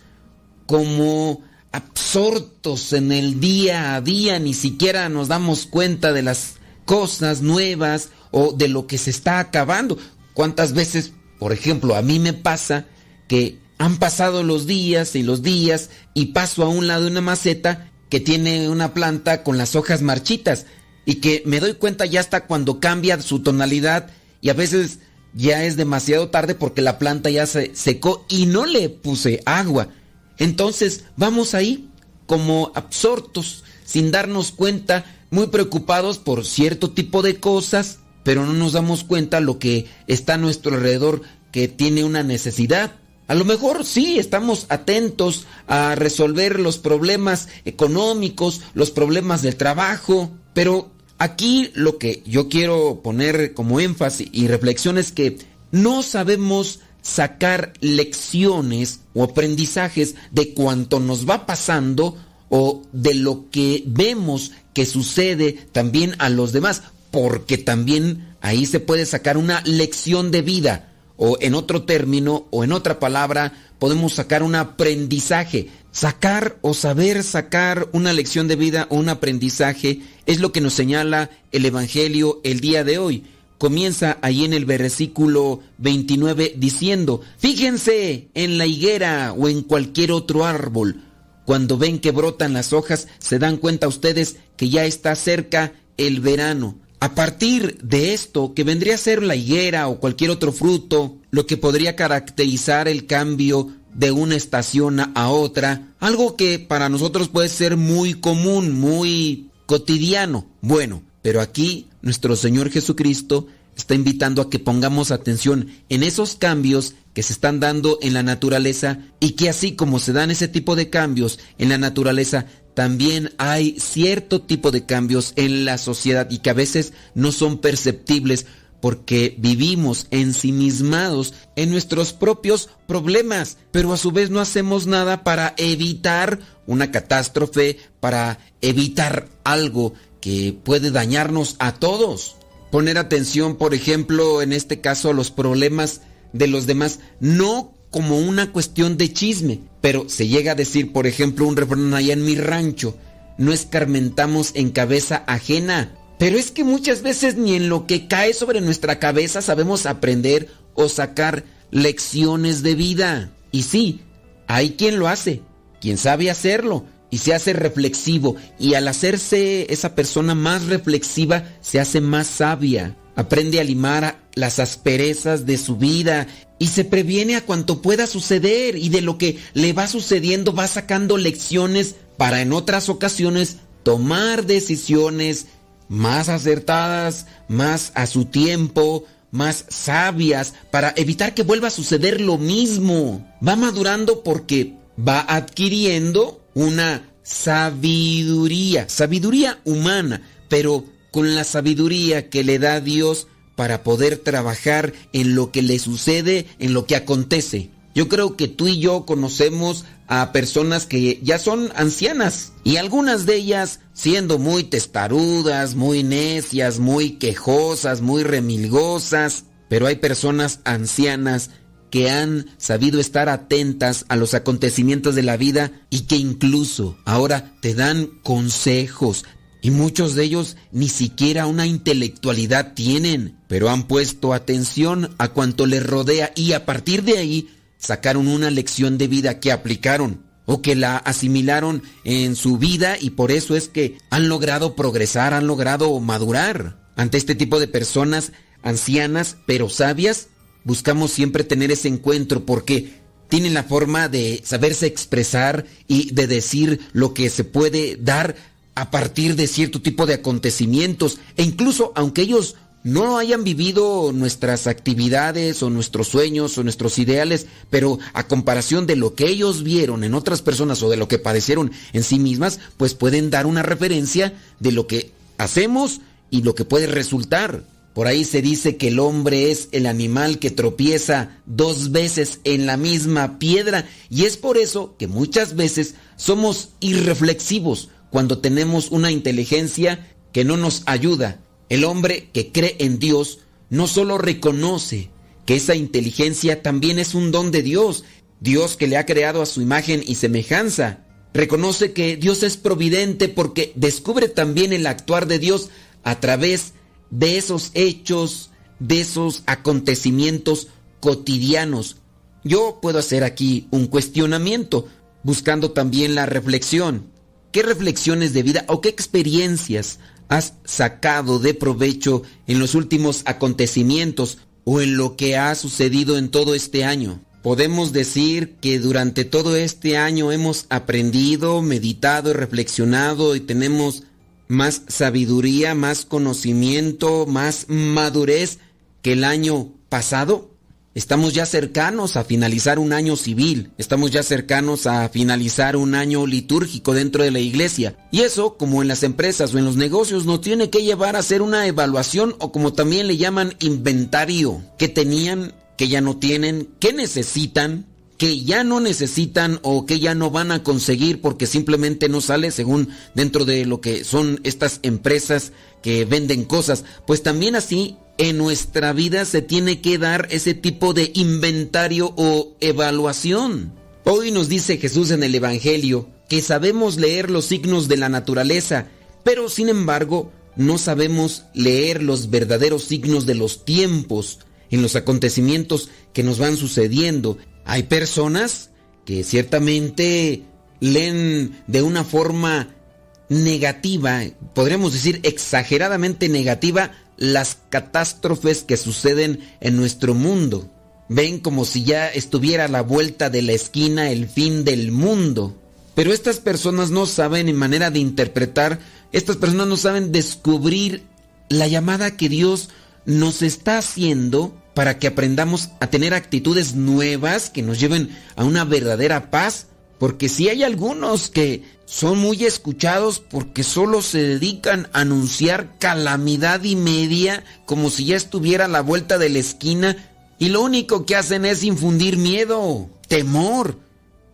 S3: como absortos en el día a día, ni siquiera nos damos cuenta de las cosas nuevas o de lo que se está acabando. ¿Cuántas veces, por ejemplo, a mí me pasa que han pasado los días y los días y paso a un lado de una maceta que tiene una planta con las hojas marchitas y que me doy cuenta ya hasta cuando cambia su tonalidad y a veces ya es demasiado tarde porque la planta ya se secó y no le puse agua. Entonces vamos ahí como absortos, sin darnos cuenta, muy preocupados por cierto tipo de cosas, pero no nos damos cuenta lo que está a nuestro alrededor que tiene una necesidad. A lo mejor sí, estamos atentos a resolver los problemas económicos, los problemas del trabajo, pero aquí lo que yo quiero poner como énfasis y reflexión es que no sabemos sacar lecciones o aprendizajes de cuanto nos va pasando o de lo que vemos que sucede también a los demás, porque también ahí se puede sacar una lección de vida o en otro término o en otra palabra podemos sacar un aprendizaje. Sacar o saber sacar una lección de vida o un aprendizaje es lo que nos señala el Evangelio el día de hoy. Comienza ahí en el versículo 29 diciendo, fíjense en la higuera o en cualquier otro árbol. Cuando ven que brotan las hojas, se dan cuenta ustedes que ya está cerca el verano. A partir de esto, que vendría a ser la higuera o cualquier otro fruto, lo que podría caracterizar el cambio de una estación a otra, algo que para nosotros puede ser muy común, muy cotidiano. Bueno, pero aquí nuestro Señor Jesucristo está invitando a que pongamos atención en esos cambios que se están dando en la naturaleza y que así como se dan ese tipo de cambios en la naturaleza, también hay cierto tipo de cambios en la sociedad y que a veces no son perceptibles porque vivimos ensimismados en nuestros propios problemas, pero a su vez no hacemos nada para evitar una catástrofe, para evitar algo que puede dañarnos a todos. Poner atención, por ejemplo, en este caso a los problemas de los demás, no como una cuestión de chisme, pero se llega a decir, por ejemplo, un refrán allá en mi rancho, no escarmentamos en cabeza ajena. Pero es que muchas veces ni en lo que cae sobre nuestra cabeza sabemos aprender o sacar lecciones de vida. Y sí, hay quien lo hace, quien sabe hacerlo y se hace reflexivo. Y al hacerse esa persona más reflexiva se hace más sabia, aprende a limar las asperezas de su vida y se previene a cuanto pueda suceder. Y de lo que le va sucediendo va sacando lecciones para en otras ocasiones tomar decisiones más acertadas, más a su tiempo, más sabias, para evitar que vuelva a suceder lo mismo. Va madurando porque va adquiriendo una sabiduría, sabiduría humana, pero con la sabiduría que le da Dios para poder trabajar en lo que le sucede, en lo que acontece. Yo creo que tú y yo conocemos a personas que ya son ancianas y algunas de ellas siendo muy testarudas, muy necias, muy quejosas, muy remilgosas, pero hay personas ancianas que han sabido estar atentas a los acontecimientos de la vida y que incluso ahora te dan consejos, y muchos de ellos ni siquiera una intelectualidad tienen, pero han puesto atención a cuanto les rodea y a partir de ahí sacaron una lección de vida que aplicaron o que la asimilaron en su vida y por eso es que han logrado progresar, han logrado madurar. Ante este tipo de personas ancianas pero sabias, buscamos siempre tener ese encuentro porque tienen la forma de saberse expresar y de decir lo que se puede dar a partir de cierto tipo de acontecimientos e incluso aunque ellos no hayan vivido nuestras actividades o nuestros sueños o nuestros ideales, pero a comparación de lo que ellos vieron en otras personas o de lo que padecieron en sí mismas, pues pueden dar una referencia de lo que hacemos y lo que puede resultar. Por ahí se dice que el hombre es el animal que tropieza dos veces en la misma piedra y es por eso que muchas veces somos irreflexivos cuando tenemos una inteligencia que no nos ayuda. El hombre que cree en Dios no solo reconoce que esa inteligencia también es un don de Dios, Dios que le ha creado a su imagen y semejanza. Reconoce que Dios es providente porque descubre también el actuar de Dios a través de esos hechos, de esos acontecimientos cotidianos. Yo puedo hacer aquí un cuestionamiento, buscando también la reflexión. ¿Qué reflexiones de vida o qué experiencias has sacado de provecho en los últimos acontecimientos o en lo que ha sucedido en todo este año? Podemos decir que durante todo este año hemos aprendido, meditado y reflexionado y tenemos más sabiduría, más conocimiento, más madurez que el año pasado. Estamos ya cercanos a finalizar un año civil, estamos ya cercanos a finalizar un año litúrgico dentro de la iglesia. Y eso, como en las empresas o en los negocios, nos tiene que llevar a hacer una evaluación o como también le llaman inventario. ¿Qué tenían? ¿Qué ya no tienen? ¿Qué necesitan? que ya no necesitan o que ya no van a conseguir porque simplemente no sale según dentro de lo que son estas empresas que venden cosas. Pues también así en nuestra vida se tiene que dar ese tipo de inventario o evaluación. Hoy nos dice Jesús en el Evangelio que sabemos leer los signos de la naturaleza, pero sin embargo no sabemos leer los verdaderos signos de los tiempos en los acontecimientos que nos van sucediendo hay personas que ciertamente leen de una forma negativa, podríamos decir exageradamente negativa, las catástrofes que suceden en nuestro mundo. Ven como si ya estuviera a la vuelta de la esquina el fin del mundo. Pero estas personas no saben en manera de interpretar, estas personas no saben descubrir la llamada que Dios nos está haciendo para que aprendamos a tener actitudes nuevas que nos lleven a una verdadera paz. Porque si hay algunos que son muy escuchados porque solo se dedican a anunciar calamidad y media como si ya estuviera a la vuelta de la esquina y lo único que hacen es infundir miedo, temor,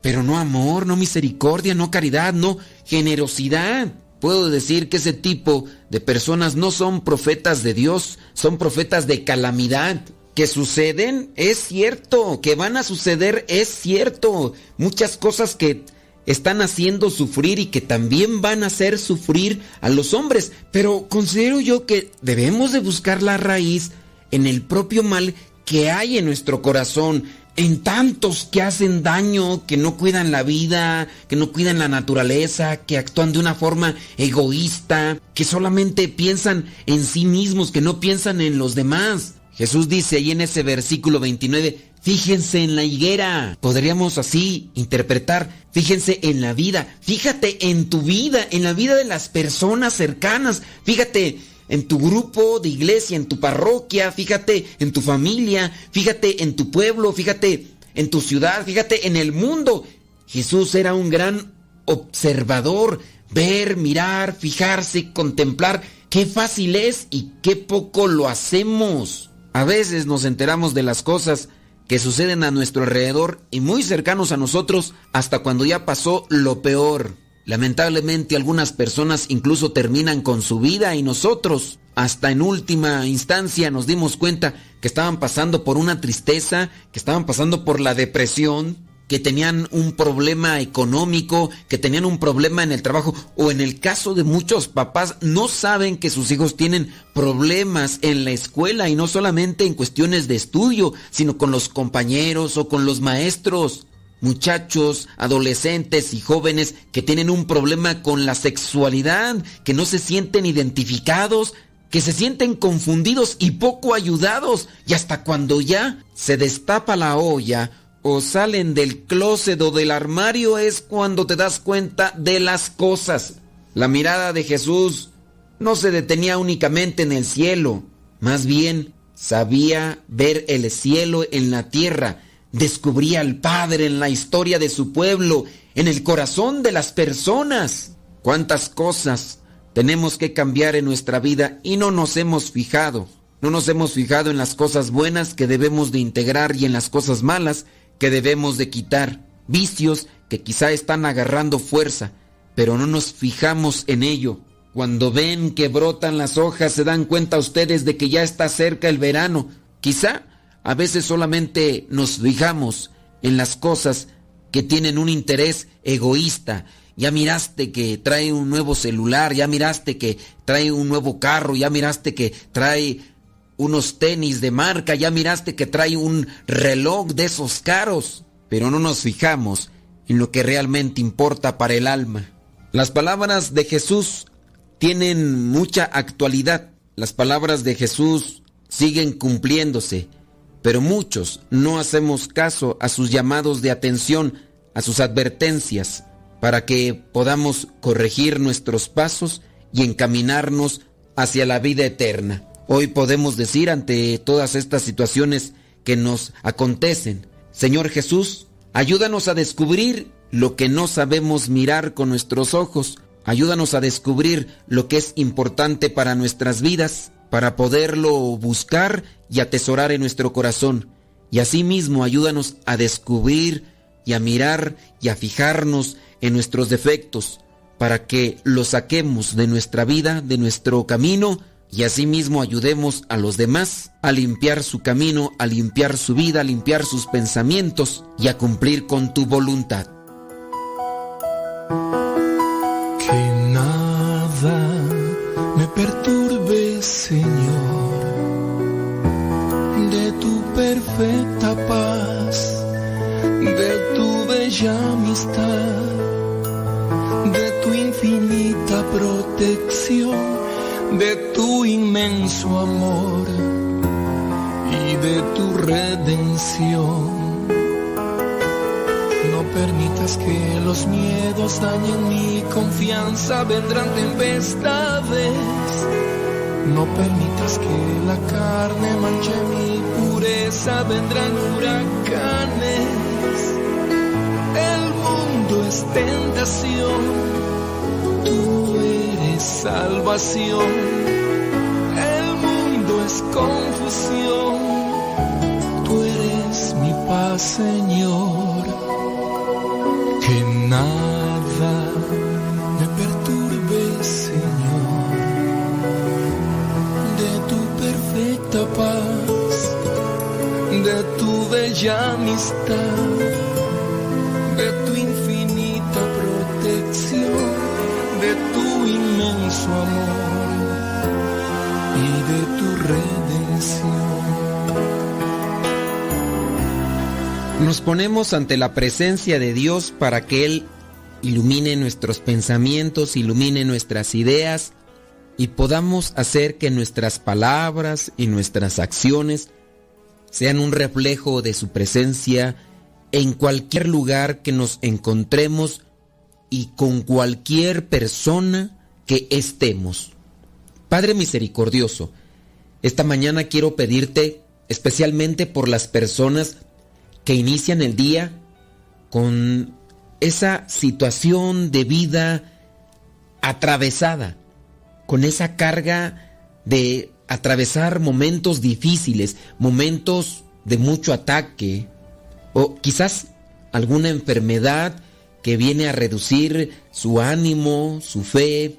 S3: pero no amor, no misericordia, no caridad, no generosidad. Puedo decir que ese tipo de personas no son profetas de Dios, son profetas de calamidad que suceden es cierto, que van a suceder es cierto. Muchas cosas que están haciendo sufrir y que también van a hacer sufrir a los hombres. Pero considero yo que debemos de buscar la raíz en el propio mal que hay en nuestro corazón, en tantos que hacen daño, que no cuidan la vida, que no cuidan la naturaleza, que actúan de una forma egoísta, que solamente piensan en sí mismos, que no piensan en los demás. Jesús dice ahí en ese versículo 29, fíjense en la higuera. Podríamos así interpretar, fíjense en la vida, fíjate en tu vida, en la vida de las personas cercanas, fíjate en tu grupo de iglesia, en tu parroquia, fíjate en tu familia, fíjate en tu pueblo, fíjate en tu ciudad, fíjate en el mundo. Jesús era un gran observador, ver, mirar, fijarse, contemplar. Qué fácil es y qué poco lo hacemos. A veces nos enteramos de las cosas que suceden a nuestro alrededor y muy cercanos a nosotros hasta cuando ya pasó lo peor. Lamentablemente algunas personas incluso terminan con su vida y nosotros hasta en última instancia nos dimos cuenta que estaban pasando por una tristeza, que estaban pasando por la depresión, que tenían un problema económico, que tenían un problema en el trabajo, o en el caso de muchos papás, no saben que sus hijos tienen problemas en la escuela y no solamente en cuestiones de estudio, sino con los compañeros o con los maestros. Muchachos, adolescentes y jóvenes que tienen un problema con la sexualidad, que no se sienten identificados, que se sienten confundidos y poco ayudados, y hasta cuando ya se destapa la olla, o salen del closet o del armario es cuando te das cuenta de las cosas. La mirada de Jesús no se detenía únicamente en el cielo, Más bien, sabía ver el cielo en la tierra, descubría al Padre en la historia de su pueblo, en el corazón de las personas. ¿Cuántas cosas tenemos que cambiar en nuestra vida y no nos hemos fijado? No nos hemos fijado en las cosas buenas que debemos de integrar y en las cosas malas que debemos de quitar. Vicios que quizá están agarrando fuerza, pero no nos fijamos en ello. Cuando ven que brotan las hojas se dan cuenta ustedes de que ya está cerca el verano. Quizá a veces solamente nos fijamos en las cosas que tienen un interés egoísta. Ya miraste que trae un nuevo celular, ya miraste que trae un nuevo carro, ya miraste que trae unos tenis de marca, ya miraste que trae un reloj de esos caros, pero no nos fijamos en lo que realmente importa para el alma. Las palabras de Jesús tienen mucha actualidad. Las palabras de Jesús siguen cumpliéndose, pero muchos no hacemos caso a sus llamados de atención, a sus advertencias, para que podamos corregir nuestros pasos y encaminarnos hacia la vida eterna. Hoy podemos decir ante todas estas situaciones que nos acontecen, Señor Jesús, ayúdanos a descubrir lo que no sabemos mirar con nuestros ojos, Ayúdanos a descubrir lo que es importante para nuestras vidas, para poderlo buscar y atesorar en nuestro corazón. Y asimismo ayúdanos a descubrir y a mirar y a fijarnos en nuestros defectos, para que los saquemos de nuestra vida, de nuestro camino, y asimismo ayudemos a los demás a limpiar su camino, a limpiar su vida, a limpiar sus pensamientos y a cumplir con tu voluntad.
S17: me perturbe, Señor, de tu perfecta paz, de tu bella amistad, de tu infinita protección, de tu inmenso amor y de tu redención permitas que los miedos dañen mi confianza, vendrán tempestades. No permitas que la carne manche mi pureza, vendrán huracanes. El mundo es tentación, eres salvación. El mundo es confusión, tú eres mi paz, Señor. Nada me perturbe, Señor, de tu perfecta paz, de tu bella amistad, inmenso amor y de tu redención.
S3: Nos ponemos ante la presencia de Dios para que Él ilumine nuestros pensamientos, ilumine nuestras ideas y podamos hacer que nuestras palabras y nuestras acciones sean un reflejo de su presencia en cualquier lugar que nos encontremos y con cualquier persona que estemos. Padre misericordioso, esta mañana quiero pedirte especialmente por las personas que inician el día con esa situación de vida atravesada, con esa carga de atravesar momentos difíciles, momentos de mucho ataque, o quizás alguna enfermedad que viene a reducir su ánimo, su fe.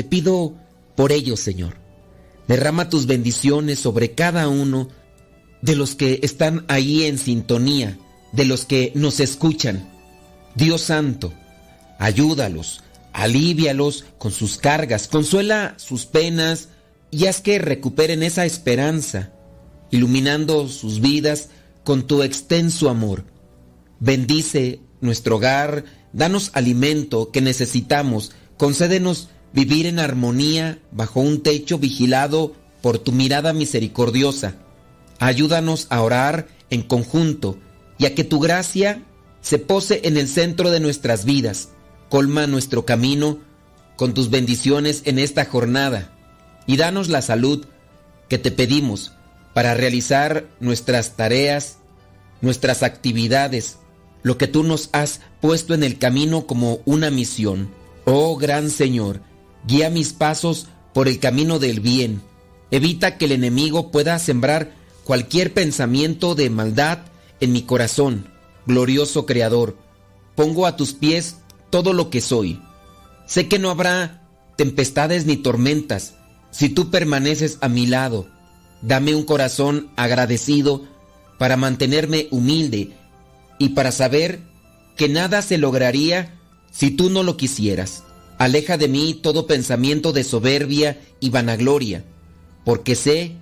S3: Te pido por ello, Señor. Derrama tus bendiciones sobre cada uno de los que están ahí en sintonía, de los que nos escuchan. Dios Santo, ayúdalos, alivialos con sus cargas, consuela sus penas y haz que recuperen esa esperanza, iluminando sus vidas con tu extenso amor. Bendice nuestro hogar, danos alimento que necesitamos, concédenos vivir en armonía bajo un techo vigilado por tu mirada misericordiosa Ayúdanos a orar en conjunto y a que tu gracia se pose en el centro de nuestras vidas. Colma nuestro camino con tus bendiciones en esta jornada y danos la salud que te pedimos para realizar nuestras tareas, nuestras actividades, lo que tú nos has puesto en el camino como una misión. Oh gran Señor, guía mis pasos por el camino del bien. Evita que el enemigo pueda sembrar cualquier pensamiento de maldad en mi corazón. Glorioso Creador, pongo a tus pies todo lo que soy. Sé que no habrá tempestades ni tormentas si tú permaneces a mi lado. Dame un corazón agradecido para mantenerme humilde y para saber que nada se lograría si tú no lo quisieras. Aleja de mí todo pensamiento de soberbia y vanagloria, porque sé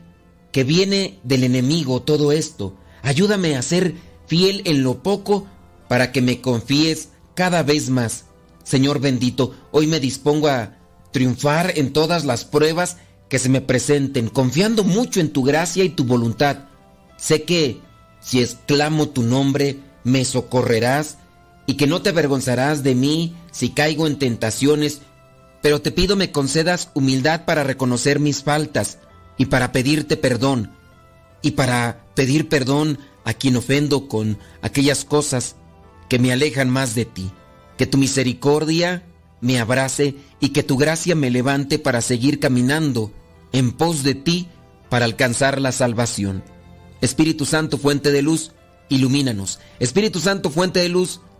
S3: que viene del enemigo todo esto. Ayúdame a ser fiel en lo poco para que me confíes cada vez más. Señor bendito, hoy me dispongo a triunfar en todas las pruebas que se me presenten, confiando mucho en tu gracia y tu voluntad. Sé que si exclamo tu nombre, me socorrerás y que no te avergonzarás de mí si caigo en tentaciones, pero te pido me concedas humildad para reconocer mis faltas y para pedirte perdón, y para pedir perdón a quien ofendo con aquellas cosas que me alejan más de ti. Que tu misericordia me abrace y que tu gracia me levante para seguir caminando en pos de ti para alcanzar la salvación. Espíritu Santo, fuente de luz, ilumínanos. Espíritu Santo, fuente de luz,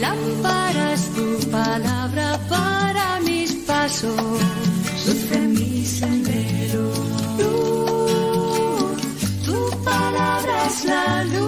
S18: Lámpara es tu palabra para mis pasos, luz mi sendero. Luz, tu palabra es la luz.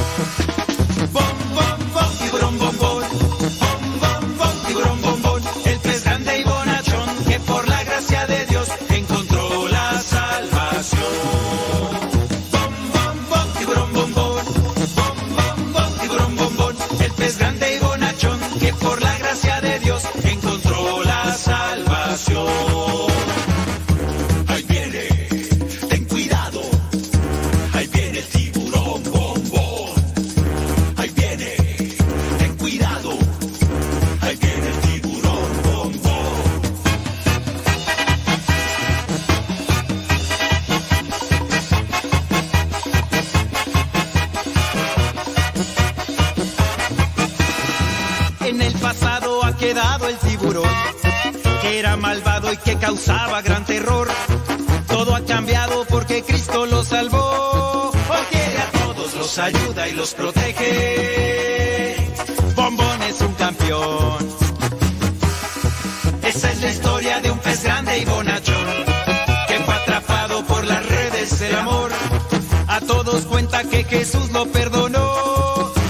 S14: Lo perdonó.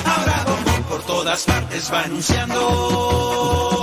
S14: Ahora Bombón por todas partes va anunciando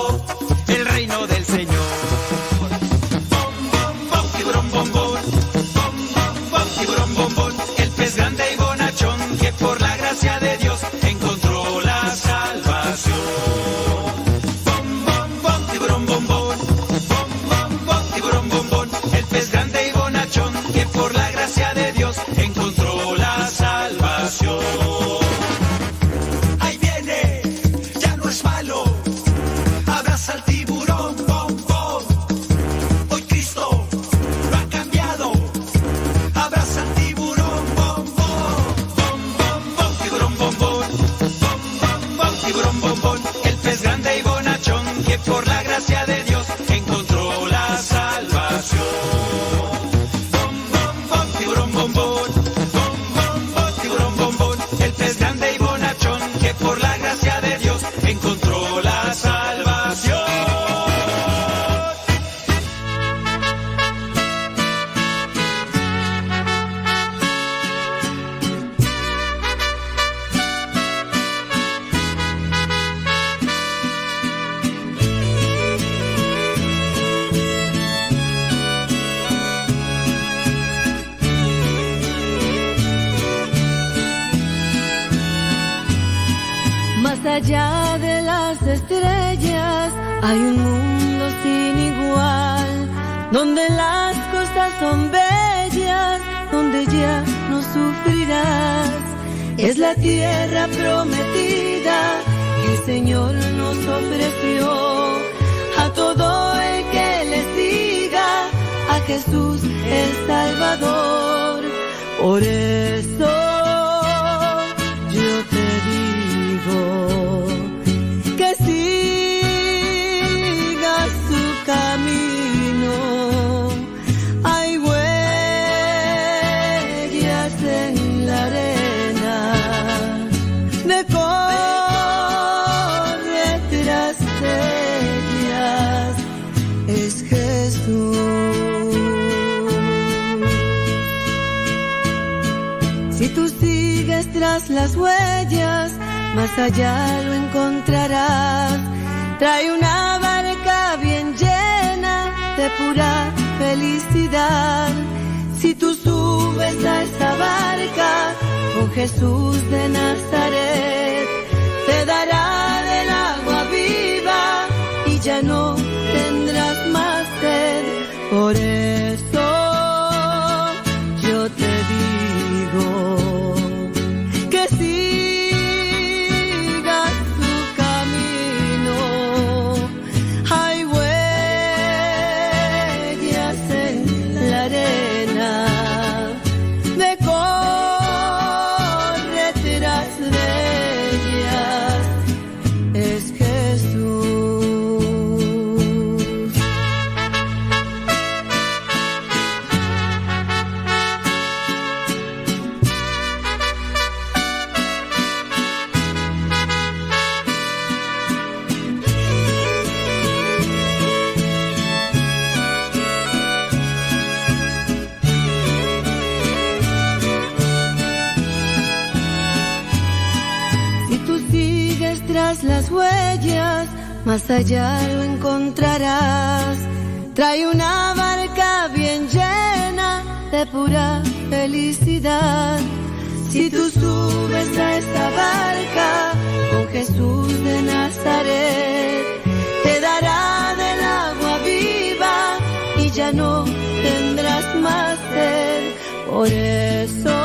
S19: no tendrás más sed. Por eso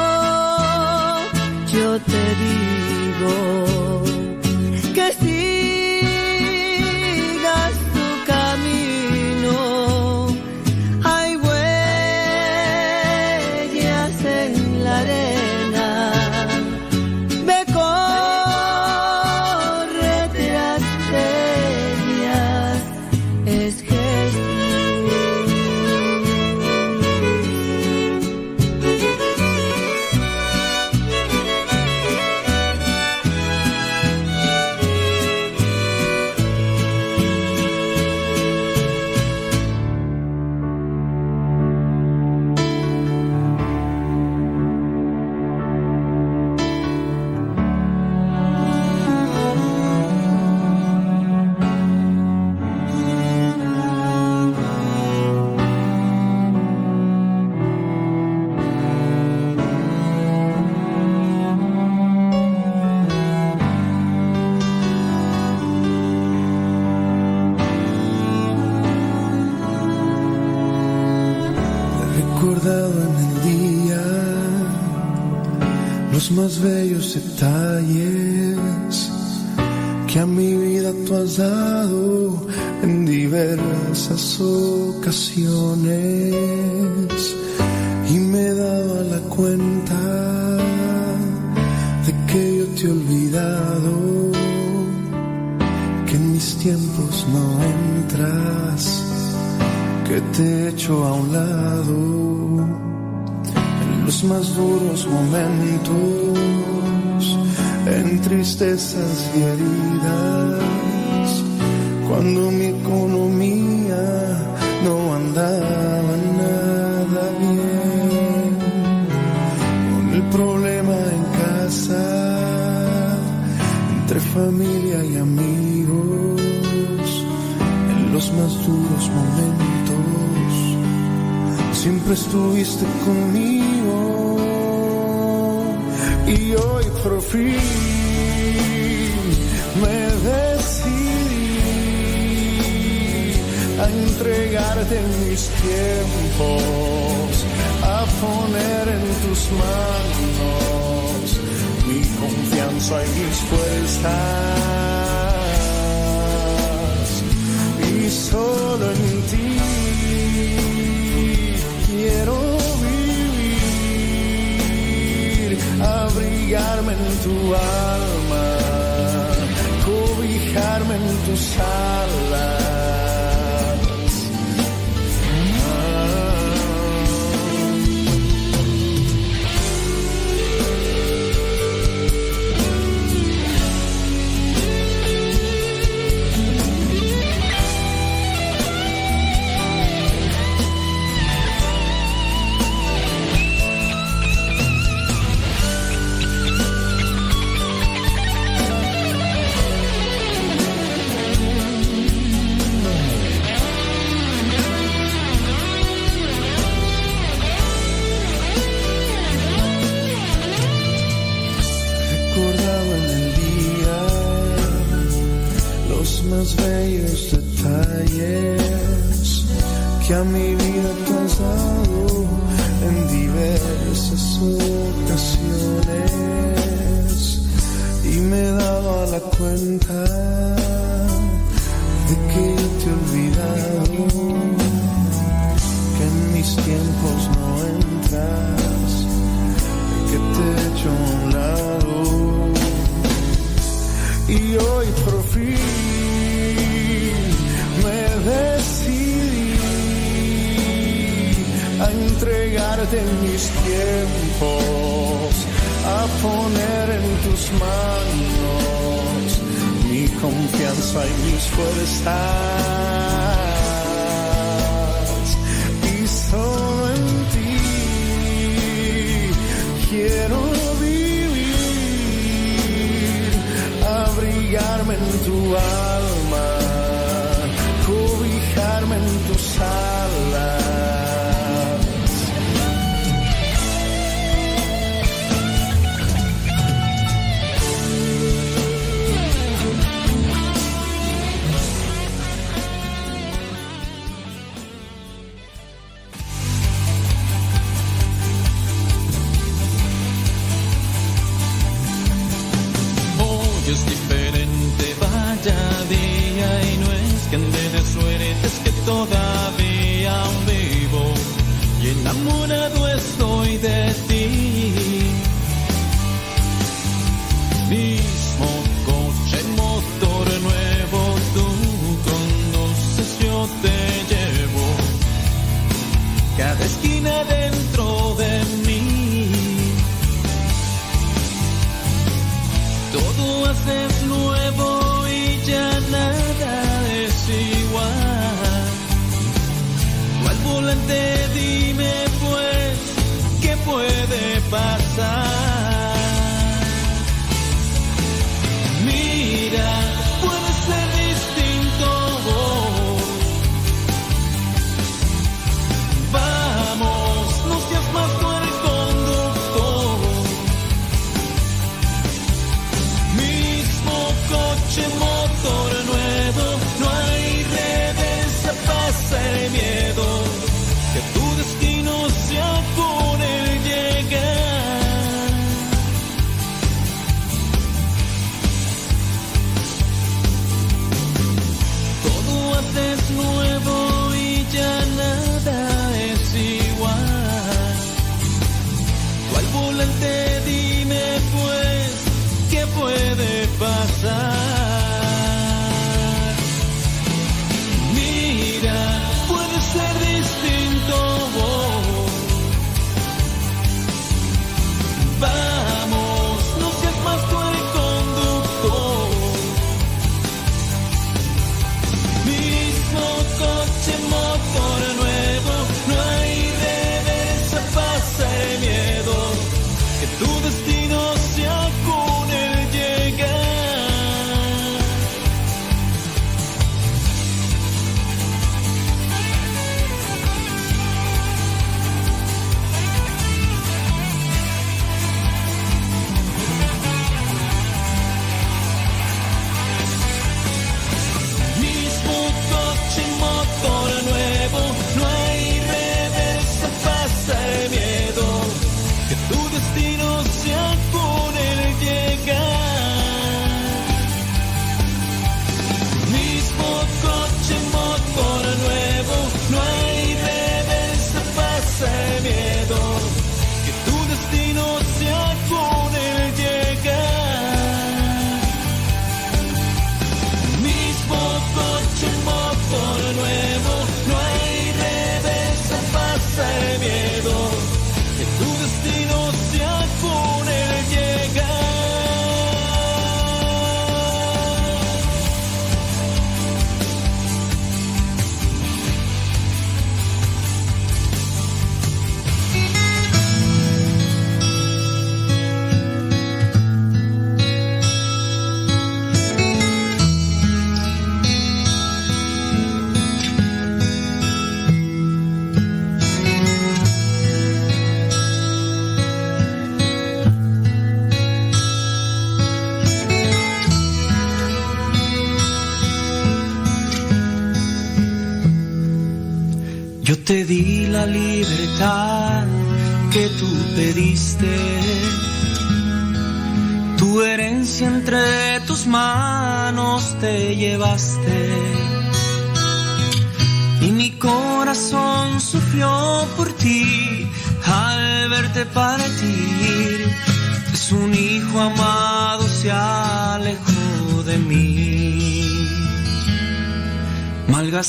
S19: yo te digo
S20: mis tiempos, a
S19: poner en tus manos mi confianza y mis fuerzas. Y solo en ti quiero vivir, abrigarme en tu alma, cobijarme en tus alas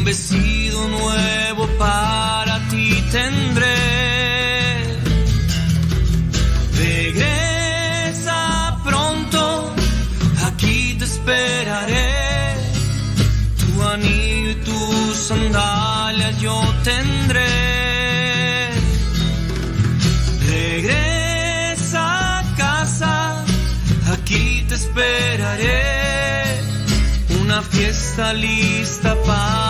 S2: Un vestido nuevo para ti tendré. Regresa pronto, aquí te esperaré. Tu anillo y tus sandalias yo tendré. Regresa casa, aquí te esperaré. Una fiesta lista para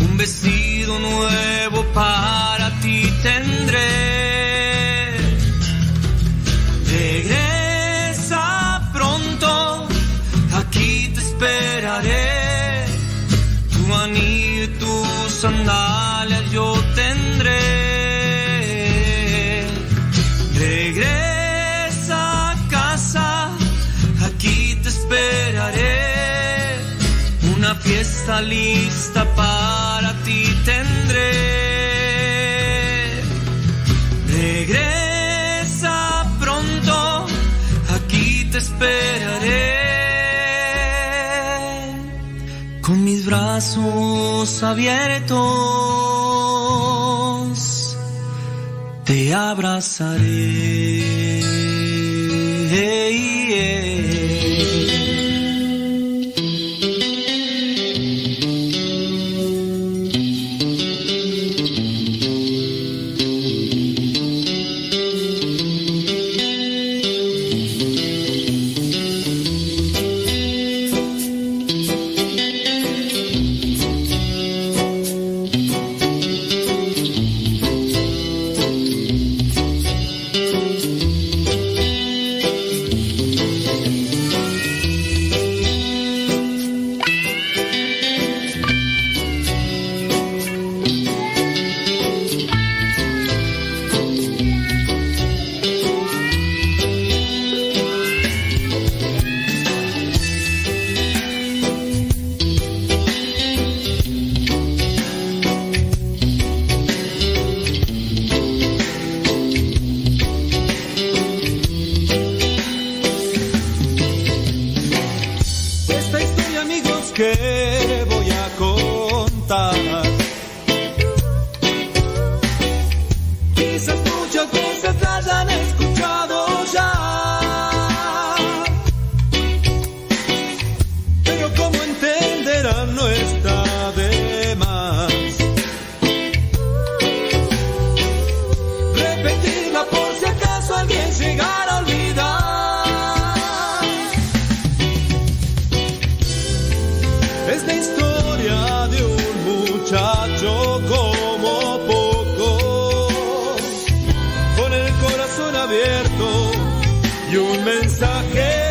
S2: Un vestido nuevo para brazos abiertos te abrazaré.
S21: y un mensaje.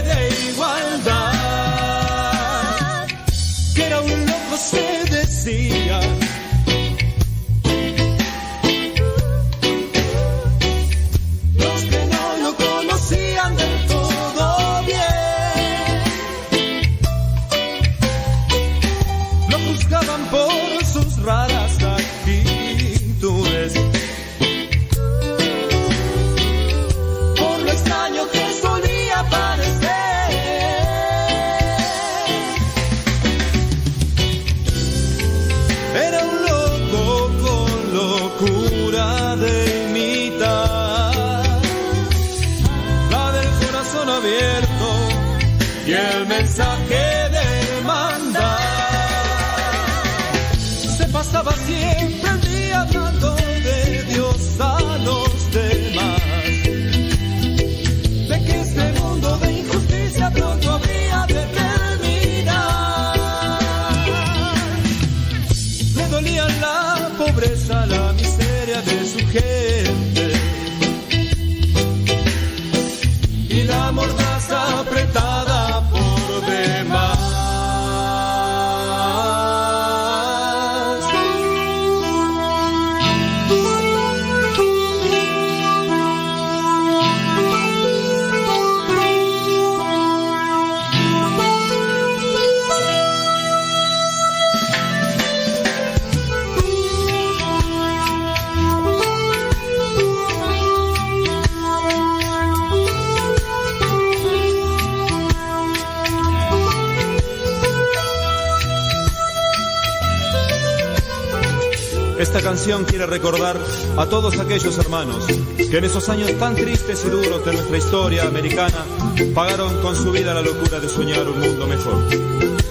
S21: Canción quiere recordar a todos aquellos hermanos que en esos años tan tristes y duros de nuestra historia americana pagaron con su vida la locura de soñar un mundo mejor.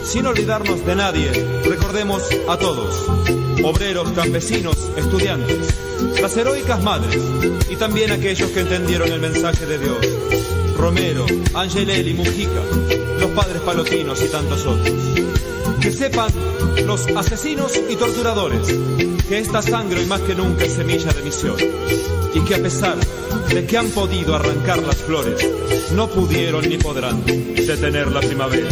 S21: Sin olvidarnos de nadie, recordemos a todos, obreros, campesinos, estudiantes, las heroicas madres y también aquellos que entendieron el mensaje de Dios. Romero, Angelelli, Mujica, los padres palotinos y tantos otros. Que sepan los asesinos y torturadores que esta sangre hoy más que nunca es semilla de misión y que a pesar de que han podido arrancar las flores, no pudieron ni podrán detener la primavera.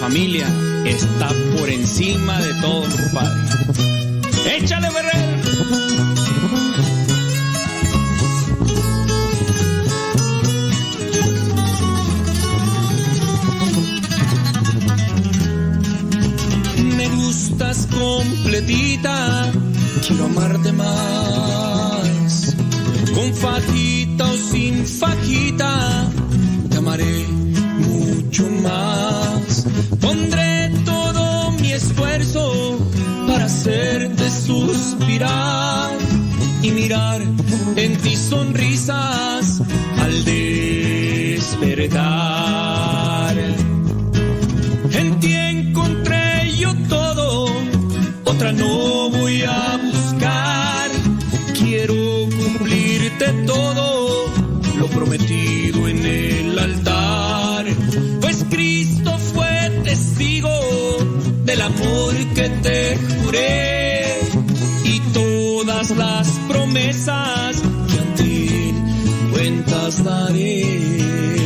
S2: familia está por encima de todo, compadre. ¡Échale, Ferrer!
S19: gustas completita, quiero amarte más. Con fajita o sin fajita, te amaré mucho más pondré todo mi esfuerzo para hacerte suspirar y mirar en ti sonrisas al despertar. te juré y todas las promesas que a ti cuentas daré.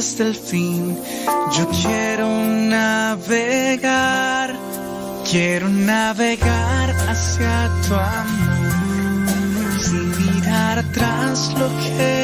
S22: hasta el fin. Yo quiero navegar, quiero navegar hacia tu amor, sin mirar atrás lo que